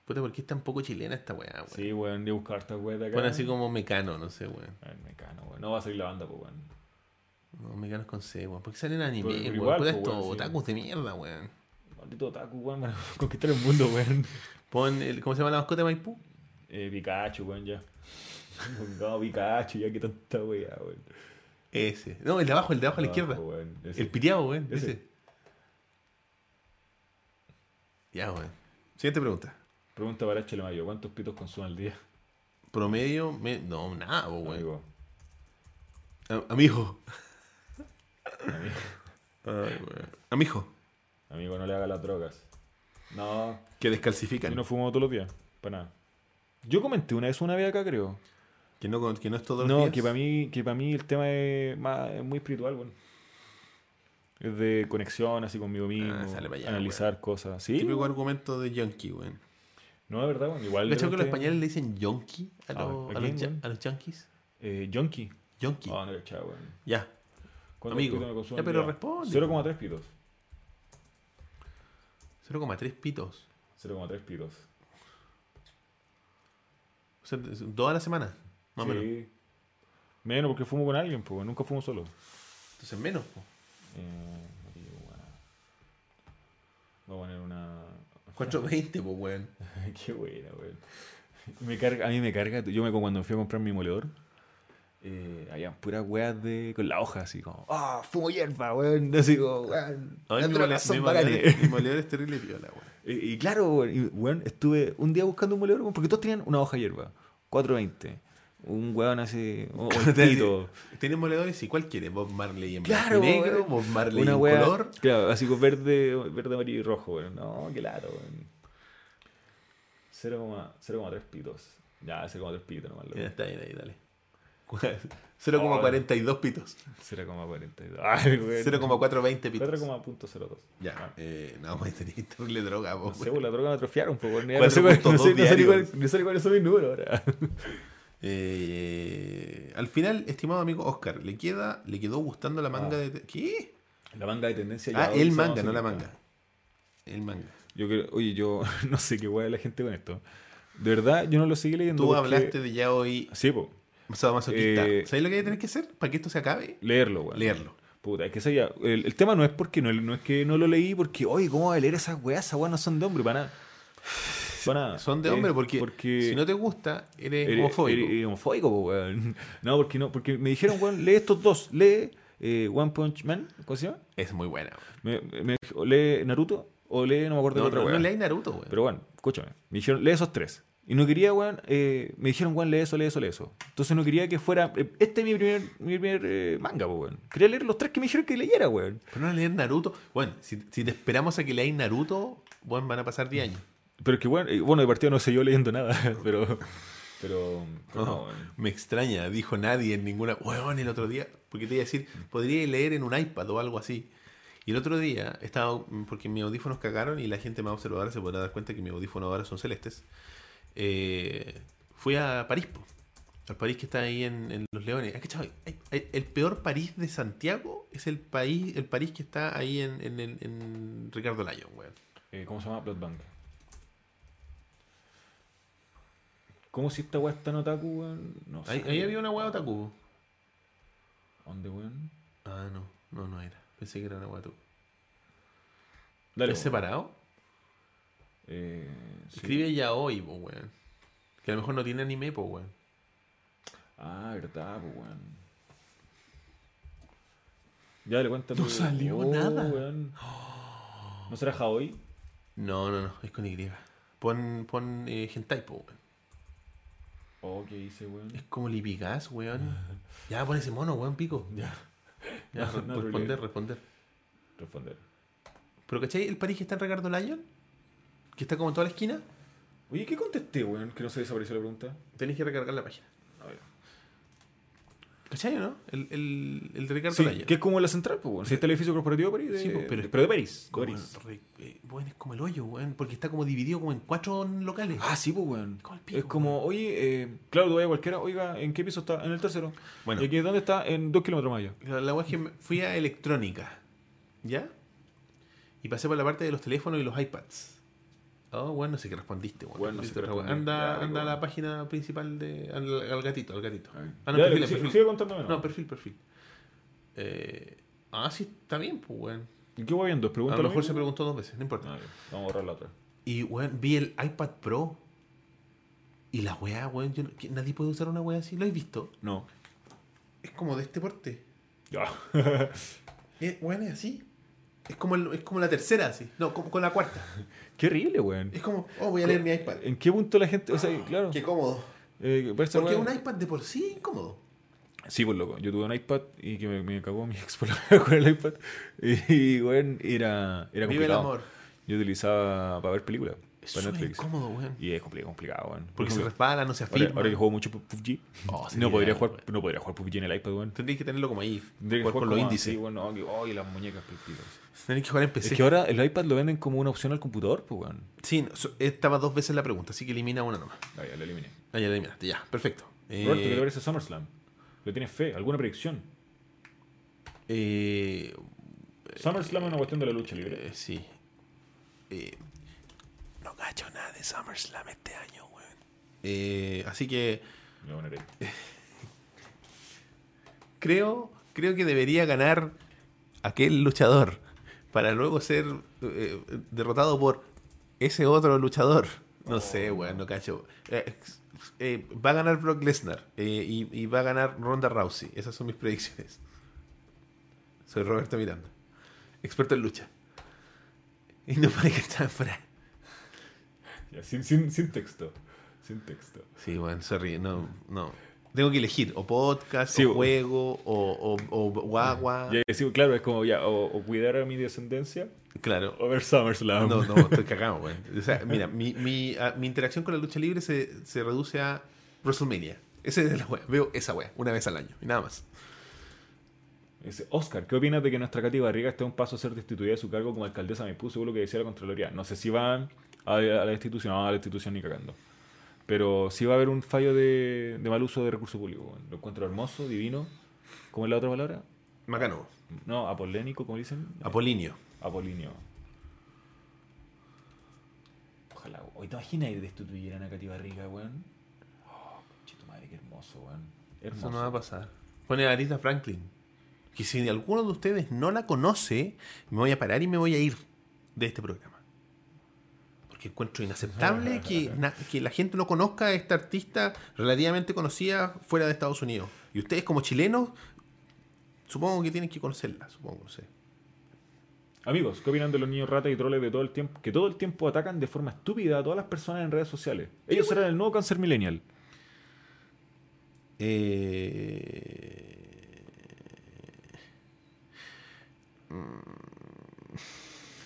Puta, ¿por qué es tan poco chilena esta weá, weón? Sí, weón. A buscar esta weá de acá. Pon así como Mecano, no sé, weón. A ver, mecano, weón. No va a salir la banda, pues, weón. No, Mecano es con C, weón. ¿Por qué salen anime, weón? igual, Puta, pues, estos weón, sí. otakus de mierda, weón. Maldito otaku, weón. Van a conquistar el mundo, weón. Pon, el, ¿cómo se llama la mascota de Maipú? Eh, Pikachu, weón, ya. No, Pikachu, ya que tanta weá, weón. Ese. No, el de abajo, el de abajo a la izquierda. Weón. El piteado, weón. Ese. Ese. Ya, weón. Siguiente pregunta. Pregunta para Chile Mayo. ¿Cuántos pitos consume al día? Promedio, me- no, nada, weón. Amigo. Amigo. Amigo. Ay, weón. Amigo. Amigo, no le haga las drogas. No, Que descalcifican. yo no fumo todos los días. Para nada. Yo comenté una vez una vez acá, creo. Que no, que no es todo los No, días. que para mí, que para mí el tema es, más, es muy espiritual, weón. Es de conexión así conmigo mismo, Ah, sale pa' allá, analizar cosas. ¿Sí? Típico argumento de yonki, weón. No, es verdad, weón. Igual. ¿Le que los españoles le dicen yonki a, Ah, los- ¿a a, los, ya- a los yankees? Eh, Yonki. Yonki. Ah, no, cachado, weón. Ya. ¿Cuántos Amigo, ya, pero día? responde. 0,3 pitos. 0,3 pitos. 0,3 pitos. O sea, dos a la semana. Más o menos. Sí. Menos porque fumo con alguien, pues, nunca fumo solo. Entonces menos. po. Eh. Voy a poner una. 420, pues, weón. Qué buena, weón. Me carga, a mí me carga. Yo me cuando fui a comprar mi moledor, eh, habían puras weas de, con la hoja, así como, ah, fumo hierba, weón. Así como, weón. Mi drogas mole- son mi bacanes". moledor- mi moledor es terrible piola, weón. Y, y claro, weón, weón, estuve un día buscando un moledor, porque todos tenían una hoja hierba, 420. Un weón así, o, o el pito. Tienen moledores y ¿cuál quiere? Bob Marley en Claro, blanco y negro. Bob Marley en wea, color. Claro, así con verde, verde, amarillo y rojo, weón. No, claro, weón. 0,3 pitos. Ya, 0,3 pitos nomás. Ya está bien ahí, dale. 0,42 pitos. 0,42. Ay, weón. 0,420 pitos. 4,02. Ya. Ah. Eh, no, pues tenía que darle droga, No vos, sé, weón. pues la droga me atrofiaron, pues, No sé, cuál- 4.2 no sé, no sé no sé cuáles son mis números ahora. Eh, al final, estimado amigo Oscar, ¿le queda, le quedó gustando la manga Ah. de. ¿Qué? La manga de tendencia. Ah, el manga, no la manga. El manga. Yo creo, oye, yo no sé qué hueá la gente con esto. De verdad, yo no lo seguí leyendo. Tú porque- hablaste de ya hoy Sí, pues. sadomasoquista. Eh, ¿Sabes lo que hay que tener que hacer para que esto se acabe? Leerlo, weón. Leerlo. Puta, es que ese ya- el, el tema no es porque no, no es que no lo leí porque, oye, ¿cómo voy a leer esas weas? Esas weas no son de hombre, para nada. Son de hombre porque, porque si no te gusta, eres eres- homofóbico. eres homofóbico, weón. No, porque no, porque me dijeron, weón, lee estos dos. Lee eh, One Punch Man, ¿cómo se llama? Es muy buena. Me, lee Naruto o lee, no me acuerdo No, de otra no, wea. no lees Naruto, weón. Pero bueno, escúchame. Me dijeron, lee esos tres. Y no quería, weón, eh, me dijeron, weón, lee eso, lee eso, lee eso. Entonces no quería que fuera, eh, este es mi primer, mi primer eh, manga, weón. Quería leer los tres que me dijeron que leyera, weón. Pero no leer Naruto. Bueno, si, si te esperamos a que leáis Naruto, bueno, van a pasar 10 años. Pero que, bueno, eh, bueno, de partida no sé yo leyendo nada, pero... Pero... pero no, No, weón. me extraña, dijo nadie en ninguna. Weón, el otro día, porque te iba a decir, podría leer en un iPad o algo así. Y el otro día estaba, porque mis audífonos cagaron y la gente más observadora se podrá dar cuenta que mis audífonos ahora son celestes. Eh, fui a París, po, al París que está ahí en, en Los Leones. Hay- El peor París de Santiago es el país, el París que está ahí en, en, en- en Ricardo Lyon, weón. Eh, ¿Cómo se llama? Bloodbank. ¿Cómo si esta weá está en otaku, weón? No sé. ahí había una weá otaku. ¿Dónde, weón? Ah, no. No, no era. Pensé que era una weá tú. Dale. ¿Es weón. separado? Eh, sí. Escribe ya hoy, po, weón. Que a lo mejor no tiene anime, po, weón. Ah, verdad, weón. Ya le cuenta. No salió oh, nada. weón. ¿No será Haoi? No, no, no. Es con Y. Pon, pon eh, hentai, po, weón. Oh, ¿qué hice, weón? Es como Lipigas, weón. Ya, pon ese mono, weón, pico. Ya. Ya, No, no, responder, responder. Responder. ¿Pero cachai el París que está en Ricardo Lyon? Que está como en toda la esquina. Oye, ¿qué contesté, weón? Que no se desapareció la pregunta. Tenés que recargar la página. ¿Cachai o no? El, el, el de Ricardo Sí, que es como la central, pues, weón. Si está el edificio corporativo de París. De, Sí, pues, pero- pero de París. de Como París. el re- eh, es como el hoyo, weón. Porque está como dividido como en cuatro locales. Ah, sí, pues, weón. Como el pico, Es como, oye, eh, claro, tú vayas a cualquiera, oiga, ¿en qué piso está? En el tercero. Bueno. ¿Y aquí dónde está? En dos kilómetros más allá. La, la es que fui a electrónica. ¿Ya? Y pasé por la parte de los teléfonos y los iPads. Oh, bueno, no sé qué respondiste, weón. Bueno, no sé. Anda, Ya, anda a la página principal de. Al, al gatito, al gatito. A ver. Ah, no, Ya, perfil, sí, perfil. Sigue contándome, No, perfil, perfil. Eh, ah, sí, está bien, pues, weón. ¿Y qué voy viendo? A Pregunta lo mejor se preguntó dos veces, no importa. Ah. Vamos a borrar la otra. Y, weón, vi el iPad Pro. Y la weá, weón, yo que nadie puede usar una weá así. ¿Lo has visto? No. Es como de este porte. Ya. Eh, weón, es así. Es como, el- es como la tercera, así. No, como con la cuarta. Qué horrible, weón. Es como, oh, voy a leer mi iPad. ¿En qué punto la gente.? O sea, claro. Qué cómodo. Eh, Porque un iPad de por sí incómodo. Sí, pues loco. Yo tuve un iPad y que me, me cagó mi ex por la- con el iPad. Y, weón, era, era Vive el complicado. amor. Yo utilizaba para ver películas. Es para súper Netflix. incómodo, weón. Y es complicado, complicado, weón. Porque Por se resbala, no se afirma. ahora, ahora que juego mucho PUBG, Oh, no, podría jugar, no podría jugar PUBG en el iPad, weón. Tendrías que tenerlo como ahí. Tendría que jugar con los índices. weón. No, que, oh, y las muñecas. Tendrías que jugar en PC. Es que ahora el iPad lo venden como una opción al computador, pues, weón. Sí, no, so- estaba dos veces la pregunta, así que elimina una nomás. Ah, ya, lo eliminé. Ah, ya la eliminaste, ya, perfecto. Eh, Roberto, ¿qué te parece SummerSlam? ¿Le tienes fe? ¿Alguna predicción? eh, SummerSlam es una cuestión de la lucha libre. eh, sí. Eh, no cacho nada de SummerSlam este año, weón. Eh, así que Me voy a poner ahí. creo, creo que debería ganar aquel luchador para luego ser eh, derrotado por ese otro luchador. No Oh, sé, weón, no cacho. Eh, eh, va a ganar Brock Lesnar eh, y, y va a ganar Ronda Rousey. Esas son mis predicciones. Soy Roberto Miranda, experto en lucha. Y no para que está fuera. Ya, sin, sin, sin texto. Sin texto. Sí, bueno, sorry, no, no. Tengo que elegir o podcast, Sí, o juego, o, o, o guagua. Ya, sí, claro, es como ya, o, o cuidar a mi descendencia Claro. o ver SummerSlam. No, no, estoy cagado, güey. O sea, mira, mi, mi, a- mi interacción con la lucha libre se, se reduce a WrestleMania. Esa es la wea. Veo esa wea, una vez al año, y nada más. Oscar, ¿qué opinas de que nuestra Katy Barriga esté a un paso a ser destituida de su cargo como alcaldesa de Maipú, según lo que decía la Contraloría? No sé si van a, a la institución, no, a la institución ni cagando. Pero sí va a haber un fallo de, de mal uso de recursos públicos. Lo encuentro hermoso, divino. ¿Cómo es la otra palabra? Macano. No, apolénico, ¿cómo dicen? Apolinio. Apolinio. Ojalá, hoy te imaginas que destituyeran a Katy Barriga, weón. Oh, chito madre, qué hermoso, weón. Hermoso. Eso no va a pasar. Pone a Aretha Franklin. Que si alguno de ustedes no la conoce, me voy a parar y me voy a ir de este programa. Porque encuentro inaceptable que, na- que la gente no conozca a esta artista relativamente conocida fuera de Estados Unidos. Y ustedes como chilenos, supongo que tienen que conocerla, supongo, no sé. Amigos, ¿qué opinan de los niños ratas y troles de todo el tiempo que todo el tiempo atacan de forma estúpida a todas las personas en redes sociales? Ellos serán el nuevo cáncer millennial. Eh...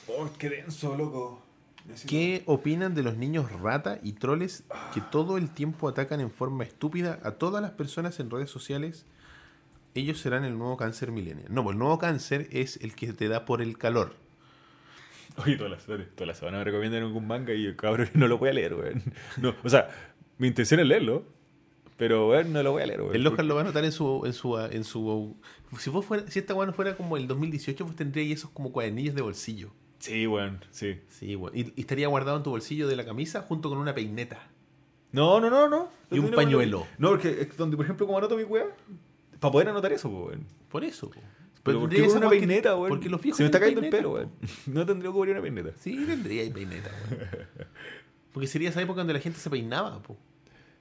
Oh, qué denso, loco. ¿Qué opinan de los niños rata y troles que todo el tiempo atacan en forma estúpida a todas las personas en redes sociales? Ellos serán el nuevo cáncer millennial. No, pues el nuevo cáncer es el que te da por el calor. Oye, toda la, toda la semana me recomiendan algún manga y yo, cabrón, no lo voy a leer, weón. No, o sea, mi intención es leerlo, pero weón, no lo voy a leer, weón. El Oscar lo va a notar en su... En su, en su si, vos fuera, si esta weá no fuera como el 2018, vos tendríais esos como cuadernillos de bolsillo. Sí, weón, sí. Sí, weón. Y, y estaría guardado en tu bolsillo de la camisa junto con una peineta. No, no, no, no. Y un pañuelo. No, porque es donde, por ejemplo, como anoto mi weá, para poder anotar eso, weón. Por eso. po. Pero ¿por qué tendría con esa una peineta, weón? Porque los viejos Se me está cayendo el pelo, peineta, weón. No tendría que cubrir una peineta. Sí, tendría peineta, weón. Porque sería esa época donde la gente se peinaba, po.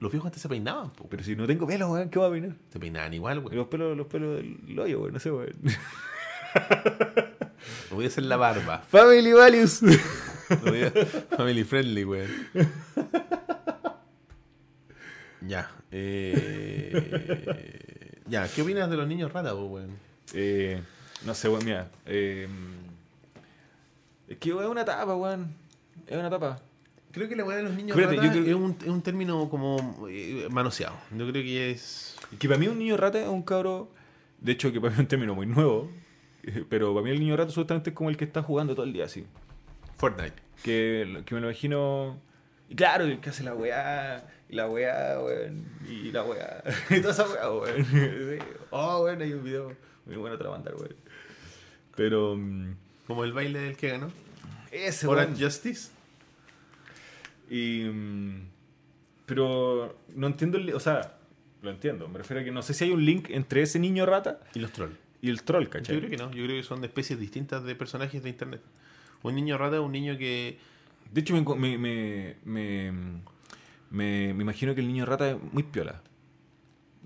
Los viejos antes se peinaban, po. Pero si no tengo pelo, weón, ¿qué va a peinar? Se peinaban igual, weón. Los pelos, los pelos del hoyo, weón, no sé, weón. Me voy a hacer la barba. Family values. A- Family friendly, weón. Ya. Eh... Ya, ¿qué opinas de los niños rata, po, weón? eh, no sé, weón, mira. eh, es que weón, es una tapa, weón. Es una tapa. Creo que la weá de los niños Espérate, rata yo creo- es, un, es un término como eh, manoseado. Yo creo que es... Que para mí un niño rata es un cabro. De hecho, que para mí es un término muy nuevo. Pero para mí el niño rata justamente es como el que está jugando todo el día así. Fortnite. Que, que me lo imagino. Y claro, el que hace la weá, y la weá, weón, y la weá, y toda esa weá, weón. Sí. Oh, weón, hay un video muy bueno para mandar, weón. Pero. mm, Como el baile del que ganó. Ese, weón. Justice. Y. mm, Pero no entiendo el. O sea, lo entiendo. Me refiero a que no sé si hay un link entre ese niño rata Y los trolls. Y el troll, Yo ¿cachai? creo que no. Yo creo que son especies distintas de personajes de internet. Un niño rata es un niño que... De hecho, me, me, me, me, imagino que el niño rata es muy piola.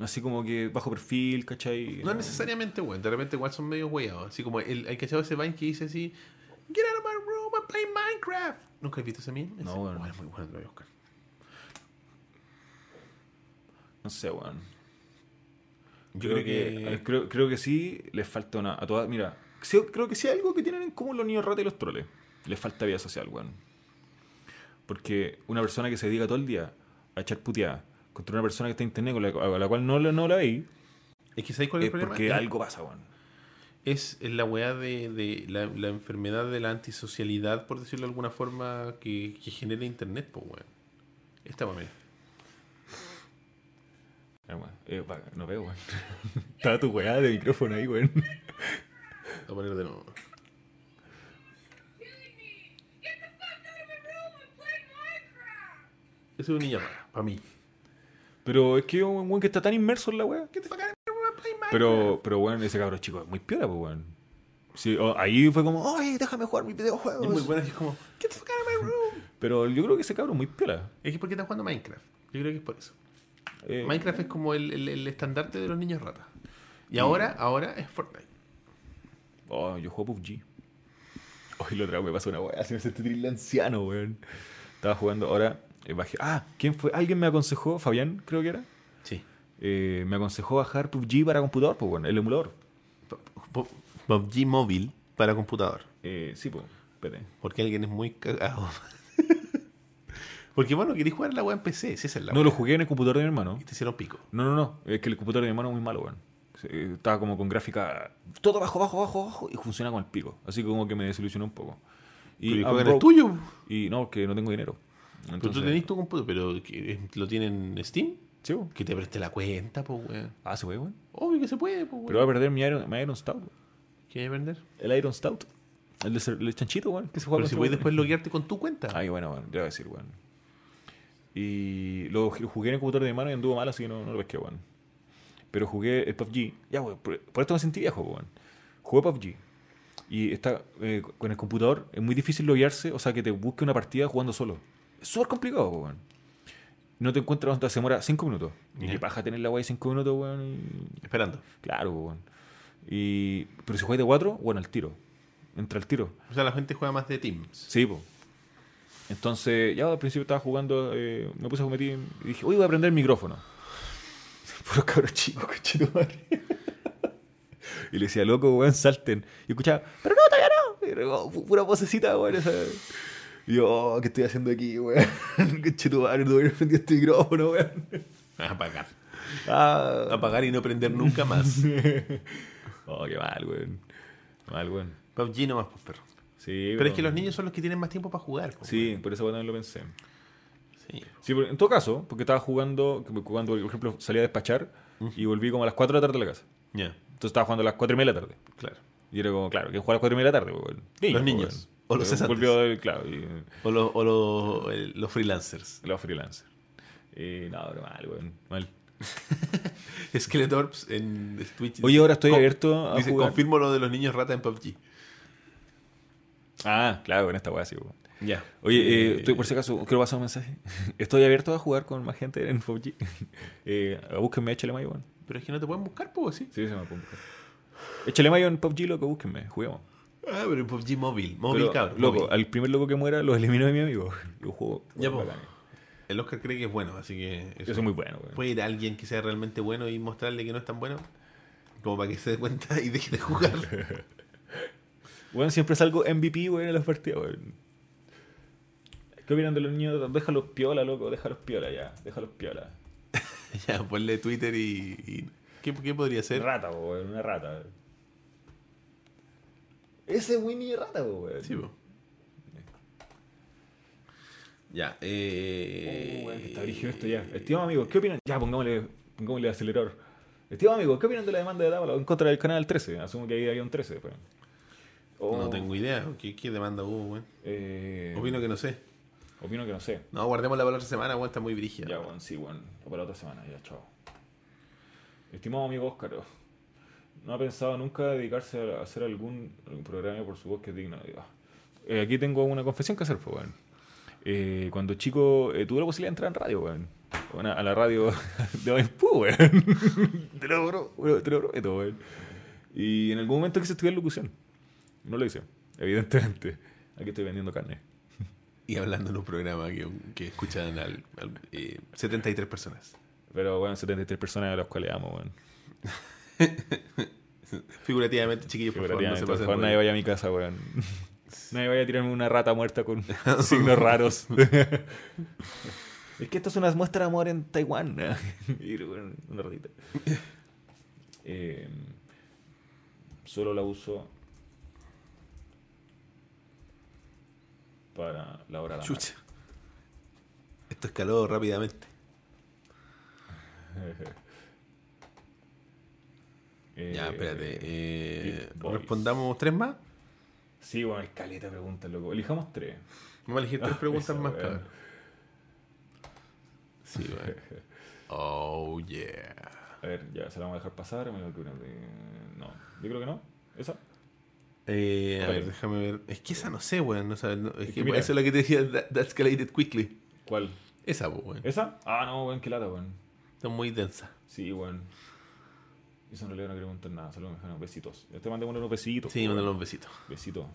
Así como que bajo perfil, ¿cachai? No necesariamente, weón. De repente igual son medio weados. Así como el, hay cachado ese Vine que dice así... Get out of my room, I'm playing Minecraft. ¿Nunca has visto ese meme? No. Bueno, es muy bueno, lo voy a buscar. No sé, weón. Yo creo, que, eh, creo, creo que sí les falta una. A todas, mira, creo que sí hay algo que tienen en común los niños rata y los troles. Les falta vida social, weón. Porque una persona que se dedica todo el día a echar puteada contra una persona que está en internet con la, a la cual no, la- no la veis, Es que ¿sabes cuál es el problema? porque algo pasa, weón. es la weá de, de la, la enfermedad de la antisocialidad, por decirlo de alguna forma, que, que genera internet, pues weón. Esta weá, mira. Eh, weón, eh, no veo, weón. Estaba tu weá de micrófono ahí, weón. Voy a poner de nuevo. Ese es un niño para mí. Pero es que un weón que está tan inmerso en la weá. Pero, pero weón, ese cabrón chico es muy piola, pues weón. Sí, o- ahí fue como, oye, déjame jugar mis videojuegos. es muy bueno, es como, get the fuck out of my room. Pero yo creo que ese cabrón es muy piola. Es que porque está jugando Minecraft. Yo creo que es por eso. Eh, Minecraft es como el, el- el estandarte de los niños ratas. Y ahora, ahora es Fortnite. Oh, yo juego PUBG. Hoy lo otra vez me pasó una weá, se me sentí terrible anciano, weón. Estaba jugando, ahora eh, bajé. Ah, ¿quién fue? Alguien me aconsejó, Fabián, creo que era. Sí. Eh, me aconsejó bajar PUBG para computador, pues bueno, el emulador. PUBG móvil para computador. Eh, sí, pues, espérate. Porque alguien es muy cagado. Porque bueno, queréis jugar la weá en PC, si esa es la No, lo jugué en el computador de mi hermano. Y te hicieron pico. No, no, no. Es que el computador de mi hermano es muy malo, weón. Estaba como con gráfica todo bajo, bajo, bajo, bajo y funciona con el pico. Así que como que me desilusionó un poco. Y pero el tuyo. Y no, que no tengo dinero. Pero Entonces, tú tenés tu computador, pero lo tienen en Steam. Sí. Que te preste la cuenta, pues weón. Ah, se puede, weón. Obvio que se puede, pues Pero weón. voy a perder mi Iron, mi Iron Stout. weón. ¿Qué hay que vender? El Iron Stout. El, de cer- el chanchito, weón. Que se juega Pero si puedes después loguearte con tu cuenta. Ay, bueno, bueno, ya voy a decir, weón. Y lo jugué en el computador de mi mano y anduvo mal, así que no, no lo pesqué, weón. Pero jugué el PUBG. Ya, weón, por, por esto me sentí viejo, weón. Jugué PUBG. Y está, eh, con el computador es muy difícil loguearse, o sea, que te busque una partida jugando solo. Es súper complicado, weón. No te encuentras, hasta se demora 5 minutos. Y qué paja tener la de 5 minutos, weón. y- Esperando. Claro, weón. Y, pero si juegas de 4, bueno, al tiro. Entra al tiro. O sea, la gente juega más de Teams. Sí, po. Entonces, ya al principio estaba jugando, eh, me puse a cometer y dije, uy, voy a aprender el micrófono. Puro cabros chicos, cochito madre. y le decía, loco, weón, salten. Y escuchaba, pero no, todavía no. Y era pura vocecita, weón. esa. Y yo, oh, ¿qué estoy haciendo aquí, weón? Cochito madre, no hubiera prendido este micrófono, weón. Apagar. Ah. Apagar y no prender nunca más. oh, qué mal, weón. Mal, weón. PUBG nomás, pues, perro. Sí, Pero es que los niños son los que tienen más tiempo para jugar. Sí, por eso también lo pensé. Sí. Sí, pero en todo caso, porque estaba jugando, cuando por ejemplo salía a despachar y volví como a las 4 de la tarde a la casa. Ya, Entonces estaba jugando a las 4 y media de la tarde. claro. Y era como, claro, ¿quién juega a las 4 y media de la tarde? Pues, niños, Los niños. O los Eh, cesantes. Volvió, el- claro, y O, lo- o lo- el- los freelancers. los freelancers. Y no, pero mal, weón. Mal. Skeletorps en Twitch. Oye, ahora estoy abierto a Dice, jugar. confirmo lo de los niños rata en PUBG. Ah, claro, con esta weá sí, weón. Ya. Oye, eh, Eh, estoy, por si acaso, quiero pasar un mensaje. Estoy abierto a jugar con más gente en PUBG. eh, búsquenme, échale mayo, weón. Pero es que no te pueden buscar, pues, sí. Sí, se me puede buscar. Échale mayo en PUBG, loco, búsquenme, juguemos. Ah, pero en PUBG móvil. Móvil, Pero, cabrón. Loco, móvil. al primer loco que muera lo elimino de mi amigo. Yo juego. Ya, bacán. El Oscar cree que es bueno, así que. Yo soy muy bueno. Puede ir a alguien que sea realmente bueno y mostrarle que no es tan bueno. Como para que se dé cuenta y deje de jugar. Weón, siempre salgo MVP, weón, en las partidas, weón. ¿Qué opinan de los niños? Déjalos piola, loco, déjalos piola ya. Déjalos piola. ya, ponle Twitter y. y- ¿Qué, qué podría ser? Rata, weón, una rata. Ese Winnie es rata, weón. Sí, po. Ya, eh. Oh, weón, que está brígido esto ya. Estimados amigos, ¿qué opinan? Ya, pongámosle, pongámosle acelerador. Estimados amigos, ¿qué opinan de la demanda de Dávalos en contra del canal 13? Asumo que ahí había un 13 después. Oh, No tengo idea. ¿Qué, qué demanda hubo, weón? Eh, Opino que no sé. opino que no sé. No, guardémosla para la otra semana, weón, está muy brígida. Ya, bueno, sí, bueno. Para la otra semana, ya, chao. Estimado amigo Óscar, ¿no ha pensado nunca dedicarse a hacer algún, programa por su voz que es digna? Ah. Eh, aquí tengo una confesión que hacer, pues, weón. Eh, cuando chico eh, tuve la posibilidad de entrar en radio, weón. Bueno, a la radio de Maipú, weón. weón, te lo prometo, weón. Y en algún momento quise estudiar locución. No lo hice, evidentemente. Aquí estoy vendiendo carne. Y hablando en un programa que, que escuchan al, al, eh, 73 personas. Pero, bueno, 73 personas a las cuales amo, weón. Figurativamente, chiquillos, por favor, no se por favor, nadie vaya a mi casa, weón. Nadie vaya a tirarme una rata muerta con signos raros. es que esto es una muestra de amor en Taiwán. Bueno, una ratita. Eh, solo la uso para la hora de la Chucha. Esto escaló rápidamente. Eh, ya, espérate. eh, Boys. respondamos tres más. Sí, bueno, hay caleta de preguntas, loco. Elijamos tres. Vamos a elegir tres Ah, preguntas más, weá. cabrón. Sí, weón. Oh, yeah. A ver, ya se la vamos a dejar pasar. No, yo creo que no. ¿Esa? Eh, a ver, déjame ver. Es que esa no sé, weón. No, es Es que que mira. esa es la que te decía, that, that escalated quickly. ¿Cuál? Esa, weón. ¿Esa? Ah, no, weón, qué lata, weón. Está muy densa. Sí, weón. Eso en realidad no quiero preguntar nada, solo me besitos. Yo te mandé unos besitos. Sí, mándale un besito. Besitos.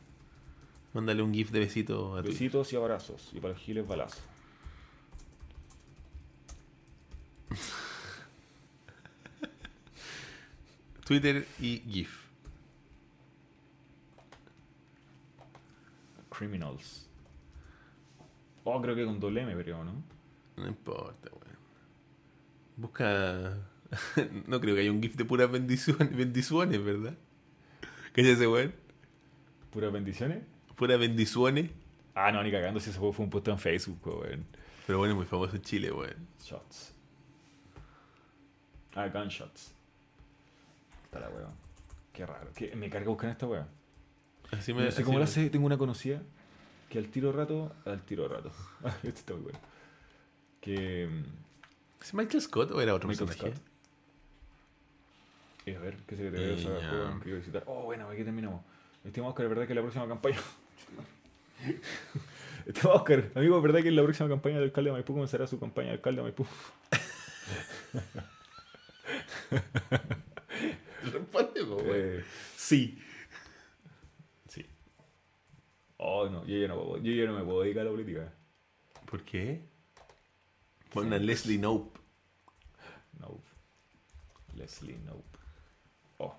Mándale un gif de besito a tu Besitos y abrazos. Y para el giles balazo. Twitter y gif. Criminals. Oh, creo que con doble M, pero ¿no? No importa, weón. Busca. no creo que haya un gif de puras bendiciones, bendiciones ¿verdad? ¿Qué es ese, weón? ¿Puras bendiciones? Puras bendiciones. Ah, no, ni cagando si ese juego fue un puesto en Facebook, weón. Pero bueno, es muy famoso en Chile, weón. Shots. Ah, gunshots. Está la weón. Qué raro. ¿Qué? Me carga buscar esta weón. Así me. No sé así cómo lo hace, tengo una conocida que al tiro rato, al tiro rato. Ah, Este está muy bueno. Que. ¿Es Michael Scott o era otro Michael personaje? Scott. eh, a ver, ¿qué se le te Eh, juego que visitar? Oh, bueno, aquí terminamos. Estimado Oscar, ¿es verdad que la próxima campaña. Estimado Oscar, amigo, ¿es verdad que en la próxima campaña del alcalde de Maipú comenzará su campaña de alcalde de Maipú? Responde. Eh. Sí. Oh, no, yo ya no, puedo- yo ya no me puedo dedicar a la política. ¿Por qué? Pon a Leslie Nope. Nope. Leslie, nope. Oh.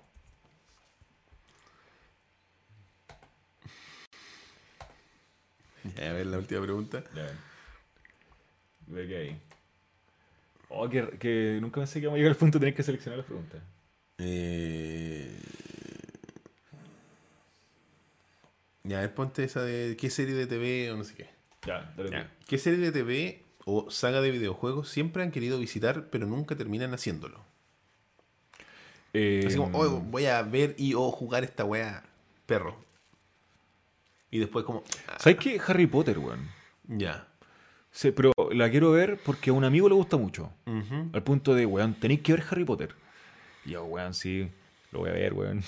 Ya, a ver la última pregunta. Ya. Ve que ahí. Oh, que, que nunca pensé que íbamos a llegar al punto de tener que seleccionar las preguntas. Eh... Ya, a ver, ponte esa de qué serie de TV o no sé qué. Ya, dale. Ya. ¿Qué serie de TV o saga de videojuegos siempre han querido visitar pero nunca terminan haciéndolo? Eh, Así como, "Oh, voy a ver y o jugar esta wea, perro. Y después como, ah, ¿Sabes qué? Harry Potter, weón. ya. Sí, pero la quiero ver porque a un amigo le gusta mucho. Al punto de, weón, tenéis que ver Harry Potter. Y yo, weón, sí, lo voy a ver, weón.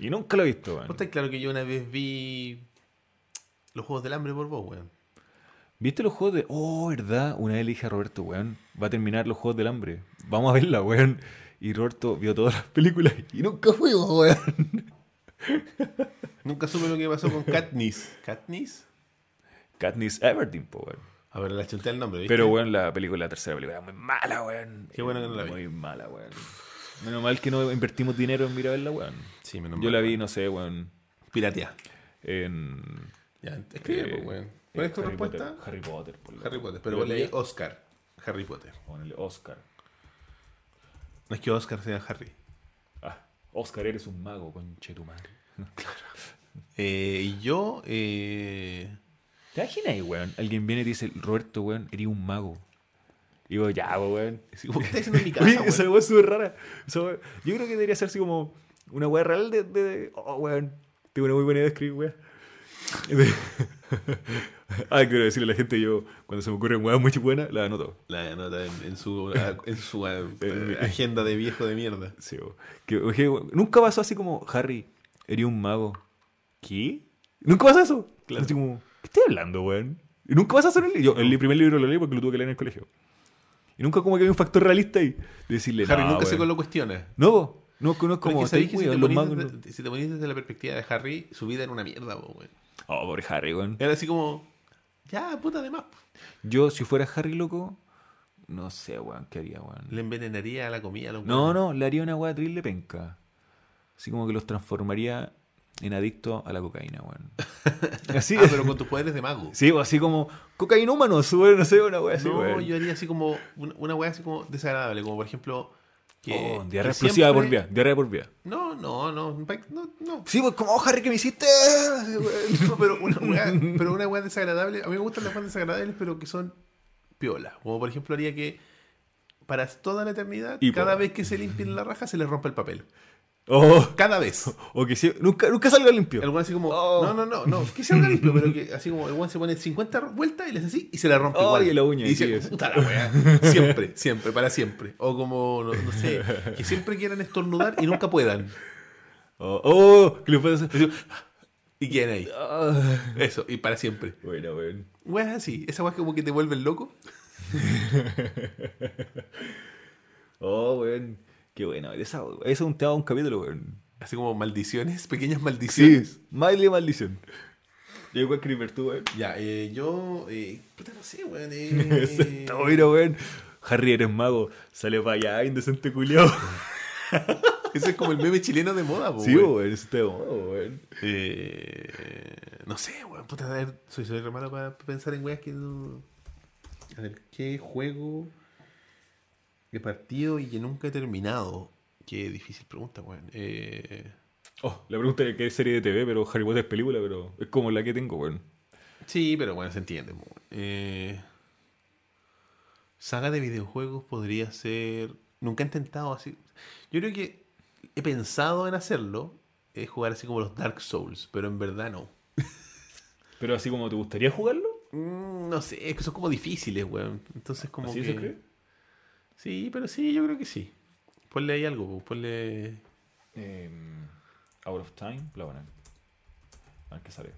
Y nunca lo he visto, weón. ¿Vos estás claro que yo una vez vi los Juegos del Hambre por vos, weón? ¿Viste los juegos de.? Oh, ¿verdad? Una vez le dije a Roberto, weón, va a terminar los juegos del hambre. Vamos a verla, weón. Y Roberto vio todas las películas y nunca fuimos, weón. Nunca supe lo que pasó con Katniss. ¿Katniss? Katniss Everdeen, po, weón. A ver, la chunté el nombre, ¿viste? Pero, weón, la película, la tercera película, es muy mala, weón. Qué bueno que no la vi. Muy mala, weón. Menos mal que no invertimos dinero en ir a verla, weón. Sí, menos Yo mal, la vi, no sé, weón, Piratea. en. Ya, escribe, eh, weón. ¿Cuál es tu Harry respuesta? Potter, Harry Potter, por Harry Potter. Pero ponle leí. Oscar. Harry Potter. Ponele Oscar. No es que Oscar sea Harry. Ah, Oscar, eres un mago, conche tu madre. Eh, y yo, eh, ¿Te imaginas ahí, weón? Alguien viene y dice, Roberto, weón, eres un mago. Y digo, ya, weón. sí, ¿cómo estás haciendo en mi casa, Oye, esa weón es súper rara. Esa Yo creo que debería ser así como una weá real de, de- Oh, weón. Tengo una muy buena idea de escribir, weón. Ah, quiero decirle a la gente, yo, cuando se me ocurren weas muy buenas, la anoto. La nota en, en su, en su eh, agenda de viejo de mierda. Sí, que, weón, Nunca pasó así como, Harry, eres un mago. ¿Qué? Nunca pasa eso. Claro. Así como, ¿qué estoy hablando, weón? Nunca pasa eso en el libro. Yo, el primer libro lo leí porque lo tuve que leer en el colegio. Y nunca como que hay un factor realista ahí. De decirle, Harry "No, nunca se weón". lo cuestiona. No, no, no es como, es que sabéis "Estáis que si te, ponís magos no". desde, si te ponís desde la perspectiva de Harry, su vida era una mierda, weón. Oh, pobre Harry, weón. Era así como, ya, puta de más. Yo, si fuera Harry loco, no sé, weón, ¿qué haría, weón? Le envenenaría la comida a los No, no, le haría una weá terrible penca. Así como que los transformaría en adictos a la cocaína, weón. Así, Ah, pero con tus poderes de mago. sí, o así como cocainómanos, weón, no sé, una weá así, no, weón. yo haría así como una, una weá así como desagradable, como por ejemplo que Oh, diarrea que explosiva siempre- por vía, diarrea por vía. No, no, no, no, no. Sí, pues como, oh, Harry, ¿qué me hiciste? No, pero una weá, pero una weá desagradable. A mí me gustan las weas desagradables, pero que son piola. Como por ejemplo haría que para toda la eternidad, cada vez que se limpien la raja, se les rompe el papel. Oh, Cada vez. o que sí, nunca, nunca salga limpio. El weón así como, Oh. no, no, no, no, que salga limpio, pero que así como el weón se pone 50 vueltas y le hace así y se le rompe Oh, igual. y la uña, Y dice, puta la weá. Siempre, siempre, para siempre. O como, no, no sé, que siempre quieran estornudar y nunca puedan. Oh, oh, ¿qué le puede hacer? Y quedan ahí. Ah. Eso, y para siempre. Bueno, weón. Weas así, esa weá como que te vuelven loco. Oh, weón. Qué bueno. Eso es un tema de un capítulo, weón. Así como maldiciones, pequeñas maldiciones. Sí, Miley Maldición. Yo igual que tú, weón. Ya, eh, yo. Eh, puta, no sé, weón. Eh, Está bueno, weón. Harry, eres mago. Sale para allá, indecente culiao. ese es como el meme chileno de moda, po, Sí, weón. weón. Eso está de moda, weón. Eh, no sé, weón. Puta, a ver, soy, soy re malo para pensar en weas que no. A ver, ¿qué juego de partido y que nunca he terminado? Qué difícil pregunta, weón. Eh, Oh, la pregunta es qué es serie de TV, pero Harry Potter es película, pero es como la que tengo, weón. sí, pero bueno, se entiende. weón. Eh, saga de videojuegos podría ser. Nunca he intentado así. Yo creo que he pensado en hacerlo. Es jugar así como los Dark Souls, pero en verdad no. Pero así como te gustaría jugarlo. Mm, No sé, es que son como difíciles, weón. Entonces, como ¿Así que. se cree? Sí, pero sí, yo creo que sí. Ponle ahí algo, po, ponle. Em, Out of Time, la buena. A ver qué sale.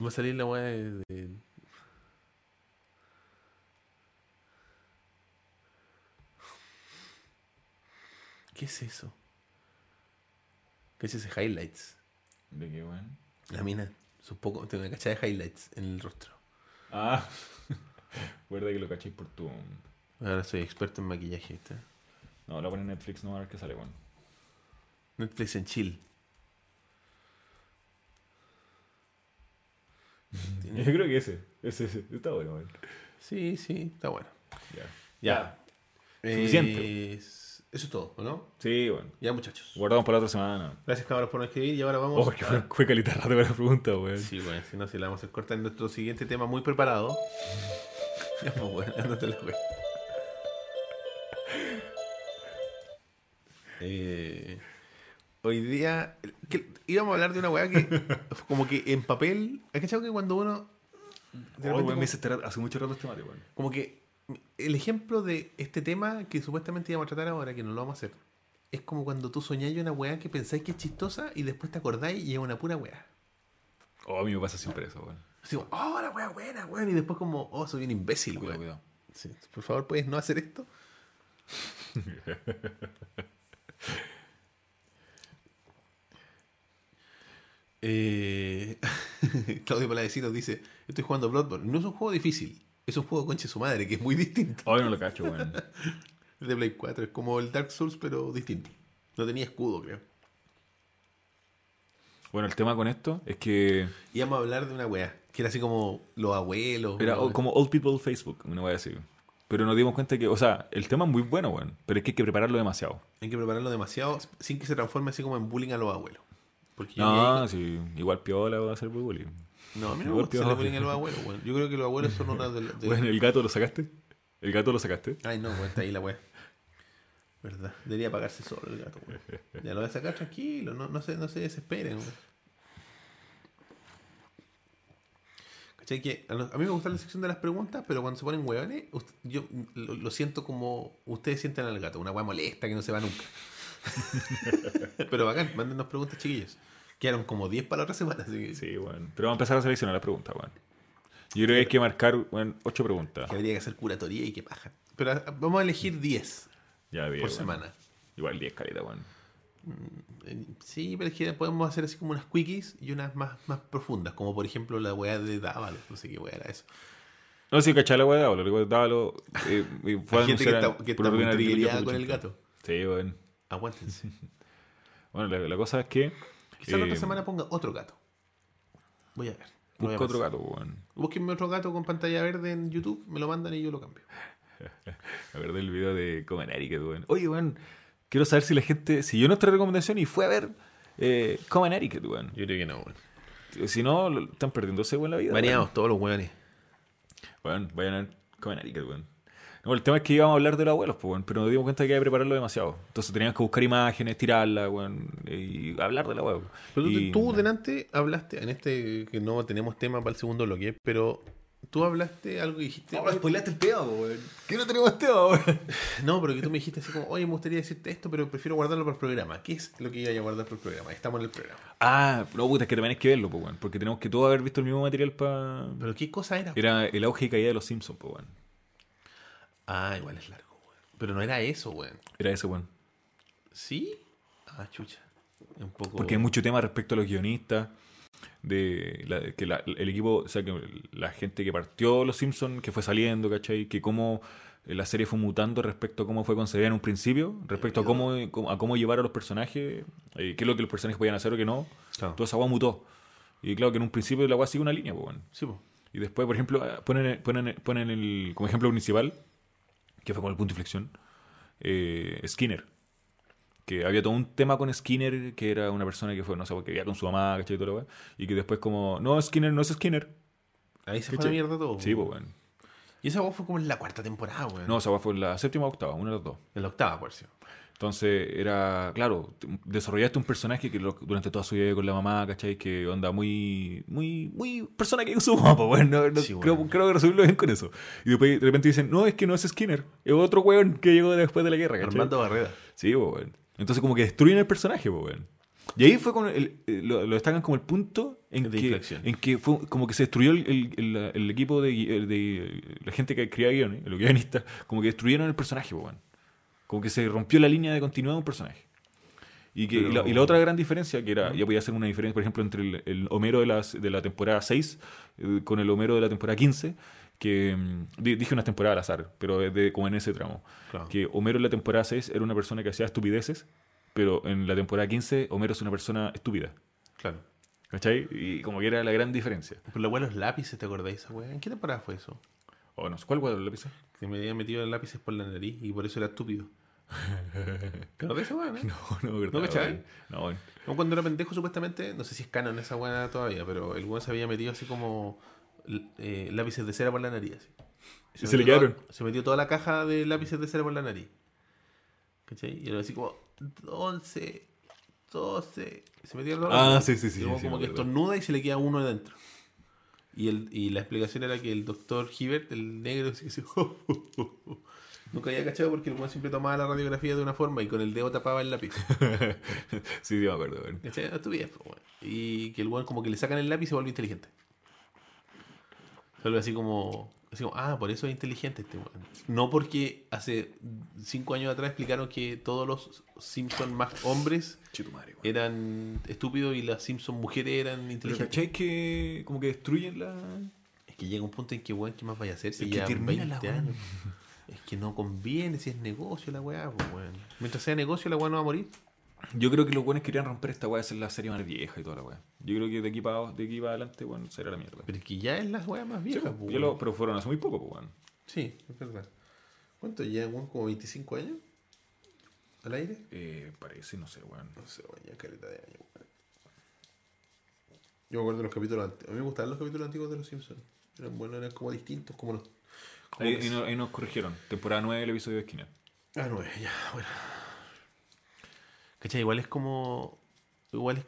Va a salir la weá de, de- ¿Qué es eso? ¿Qué es ese highlights? ¿De qué, weón? La mina, poco, tiene una cachada de highlights en el rostro. Ah, verdad que lo cachéis por tu. Ahora soy experto en maquillaje. ¿está? No, la pone en Netflix, no a ver qué sale, weón. Netflix en chill. Yo creo que ese, ese, ese. Está bueno, weón. Sí, sí, está bueno. Ya. Ya. Suficiente. Es- Eso es todo, ¿o ¿no? Sí, bueno. Ya, muchachos. Guardamos para la otra semana. Gracias, cabros, por no escribir. Y ahora vamos Oh, que fue, fue calita rato la pregunta, weón. Sí, bueno, si no, si la vamos a hacer corta en nuestro siguiente tema muy preparado. Ya, pues, bueno, la wea. Eh, hoy día que íbamos a hablar de una weá que como que en papel, ¿has cachado que cuando uno de Oh, como- me este hace mucho rato este mate, weón. como que el ejemplo de este tema que supuestamente íbamos a tratar ahora, que no lo vamos a hacer, es como cuando tú soñáis una weá que pensáis que es chistosa y después te acordáis y es una pura weá. Oh, a mí me pasa siempre eso, weón. Así como, oh, la weá buena, weón. Y después como, oh, soy un imbécil, Cuidado, weón. cuidado. Sí, por favor, ¿puedes no hacer esto? eh, Claudio Paladecito dice, estoy jugando Bloodborne. No es un juego difícil, es un juego conche su madre, que es muy distinto. Oh, no lo cacho, weón. de Play 4. Es como el Dark Souls, pero distinto. No tenía escudo, creo. Bueno, el tema con esto es que Íbamos a hablar de una weá, que era así como los abuelos. era como Old People Facebook, una wea así. Pero nos dimos cuenta que, o sea, el tema es muy bueno, weón. Pero es que hay que prepararlo demasiado. Hay que prepararlo demasiado sin que se transforme así como en bullying a los abuelos. Porque yo No, sí, igual piola va a ser bullying. no, a mí no me gusta bullying a los abuelos, weón. Yo creo que los abuelos son una de, de- Bueno, ¿el gato lo sacaste? ¿El gato lo sacaste? Ay, no, weón, está ahí la weá. Verdad, debería pagarse solo el gato, weón. Ya lo voy a sacar tranquilo, no, no, se, no se desesperen, weón. ¿Cachai? Que a, mí me gusta la sección de las preguntas, pero cuando se ponen hueones, yo lo, siento como ustedes sienten al gato, una weá molesta que no se va nunca. pero bacán, mándenos preguntas, chiquillos. Quedaron como 10 para la otra semana, así que, Sí, weón. Pero vamos a empezar a seleccionar las preguntas, weón. Yo creo que hay que marcar, weón, ocho preguntas. que habría que hacer curatoría y que paja. Pero ah, vamos a elegir 10 Ya, bien. por semana. Igual 10 caleta, weón. Eh, Sí, pero es que podemos hacer así como unas quickies y unas más, más profundas, como por ejemplo la weá de Dávalos, no sé qué weá era eso. No, sí, cachai la weá de Dávalo. La weá de Dávalo eh, fue a gente que está, que está muy que con el gato. Sí, weón. Aguántense. Bueno, la, la cosa es que. Quizás la eh, otra semana ponga otro gato. Voy a ver. Busca otro gato, weón. Búsquenme otro gato con pantalla verde en YouTube, me lo mandan y yo lo cambio. A ver del video de Comen Etiquette, weón. Oye, weón, quiero saber si la gente siguió nuestra recomendación y fue a ver eh, Comen Etiquette, weón. Yo creo que no, weón. Si no, lo- están perdiéndose, weón, la vida. Variamos todos los weones. Weón, Weón, vayan a ver Comen Etiquette, weón. No, el tema es que íbamos a hablar de los abuelos, pues, weón, pero nos dimos cuenta que había que prepararlo demasiado. Entonces teníamos que buscar imágenes, tirarlas, weón, y hablar de la weón. Pero tú- Y- tú delante hablaste, en este que no tenemos tema para el segundo bloque, pero tú hablaste algo y dijiste. No, "Oye, spoileaste el tema, weón. ¿Qué no tenemos tema, weón? No, pero que tú me dijiste así como, oye, me gustaría decirte esto, pero prefiero guardarlo para el programa. ¿Qué es lo que iba a guardar para el programa? Estamos en el programa. Ah, no, puta, es que también hay que verlo, pues, weón, porque tenemos que todos haber visto el mismo material para... ¿Pero qué cosa era? Era el auge y caída de los Simpsons, pues, weón. Ah, igual es largo, weón. Pero no era eso, weón. Era ese, weón. ¿Sí? Ah, chucha. Un poco... Porque hay mucho tema respecto a los guionistas, de la- que la- el equipo, o sea, que la gente que partió Los Simpsons, que fue saliendo, ¿cachai? Que cómo eh, la serie fue mutando respecto a cómo fue concebida en un principio, respecto a cómo, a cómo llevar a los personajes, eh, qué es lo que los personajes podían hacer o qué no. Claro. Toda esa agua mutó. Y claro que en un principio la agua sigue una línea, pues, bueno. Sí, po. Y después, por ejemplo, eh, ponen, ponen, ponen el, como ejemplo principal, que fue con el punto de inflexión, eh, Skinner. Que había todo un tema con Skinner, que era una persona que fue, no sé, que vivía con su mamá, ¿cachai? Y, todo lo y que después como, no, Skinner no es Skinner. Ahí se fue ¿Cachai? la mierda todo. Sí, pues, bueno. Y esa voz fue como en la cuarta temporada, weón. No, esa fue en la séptima o octava, una de las dos. En la octava, por cierto. Entonces era, claro, desarrollaste un personaje que lo- durante toda su vida con la mamá, ¿cachai? Que onda muy, muy, muy persona que su mamá, pues bueno, no- Sí, creo, bueno. creo que resumirlo bien con eso. Y después de repente dicen, no, es que no es Skinner, es otro weón que llegó después de la guerra, ¿cachai? Armando Barrera. Sí, pues bueno. Entonces como que destruyen el personaje, pues bueno. Y ahí fue con el, eh, lo, lo destacan como el punto en De que, inflexión. en que fue como que se destruyó el, el- el- equipo de, gui- de la gente que escribía guiones, los guionistas, como que destruyeron el personaje, pues bueno. Como que se rompió la línea de continuidad de un personaje. Y, que, y, la, y la otra gran diferencia, que era, ya podía ser una diferencia, por ejemplo, entre el, el Homero de, las, de la temporada 6 eh, con el Homero de la temporada 15, que mm, di- dije una temporada al azar, pero es de, como en ese tramo. Claro. Que Homero en la temporada 6 era una persona que hacía estupideces, pero en la temporada 15 Homero es una persona estúpida. Claro. ¿Cachai? Y como que era la gran diferencia. Por los buenos lápices, ¿te acordáis esa weá? ¿En qué temporada fue eso? O no sé, ¿cuál cuadro lápiz? Que me había metido los lápices por la nariz y por eso era estúpido. ¿Te acordás esa weá, no? No, no, verdad. ¿No cachai? No. Como cuando era pendejo, supuestamente, no sé si es canon esa weá todavía, pero el weón se había metido así como eh, lápices de cera por la nariz. así. Y se le quedaron. toda- se metió toda la caja de lápices de cera por la nariz. ¿Cachai? Y era así como 11, 12. Se metía todo. Ah, sí, sí, sí, Y luego sí, como me que estornuda y se le queda uno dentro. Y, el, y la explicación era que el doctor Hibbert, el negro, se- nunca había cachado porque el weón siempre tomaba la radiografía de una forma y con el dedo tapaba el lápiz. sí, sí, me acuerdo. ¿Cachai? No weón. Y que el weón como que le sacan el lápiz y se vuelve inteligente. Solo así como, así como, ah, por eso es inteligente este weón. No porque hace cinco años atrás explicaron que todos los Simpson más hombres weón. eran estúpidos y las Simpson mujeres eran Pero inteligentes. ¿cachai que como que destruyen la... Es que llega un punto en que, weón, ¿qué más vaya a hacer si Es que ya termina 20 la weá. años? Es que no conviene si es negocio la weá, pues, weón. Mientras sea negocio, la weá no va a morir. Yo creo que los buenos querían romper esta weá, hacer la serie más vieja y toda la weá. Yo creo que de aquí para, de aquí para adelante, weón, será la mierda. Pero es que ya es la weá más Sí, vieja, lo- weón. pero fueron hace muy poco, pues, weón. Sí, es verdad. ¿Cuánto ya, weón? ¿Como 25 años? ¿Al aire? Eh, parece, no sé, weón. No sé, weón, ya caleta de años, weón. Yo me acuerdo de los capítulos antiguos. A mí me gustaban los capítulos antiguos de Los Simpsons. Eran buenos, eran como distintos, como los... como Ahí, ahí no- ahí nos corrigieron. Temporada 9 el episodio de esquina. Ah, nueve, ya, bueno. ¿Cachai? Igual es como. Igual es.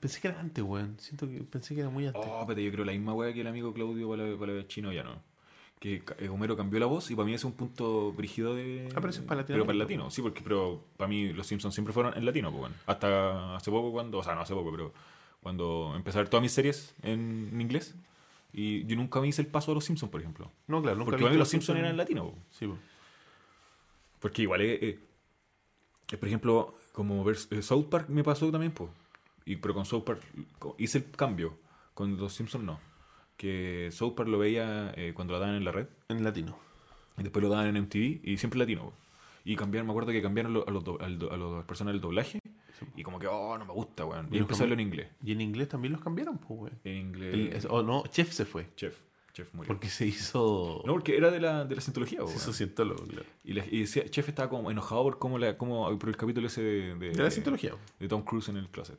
Pensé que era antes, weón. Siento que pensé que era muy antes. Oh, pero yo creo la misma weá que el amigo Claudio para la chino ya no. Que eh, Homero cambió la voz y para mí es un punto brígido de. Ah, pero eso es para Pero para el latino, sí, porque pero para mí los Simpsons siempre fueron en latino, pues bueno. Hasta hace poco cuando, o sea, no hace poco, pero cuando empecé a ver todas mis series en, en inglés y yo nunca me hice el paso a los Simpsons, por ejemplo. no, claro, nunca porque para mí los Simpsons eran en latino. po. Sí, po. Porque igual, eh, por ejemplo, como ver eh, South Park me pasó también, pues. Y, pero con South Park hice el cambio. Con los Simpsons no. Que South Park lo veía eh, cuando lo daban en la red. En latino. Y después lo daban en MTV y siempre latino. Y cambiaron, me acuerdo que cambiaron a, los, a las personas del doblaje. Y como que, oh, no me gusta, weón. Y Y los empecé a en inglés. Y en inglés también los cambiaron, pues, weón. En inglés. El- es- O no, Chef se fue. Chef. Chef murió. Porque se hizo. No, porque era de la, de la cientología, se hizo cientólogo, claro. Y, la- y decía- Chef estaba como enojado por cómo la, cómo, por el capítulo ese de, de, De la cientología. de Tom Cruise en el closet.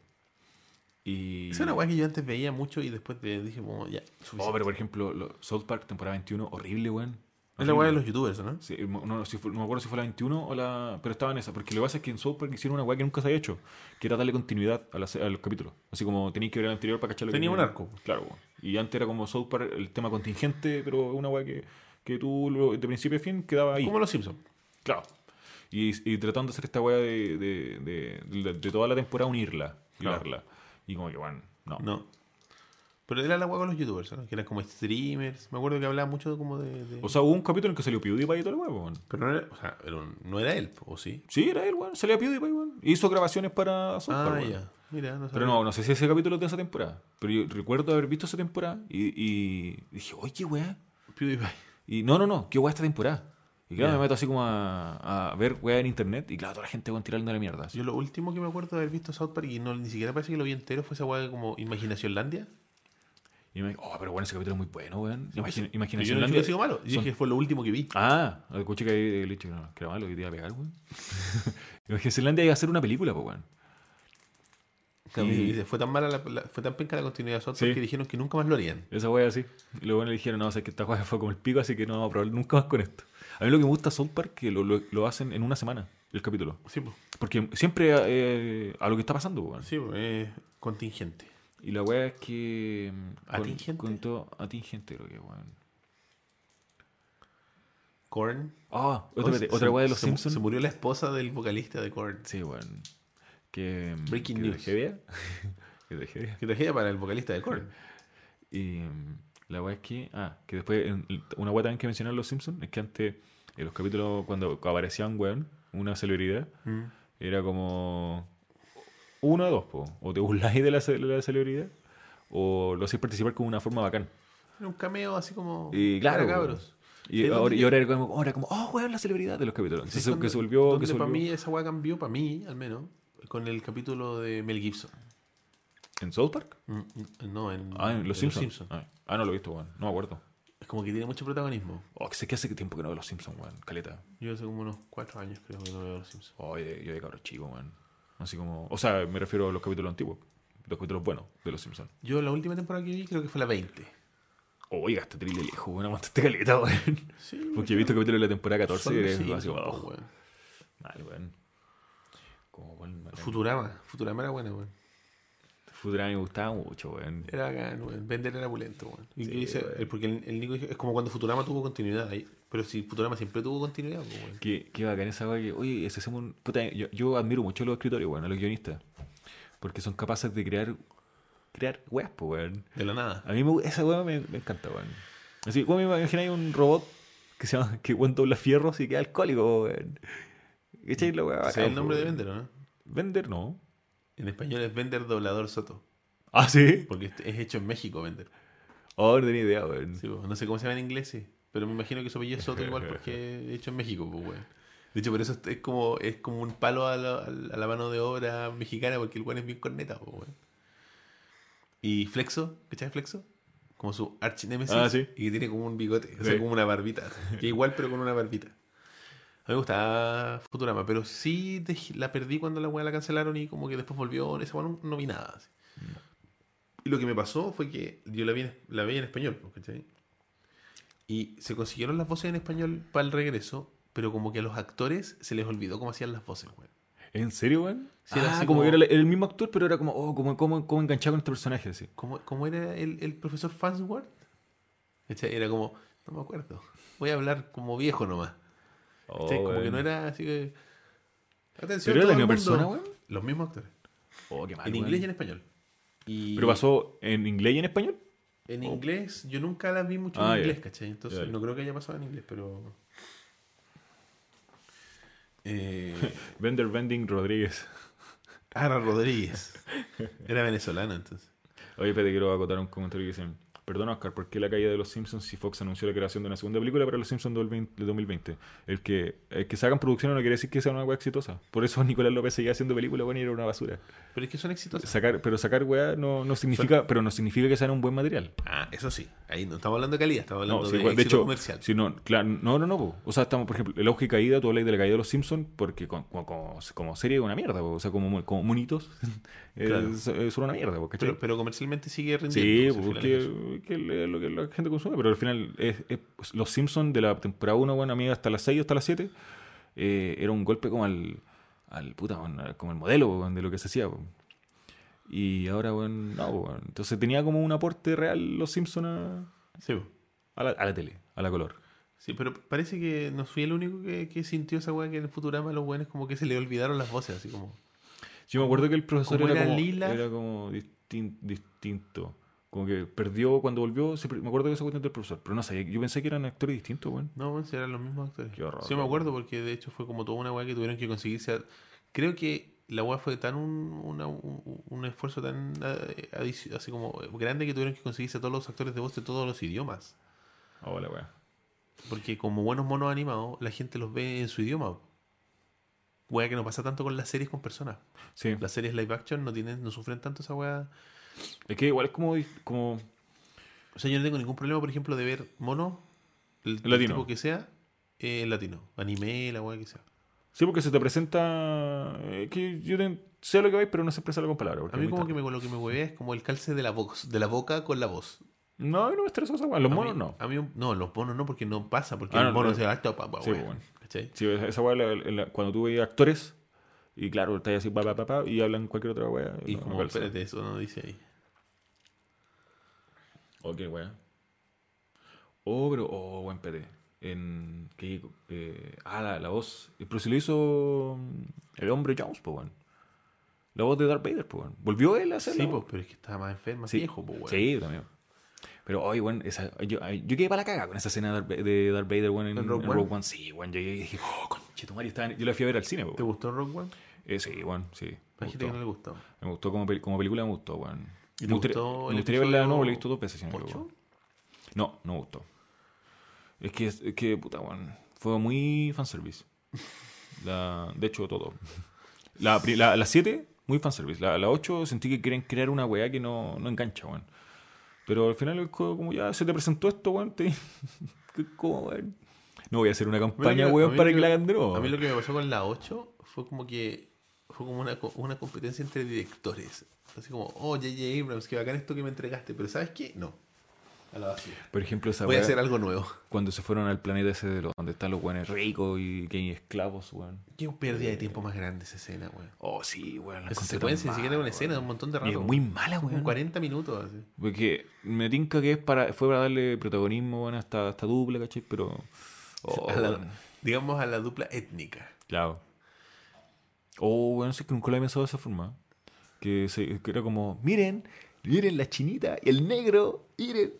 Y... Esa es una weá que yo antes veía mucho y después dije, como, ya. Oh, suficiente. pero por ejemplo, lo- South Park, temporada 21, horrible, weón. Es la weá de los youtubers, ¿no? Sí, no, no, si fue- no me acuerdo si fue la 21 o la... Pero estaba en esa. Porque lo que pasa es que en South Park hicieron una weá que nunca se había hecho. Que era darle continuidad a, la se- a los capítulos. Así como tenías que ver el anterior para cachar lo que Tenía un arco. Claro, weón. Y antes era como South Park, el tema contingente, pero una weá que, que tú lo- de principio a fin quedaba ahí. Como los Simpsons. Claro. Y, y tratando de hacer esta weá de, de, de, de- de toda la temporada unirla, Claro. hilarla. Y como que, bueno, no. No. Pero era la weá con los youtubers, ¿no? Que eran como streamers. Me acuerdo que hablaba mucho como de. de- O sea, hubo un capítulo en que salió PewDiePie y todo el weón. pero no era, o sea, era un- no era él, ¿o sí? Sí, era él, weón. Salía PewDiePie, weón. Hizo grabaciones para South Ah, ya. Mira, no Pero no, no sé si ese capítulo es de esa temporada. Pero yo recuerdo haber visto esa temporada y, y dije, oye, qué weá. PewDiePie. Y no, no, no, qué weá esta temporada. Y claro, Ya. me meto así como a, a ver weá en internet y claro, toda la gente weón tirando la mierda. así. Yo lo último que me acuerdo de haber visto South Park y no, ni siquiera parece que lo vi entero fue esa weá como Imaginacionlandia. Y me oh, pero bueno, ese capítulo es muy bueno, weón. Imagina, Pues, Yo Imaginación no dije que malo. Yo son- dije que fue lo último que vi. Ah, escuché que hecho que no, que era malo, que te iba a pegar, weón. Imaginación iba a hacer una película, pues, weón. Y, Y- fue tan mala, la, la- fue tan penca la continuidad de South Sí. Que dijeron que nunca más lo harían. Esa wea así. Y luego le dijeron, no, o sea, que esta wea fue como el pico, así que no vamos a probar nunca más con esto. A mí lo que me gusta South Park que lo, lo, lo hacen en una semana, el capítulo. Sí, pues. Porque siempre eh, a lo que está pasando, weón. Sí, pues, es contingente. Y la wea es que... mm, ¿Atingente? Con todo, atingente creo que, weón. Korn. Ah, otra, Oh, otra wea de los se, Simpsons. Se murió la esposa del vocalista de Korn. Sí, weón. Que... mm, Breaking que news. tragedia. que tragedia. Qué tragedia para el vocalista de Korn. Y mm, la weá es que. Ah, que después. en- una weá también que mencionaron los Simpsons es que antes, en los capítulos, cuando aparecía un weón, una celebridad, Mm. era como. Uno o dos, po. O te burláis de la, ce- de la celebridad, o lo hacéis participar con una forma bacán. Era un cameo así como. Y claro, para cabros. Y Sí, ahora, donde- y ahora era como, ahora como, oh, weón, la celebridad de los capítulos. Entonces, que se volvió. Que se para volvió mí esa weá cambió, para mí al menos, con el capítulo de Mel Gibson. ¿En South Park? Mm, mm, No, en, Ah, en en Los Simpsons. Ah, ah, no lo he visto, weón. No me acuerdo. Es como que tiene mucho protagonismo. Oh, que sé que hace tiempo que no veo los Simpsons, weón. Caleta. Yo hace como unos cuatro años creo que no veo Los Simpsons. Oye, yo de cabro chico, weón. Así como. O sea, me refiero a los capítulos antiguos. Los capítulos buenos de los Simpsons. Yo la última temporada que vi creo que fue la 20. Oiga, este terrible lejos, weón. Aguantaste caleta, weón. Sí, Porque he visto capítulos de la temporada 14 Son y así, po, oh, weón. Mal, weón. Como, weón. Futurama. Futurama era buena, weón. Futurama me gustaba mucho, weón. Era bacán, weón. Bender era pulento, weón. Y Sí, que dice- weón. eh, porque el, el Nico dijo- es como cuando Futurama tuvo continuidad ahí. Pero si Futurama siempre tuvo continuidad, pues, weón. Qué, qué bacán esa weá que, oye, si hacemos un. Puta, yo, yo admiro mucho a los escritores, weón, a los guionistas. Porque son capaces de crear. Crear weas, pues, weón. De la nada. A mí me, esa weá me, me encanta, weón. Así, ¿cómo me imagináis un robot que se llama. que weón dobla fierros y queda alcohólico, weón? ¿Cachai la? ¿Ese bacán, es el nombre de weón. Bender, no? Bender, no. En español es Bender Doblador Soto. Ah, sí. Porque es- es hecho en México, Bender. Oh, no tenía idea, weón. Sí, no sé cómo se llama en inglés, sí. Pero me imagino que su apellido es Soto igual porque es hecho en México, pues, weón. De hecho, por eso es como, es como un palo a la, a la mano de obra mexicana porque el weón es bien corneta, pues, weón. Y Flexo, ¿cachai Flexo? Como su archinémesis. Ah, sí. Y que tiene como un bigote, o sea, Sí. como una barbita. Que igual, pero con una barbita. A mí me gustaba Futurama, pero sí la perdí cuando la weá la cancelaron y como que después volvió. Esa weá no, no vi nada. así. Y lo que me pasó fue que yo la vi la veía en español, ¿cachai? Y se consiguieron las voces en español para el regreso, pero como que a los actores se les olvidó cómo hacían las voces, weón. ¿En serio, weón? Sí, era ah, así como, como- que era el, mismo actor, pero era como, oh, como, como, como enganchado con este personaje, así. ¿Cómo, cómo era el, el profesor Farnsworth? Era como, no me acuerdo. Voy a hablar como viejo nomás. Oh, como que no era así que. Atención, ¿Pero era la misma persona, weón? Los mismos actores. Oh, qué mal, en inglés y en español. Y ¿Pero pasó en inglés y en español? En Oh. inglés, yo nunca las vi mucho Ah, en inglés, ¿cachai? Entonces no creo que haya pasado en inglés, pero. Eh, Bender Bending Rodríguez. Ara Rodríguez. Era venezolano entonces. Oye, espérate, quiero acotar un comentario que dicen. Perdona, Oscar, ¿por qué la caída de los Simpsons si Fox anunció la creación de una segunda película para los Simpsons del 20 de 2020? El que, el que se hagan producciones no quiere decir que sea una weá exitosa. Por eso Nicolás López seguía haciendo películas, bueno, y era una basura. Pero es que son exitosos. Sacar, pero sacar weá no, no significa, pero no significa que sea un buen material. Ah, eso sí. Ahí no estamos hablando de calidad, estamos hablando No, sí, de, de hecho, comercial. si no, claro, no, no, no, po. o sea, estamos, por ejemplo, el auge y caída, tú hablas de la caída de los Simpsons porque con- como, serie es una mierda, po. o sea, como, como monitos, Claro. es, es una mierda, po. Pero, pero comercialmente sigue Sí, rindiendo. al porque que lo que la gente consume, pero al final es, es- pues, los Simpsons de la temporada 1, bueno, a mí hasta las 6 hasta las 7, eh, era un golpe como al, al puta, bueno, como el modelo bueno, de lo que se hacía. bueno. Y ahora, bueno, no, entonces tenía como un aporte real los Simpsons a, Sí, a la, a la tele, a la color. Sí, pero parece que no fui el único que, que sintió esa weá que en el Futurama los buenos como que se le olvidaron las voces, así como. Yo me acuerdo que el profesor era, era como, lila. era como distin- distinto. Como que perdió cuando volvió. se me acuerdo que esa cuestión del profesor. Pero no sabía. Yo pensé que eran actores distintos, weón. No, bueno, eran los mismos actores. Qué horror, sí, me acuerdo porque de hecho fue como toda una weá que tuvieron que conseguirse. a- Creo que la weá fue tan un, una- un, un esfuerzo tan así como grande que tuvieron que conseguirse a todos los actores de voz de todos los idiomas. Oh, la weá. Porque como buenos monos animados, la gente los ve en su idioma. Weá que no pasa tanto con las series con personas. Sí. Las series live action no tienen, no sufren tanto esa weá. Es que igual es como. como O sea, yo no tengo ningún problema, por ejemplo, de ver monos, el, el Latino. tipo que sea, eh, latino. Anime, la weá que sea. sí, porque se te presenta. eh, que yo te- sé lo que vais, pero no sé expresarlo con palabras. A mí como que me, lo que me huevea es como el calce de la voz, de la boca con la voz. No, a no me estresa esa weá. Los A monos mí- no. A mí, no, los monos no, porque no pasa, porque Ah, el no, mono no. se va pa, Sí, bueno. Sí, esa weá, cuando tú veías actores. Y claro, estás así, pa, pa, pa, pa, y hablan cualquier otra weá. Y no- no como, espérate, eso no dice ahí. Oh, qué weá. Oh, pero, oh, buen PT. En. Que, eh, ah, la, la voz. Pero se lo hizo mm, el hombre Jones, pues, weón. La voz de Darth Vader, pues, weón. ¿Volvió él a hacerlo? Sí, pues, pero es que estaba más enfermo, más Sí. viejo, pues, weón. Sí, también. Pero hoy, weón, esa, yo, yo quedé para la caga con esa escena de Darth, Va- de Darth Vader, weón, en, ¿En Rogue en One? Rogue One. Sí, weón, yo llegué y dije, oh, conchetumare, estaba en- yo la fui a ver al cine, ¿Te gustó Rock One? Eh, sí, weón, sí. Me Hay gente que no le gustó. Me gustó como, pel- como película, me gustó, weón. ¿Y te Me gustaría, gustó me gustaría verla de nuevo, la he visto dos veces. si no. No, no me gustó. Es que, es que puta, weón. Fue muy fanservice. La, de hecho, todo. La 7, la, la siete, muy fanservice. La, la 8 sentí que quieren crear una weá que no, no engancha, weón. Pero al final, es co- como ya se te presentó esto, weón, te... ¿qué- ¿Cómo, weón? No voy a hacer una campaña, weón, para que la hagan de nuevo. A mí lo que me pasó con la 8 fue como que fue como una, una competencia entre directores. Así como, oh, J.J. Abrams, que bacán esto que me entregaste, pero ¿sabes qué? No. A la. Por ejemplo, esa Voy a hacer algo nuevo. cuando se fueron al planeta ese de los, donde están los weones ricos y que hay esclavos, weón. Qué pérdida de tiempo más grande esa escena, weón. Oh, sí, weón. la Esa encontré secuencia ni siquiera es una escena, es weón. un montón de Y rato. es muy mala, weón. 40 minutos. así. Porque me tinca que es para, fue para darle protagonismo weón, a esta, dupla, ¿cachai? Pero. Oh, A la- weón. digamos a la dupla étnica. Claro. Oh, bueno, sé que nunca lo había pensado de esa forma. Que, se, que era como, miren, miren la chinita y el negro, miren,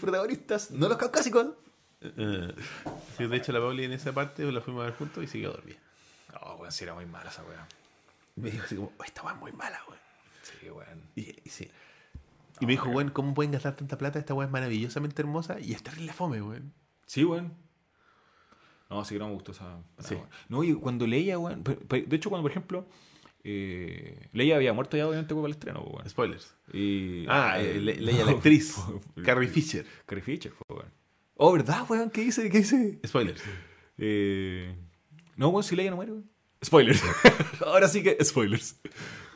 protagonistas, no los caucásicos. Eh, sí, de hecho, la Pauli en esa parte la fuimos a ver juntos y se quedó dormida. Oh, weón, sí era muy mala esa weá. Me dijo así como, "Oh, esta weá es muy mala, weón. Sí, weón. Y, y sí. Y me dijo, weón, ¿cómo pueden gastar tanta plata? Esta weá es maravillosamente hermosa y es terrible fome, weón. Sí, weón. No, sí que no me gustó esa. Sí. weón. No, y cuando Leia, weón. De hecho, cuando, por ejemplo, eh, Leia había muerto ya, obviamente, para el estreno, pues, weón. Spoilers. Y, Ah, eh, Le- Leia, la actriz. Carrie Fisher. Carrie Fisher, pues, weón. Oh, ¿verdad, weón? ¿Qué dice? ¿Qué dice? Spoilers. Eh, no, bueno, si Leia no muere, weón. Spoilers. Ahora sí que spoilers.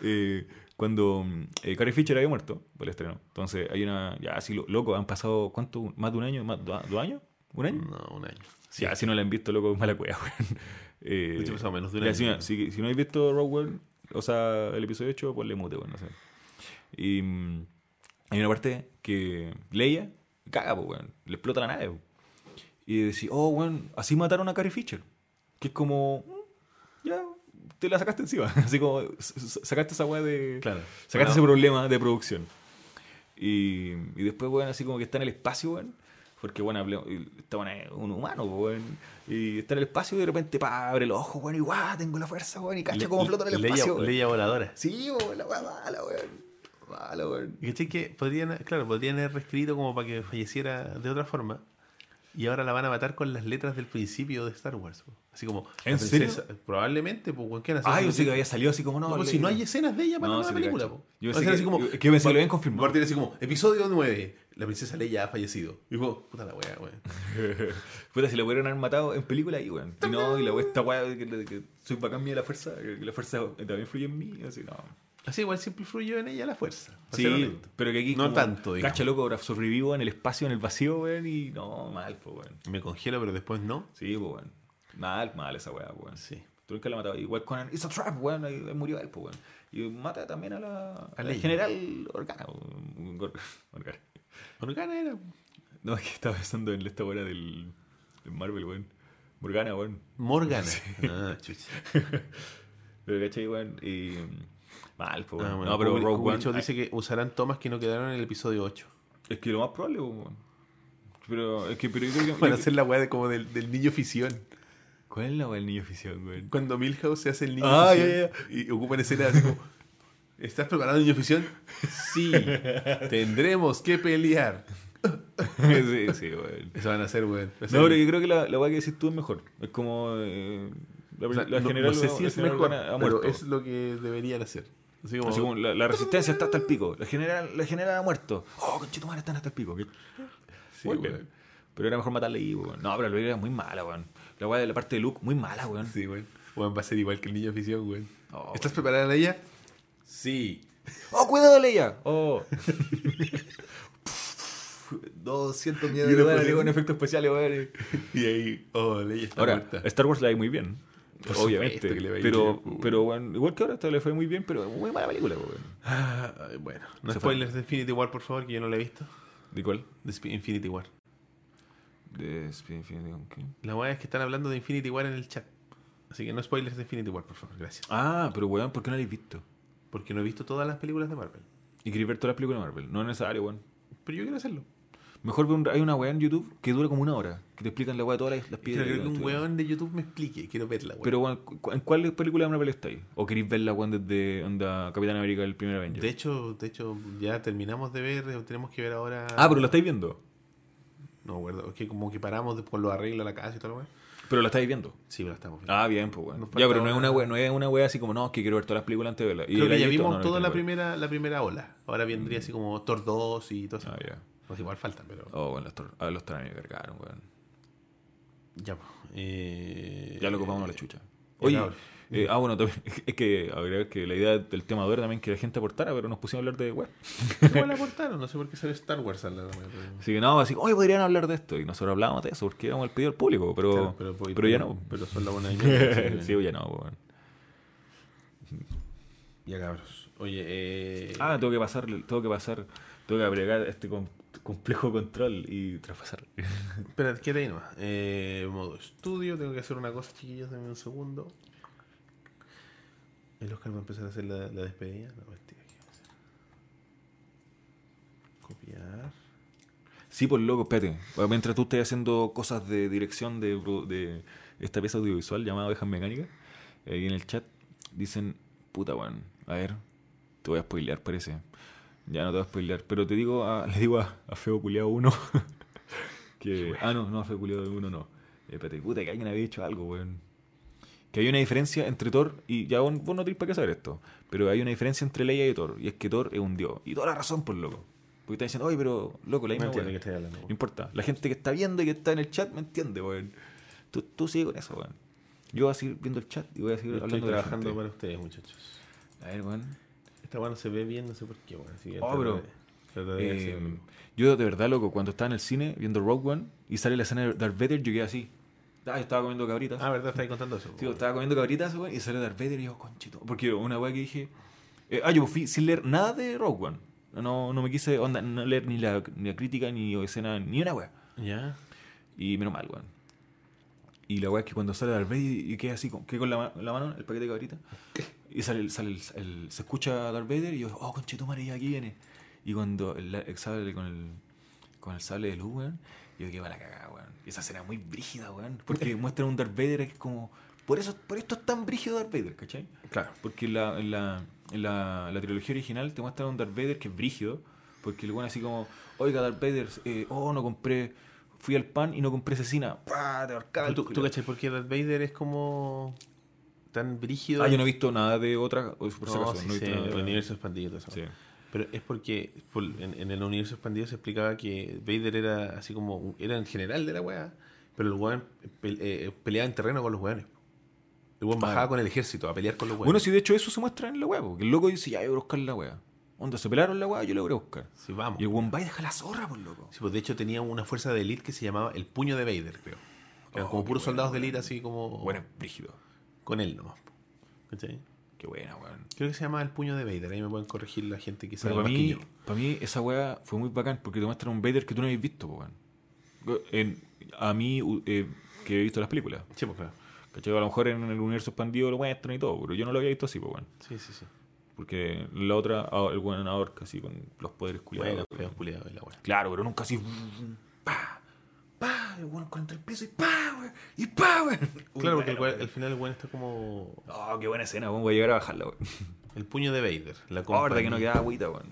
Eh, cuando eh, Carrie Fisher había muerto por el estreno. Entonces hay una. Ya así, lo- loco, han pasado ¿cuánto? ¿Más de un año? ¿Más, ¿Dos dos años? ¿Un año? No, un año. Sí, así no la han visto, loco, mala cueva, weón. Eh, pasado menos de un ya, año. Si, si, si no habéis visto Rogue One, o sea, el episodio 8, ponle mute, weón, no sé. Y mm, hay una parte que Leia caga, pues, weón. Le explota la nave, weón. Y decís, oh, weón, así mataron a Carrie Fisher. Que es como, mm, ya, te la sacaste encima. Así como, sacaste esa weá de. Claro. Sacaste Bueno, ese problema de producción. Y, y después, weón, así como que está en el espacio, weón. Porque, bueno, está bueno, es un humano, weón. Y está en el espacio y de repente, pa, abre los ojos, weón, y guau, tengo la fuerza, weón, y cacha cómo flota en el espacio. Leia voladora. Sí, weón, la weá mala, weón. Mala, weón. Y que podrían, claro, podrían haber reescrito como para que falleciera de otra forma. Y ahora la van a matar con las letras del principio de Star Wars. po. Así como. ¿En serio? Probablemente, pues, weón, ¿qué van a hacer? Ah, yo sé que había salido así como no. No, pues, si no hay escenas de ella para No, la película, po. Yo sé que- así como. que pensé que lo habían confirmado. Martín así como, episodio 9. La princesa Leia ha fallecido. Y como, puta la wea, weón. Puta, si lo pudieron haber matado en película ahí, weón. Y no, y la weá, esta weá que, de que soy bacán mía de la fuerza, que la fuerza también fluye en mí, así, no. Así igual siempre fluyó en ella la fuerza. Sí, pero que aquí No como, tanto, digamos. Cacha loco, ahora sobrevivo en el espacio, en el vacío, weón, y no, mal, pues, weón. Me congelo, pero después no. Sí, pues, weón. Mal, mal esa weá, weón. Sí. Tú nunca la matado. Igual con el It's a Trap, weón, ahí murió él, pues, weón. Y mata también a la, a la general Organa, Organa. Morgana era. No, es que estaba pensando en esta weá del, del Marvel, weón. Morgana, weón. Morgana. Ah, chucha. Pero, ¿cachai, weón? Y. Mal, pues, Ah, weón. bueno, no, pero Rogue One. Dice que usarán tomas que no quedaron en el episodio 8. Es que lo más probable, weón. Pero, es que, pero yo creo que. Para hacer la weá de como del, del niño fisión. ¿Cuál es la weá del niño oficial, weón? Cuando Milhouse se hace el niño Ah, fisión ya, y ocupan escenas así como. ¿Estás preparado niño fisión? Sí. Tendremos que pelear. sí, sí, weón. Eso van a hacer, weón. No, pero yo creo que la, la weá que decís tú es mejor. Es como. eh, la, o sea, la no, general. no sé si es mejor, pero es lo que deberían hacer. Así como, Así como la, la resistencia está hasta el pico. La general, la general ha muerto. Oh, conchetumare, están hasta el pico. Sí, Vuelven. weón. Pero era mejor matarle ahí, weón. No, pero la era muy mala, weón. La weá de la parte de Luke, muy mala, weón. Sí, weón. Weón, va a ser igual que el niño fisión, weón. Oh, ¿Estás preparada ella? Sí. ¡Oh, cuidado, Leia! ¡Oh! 200 millones Y de cosa- con efectos especiales, weón. Y ahí, oh, Leia está Ahora, muerta. Star Wars la hay muy bien. Por obviamente. que le va pero, bien, pero, igual que ahora, esta le fue muy bien, pero muy mala película, weón. Ah, bueno, no Se fue. spoilers de Infinity War, por favor, que yo no la he visto. ¿De cuál? De Infinity War. De Speed Infinity, ¿qué? La weá es que están hablando de Infinity War en el chat. Así que no spoilers de Infinity War, por favor, gracias. Ah, pero weón, ¿por qué no la habéis visto? Porque no he visto todas las películas de Marvel. Y queréis ver todas las películas de Marvel. No es necesario, weón. Pero yo quiero hacerlo. Mejor ver un- hay una weá en YouTube que dura como una hora. Que te explican la weá de todas las, las Quiero piedras. que un weón de YouTube me explique. Quiero verla, weón. Pero, weón, ¿en cuál película de Marvel estáis? ¿O queréis verla, weón, desde onda Capitán América, el primer Avenger? de hecho, de hecho, ya terminamos de ver. eh, Tenemos que ver ahora. Ah, pero la estáis viendo. No, acuerdo. Es que como que paramos de- con los arreglos a la casa y todo lo weón. Pero la estáis viendo. Sí, pero la estamos viendo. Ah, bien, pues. Nos Ya, pero no es una weá, no es una weá así como, no, es que quiero ver todas las películas antes de verla. ¿Y Creo que ya vimos No, no, toda la primera, la primera ola. Ahora vendría así como Thor 2 y todo eso. Ah, ya. Pues igual faltan, pero. Oh, bueno, los, tor- ah, los me cargaron, weón. Ya, pues. Eh... Ya lo ocupamos a la chucha. Oye. Eh, ah, bueno, también, es que agregar que la idea del tema de ahora también que la gente aportara, pero nos pusimos a hablar de web. Igual la aportaron, no sé por qué sale Star Wars al lado. Así que no, así, hoy podrían hablar de esto. Y nosotros hablábamos de eso porque éramos el pedido del público, pero, Claro, pero, pero, ya no. Pero son la buena de mierda, sí, ya no, weón. Ya cabros. Oye, eh... Ah, tengo que pasar, tengo que pasar, tengo que agregar este com- complejo control y traspasar. Espera, quédate ahí nomás. Eh, modo estudio, tengo que hacer una cosa, chiquillos, denme un segundo. El Oscar va a empezar a hacer la, la despedida. No, mentira, ¿qué va a hacer? Copiar. Sí, pues loco, espérate. Mientras tú estés haciendo cosas de dirección de, de esta pieza audiovisual llamada Ovejas Mecánicas, ahí en el chat dicen, puta weón, a ver, te voy a spoilear, parece. Ya no te voy a spoilear, pero te digo, a- le digo a, a Feo Culeado 1 que... Ah, no, no, a Feo Culeado 1 no. Eh, espérate, puta, que alguien había dicho algo, weón. Que hay una diferencia entre Thor y ya vos, vos no tenés para qué saber esto, pero hay una diferencia entre Leia y Thor, y es que Thor es un dios. Y toda la razón, por loco. Porque están diciendo, oye, pero loco, la No misma entiendo weá". de qué estoy hablando. No importa. La gente que está viendo y que está en el chat me entiende, weón. Tú, tú sigue con eso, weón. Yo voy a seguir viendo el chat y voy a seguir Yo estoy hablando de la trabajando gente. para ustedes, muchachos. A ver, weón. Esta weá no se ve bien, no sé por qué, weón. Así que Oh, bro. de- de Eh, yo de verdad, loco, cuando estaba en el cine viendo Rogue One y sale la escena de Darth Vader, yo quedé así. Ah, estaba comiendo cabritas. Ah, ¿verdad? Estáis contando eso. Tío, estaba comiendo cabritas, weón, y sale Darth Vader y yo, conchito. Porque una weá que dije. eh, ah, yo fui sin leer nada de Rogue One. No, no me quise onda, no leer ni la, ni la crítica, ni escena, ni una weá. Ya. Y menos mal, weón. Y la weá es que cuando sale Darth Vader y queda así, con, queda con la, la mano, el paquete de cabrita, y sale, sale el, el- se escucha Darth Vader y yo, oh, conchetumare, ya aquí viene. Y cuando el, sale con el, con el sable de luz, weón, yo quedé para la cagada, weón. Esa escena es muy brígida, weón. Porque muestran un Darth Vader que es como. Por eso, por esto es tan brígido Darth Vader, ¿cachai? Claro. Porque la, la, la, la trilogía original te muestran un Darth Vader que es brígido. Porque el bueno así como, oiga Darth Vader, eh, oh, no compré, fui al pan y no compré cecina. ¡Pah! Te ahorcaba el ¿Tú, tú cachai por qué Darth Vader es como tan brígido? Ah, yo no he visto nada de otra, por si No, acaso, sí no he visto nada el de- universo expandido. Sí. Pero es porque por- en, en el universo expandido se explicaba que Vader era así como. Era el general de la weá, pero el weón eh, peleaba en terreno con los weones. El weón bajaba Ah. con el ejército a pelear con los weones. Bueno, sí, de hecho eso se muestra en la weá, porque el loco dice, ya, yo voy a buscar la weá. Onda, se pelaron la weá, yo la voy a buscar. Sí, vamos. Y el weón va y deja la zorra, por loco. Sí, pues de hecho tenía una fuerza de élite que se llamaba el puño de Vader, creo. Eran Oh, como puros bueno, soldados de weón. élite, así como. Bueno, brígido. Con él nomás. ¿Cachai? Qué buena, weón. Creo que se llama el puño de Vader. Ahí me pueden corregir la gente que sabe para más que mí, yo. para mí esa weá fue muy bacán porque te muestran un Vader que tú no habías visto, weón. En- a mí, eh, que he visto las películas. Sí, pues claro. ¿Cachai? A lo mejor en el universo expandido lo muestran y todo, pero yo no lo había visto así, pues, weón. Sí, sí, sí. Porque la otra, el weón ahorca así con los poderes culiados. Bueno, feos culiados la weá. Claro, pero nunca así. ¡Pa! ¡Pa! El weón contra el piso y ¡pa! Y ¡pa! Claro, porque el al final el weón está como. Oh, qué buena escena, weón. Voy a llegar a bajarla, weón. El puño de Vader. La Oh, verdad que compañía. no queda agüita, weón.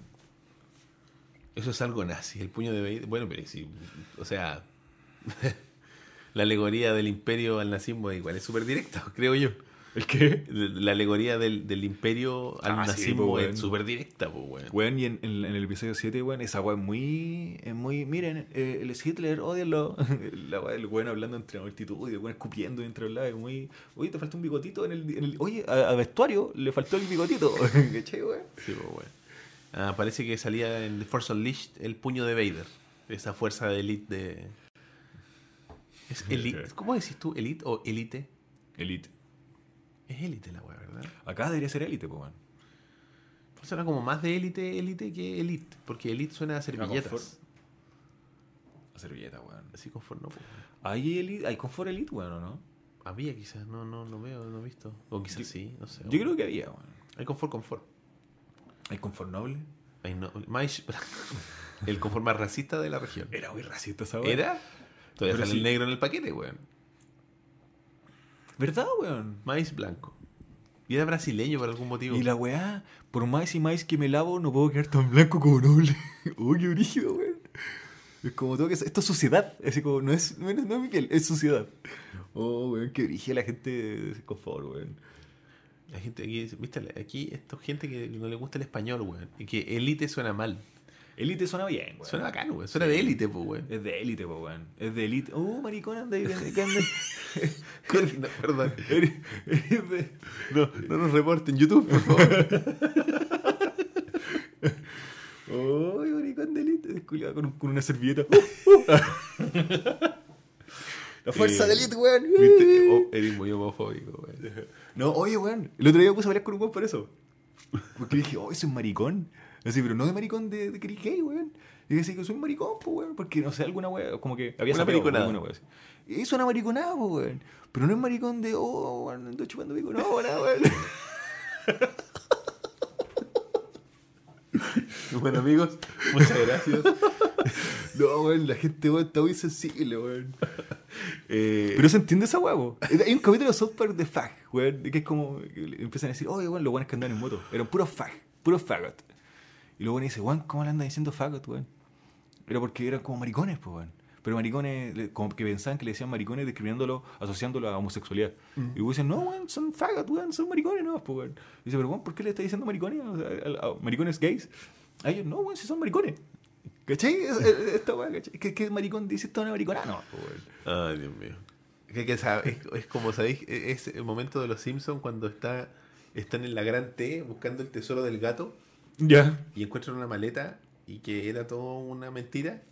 Eso es algo nazi. El puño de Vader. Bueno, pero sí. O sea. la alegoría del imperio al nazismo igual es súper directa, creo yo. ¿El qué? La alegoría del, del imperio al Ah, sí, nazismo pues, es súper directa, pues, weón. Weón, y en, en- en el episodio 7, weón, esa weón es muy, es muy. Miren, eh, es Hitler, odienlo. La weón, el weón hablando entre multitud y el weón escupiendo entre los lados. es Muy. Oye, te falta un bigotito en el. en el- oye, a, a vestuario le faltó el bigotito. ¿Cachai, weón? Sí, pues, weón. Ah, parece que salía en The Force Unleashed el puño de Vader. Esa fuerza de elite de. ¿Es elite? ¿Cómo decís tú? ¿Elite o elite? Elite. Es élite la weá, ¿verdad? Acá debería ser élite, pues, weón. Suena como más de élite, élite que elite. Porque elite suena a servilletas. La servilleta, weón. Así confort no, pues, weón. ¿Hay, elite, ¿Hay confort elite, weón, o no? Había quizás, no, no, no veo, no he visto. O quizás sí, no sé. Yo creo que había, weón. Hay confort, confort. ¿Hay confort noble? Hay no, más, el confort más racista de la región. Era muy racista esa weón. ¿Era? Todavía Pero sale sí. el negro en el paquete, weón. ¿Verdad, weón? Maíz blanco. Y era brasileño por algún motivo. Y la weá, por más y más que me lavo, no puedo quedar tan blanco como noble. Uy, qué brígido, weón. Es como tengo que Esto es suciedad. Es como, no es, no es, no es mi piel, es suciedad. Oh, weón, qué brígida la gente de confort, weón. La gente aquí, viste, aquí esto es gente que no le gusta el español, weón. Y que élite suena mal. Élite suena bien, weón. Suena bacano, weón. Suena de élite, pues, weón. Es de élite, po, weón. Es de élite. Uh, maricón, anda ahí, No, perdón. No, no nos reporten YouTube, por favor. Uy, maricón de élite. Con, con una servilleta. La fuerza Eh, de élite, weón. ¿Viste? Oh, eres muy homofóbico, weón. No, oye, weón. El otro día me puse a pelear con un weón por eso. Porque dije, oh, soy un maricón. Así, pero no de maricón de, de gay, weón. Y decía que soy un maricón, pues, weón. Porque, no sé, alguna weón, como que había Una sapeado, mariconada. alguna weón así. Y es una mariconada, pues, weón. Pero no es maricón de, oh, weón, ando chupando pico. No, nada, weón. Bueno, amigos, muchas gracias. No, weón, la gente, weón, está muy sensible, weón. Pero se entiende esa weón. Hay un capítulo de South Park de Fag, weón, que es como, que empiezan a decir, oye, weón, los weones que andan en moto. Eran puro Fag, puro Fagot. Y luego dice, weón, ¿cómo le andan diciendo Fagot, weón? Era porque eran como maricones, pues, weón. Pero maricones, como que pensaban que le decían maricones discriminándolo, asociándolo a homosexualidad. Y weón dicen, no, weón, son fagot, weón, son maricones, no, pues, weón. Y dice, pero weón, ¿por qué le está diciendo maricones? O sea, a- a- maricones gays. A ellos, no, weón, si son maricones. ¿Cachai? Es- es- Esta weón, ¿cachai? ¿Qué, qué maricón dice esta una maricona? No, pues, weón. Ay, Dios mío. Que, que es, es como, ¿sabéis? Es el momento de los Simpsons cuando está, están en la gran T buscando el tesoro del gato Ya. y encuentran una maleta y que era todo una mentira.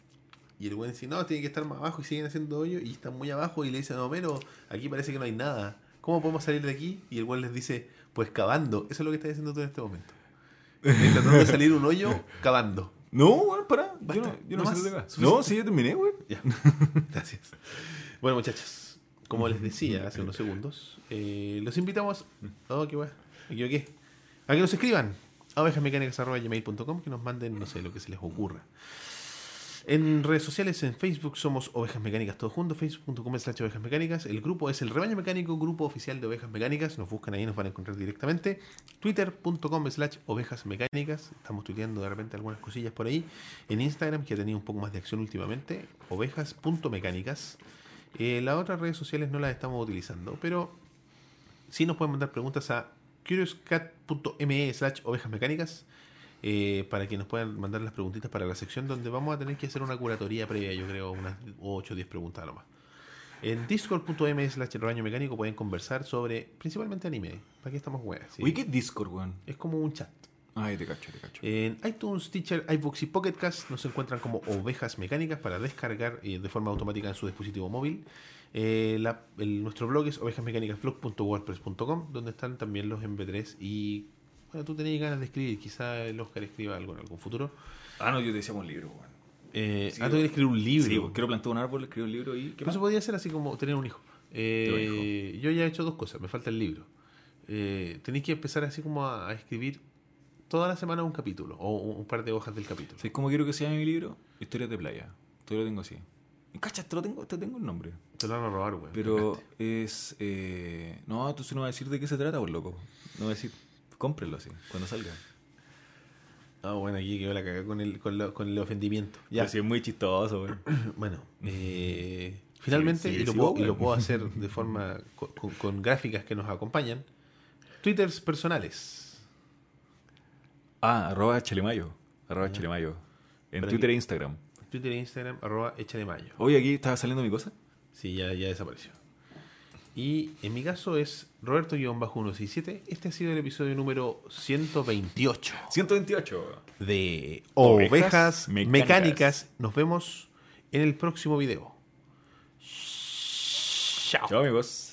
Y el güey dice, no, tiene que estar más abajo y siguen haciendo hoyo y están muy abajo y le dicen, no, pero aquí parece que no hay nada. ¿Cómo podemos salir de aquí? Y el güey les dice, pues cavando. Eso es lo que estás haciendo tú en este momento. Estás tratando de salir un hoyo cavando. No, weón, pará. Yo no, yo no, no más. de acá. No, sí, ya terminé, weón. Ya, gracias. Bueno, muchachos, como les decía hace unos segundos, eh, los invitamos. Oh, qué guay, me equivoqué. A que nos escriban a ovejasmecánicas.gmail.com, que nos manden, no sé, lo que se les ocurra. En redes sociales, en Facebook somos Ovejas Mecánicas todos juntos, facebook.com slash Ovejas Mecánicas. El grupo es el Rebaño Mecánico, grupo oficial de Ovejas Mecánicas. Nos buscan ahí, nos van a encontrar directamente. Twitter.com slash Ovejas Mecánicas. Estamos tuiteando de repente algunas cosillas por ahí. En Instagram, que ha tenido un poco más de acción últimamente, ovejas.mecánicas. Eh, las otras redes sociales no las estamos utilizando, pero sí nos pueden mandar preguntas a curiouscat.me slash ovejas mecánicas eh, para que nos puedan mandar las preguntitas para la sección donde vamos a tener que hacer una curatoría previa, yo creo, unas 8 o 10 preguntas a lo más. En discord.m slash rebaño mecánico pueden conversar sobre principalmente anime. ¿Para qué estamos weas? sí? Oye, ¿qué es Discord, weón? Es como un chat. Ay, te cacho, te cacho. En iTunes, Teacher, iBooks y Pocket Cast nos encuentran como ovejas mecánicas para descargar eh, de forma automática en su dispositivo móvil. Eh, la- el- nuestro blog es ovejasmecánicasblog.wordpress.com donde están también los MP3 y bueno, tú tenías ganas de escribir, quizá el Oscar escriba algo en algún futuro. Ah, no, yo te decía un libro, weón. Eh, Sí, ah, tú quieres escribir un libro. Sí, quiero plantar un árbol, escribir un libro y... ¿Qué Pero eso podría ser así como tener un hijo. Eh, Yo ya he hecho dos cosas, me falta el libro. Eh, tenéis que empezar así como a, a escribir toda la semana un capítulo o un, un par de hojas del capítulo. ¿Sabes cómo quiero que se llame mi libro? Historias de playa. Todo lo tengo así. Cacha, te lo tengo, te tengo el nombre. Te lo van a robar, güey. Pero es... Eh... No, tú no vas a decir de qué se trata, por loco. No vas a decir, cómprenlo así, cuando salga. Ah, bueno, aquí quedó la cagada con el, con, lo- con el ofendimiento. Ya, sí, es muy chistoso, güey. bueno. eh, finalmente, Sí, sí, y, lo sí, puedo, bueno. y lo puedo hacer de forma con, gráficas que nos acompañan. Twitters personales. Ah, arroba chelemayo. Arroba chelemayo. En Pero Twitter aquí- e Instagram. Twitter e Instagram, arroba échale mayo. Oye, aquí estaba saliendo mi cosa. Sí, ya, ya desapareció. Y en mi caso es Roberto-167. Este ha sido el episodio número 128 128. de Ovejas Ovejas Mecánicas. Mecánicas. Nos vemos en el próximo video. Chao. Chao, amigos.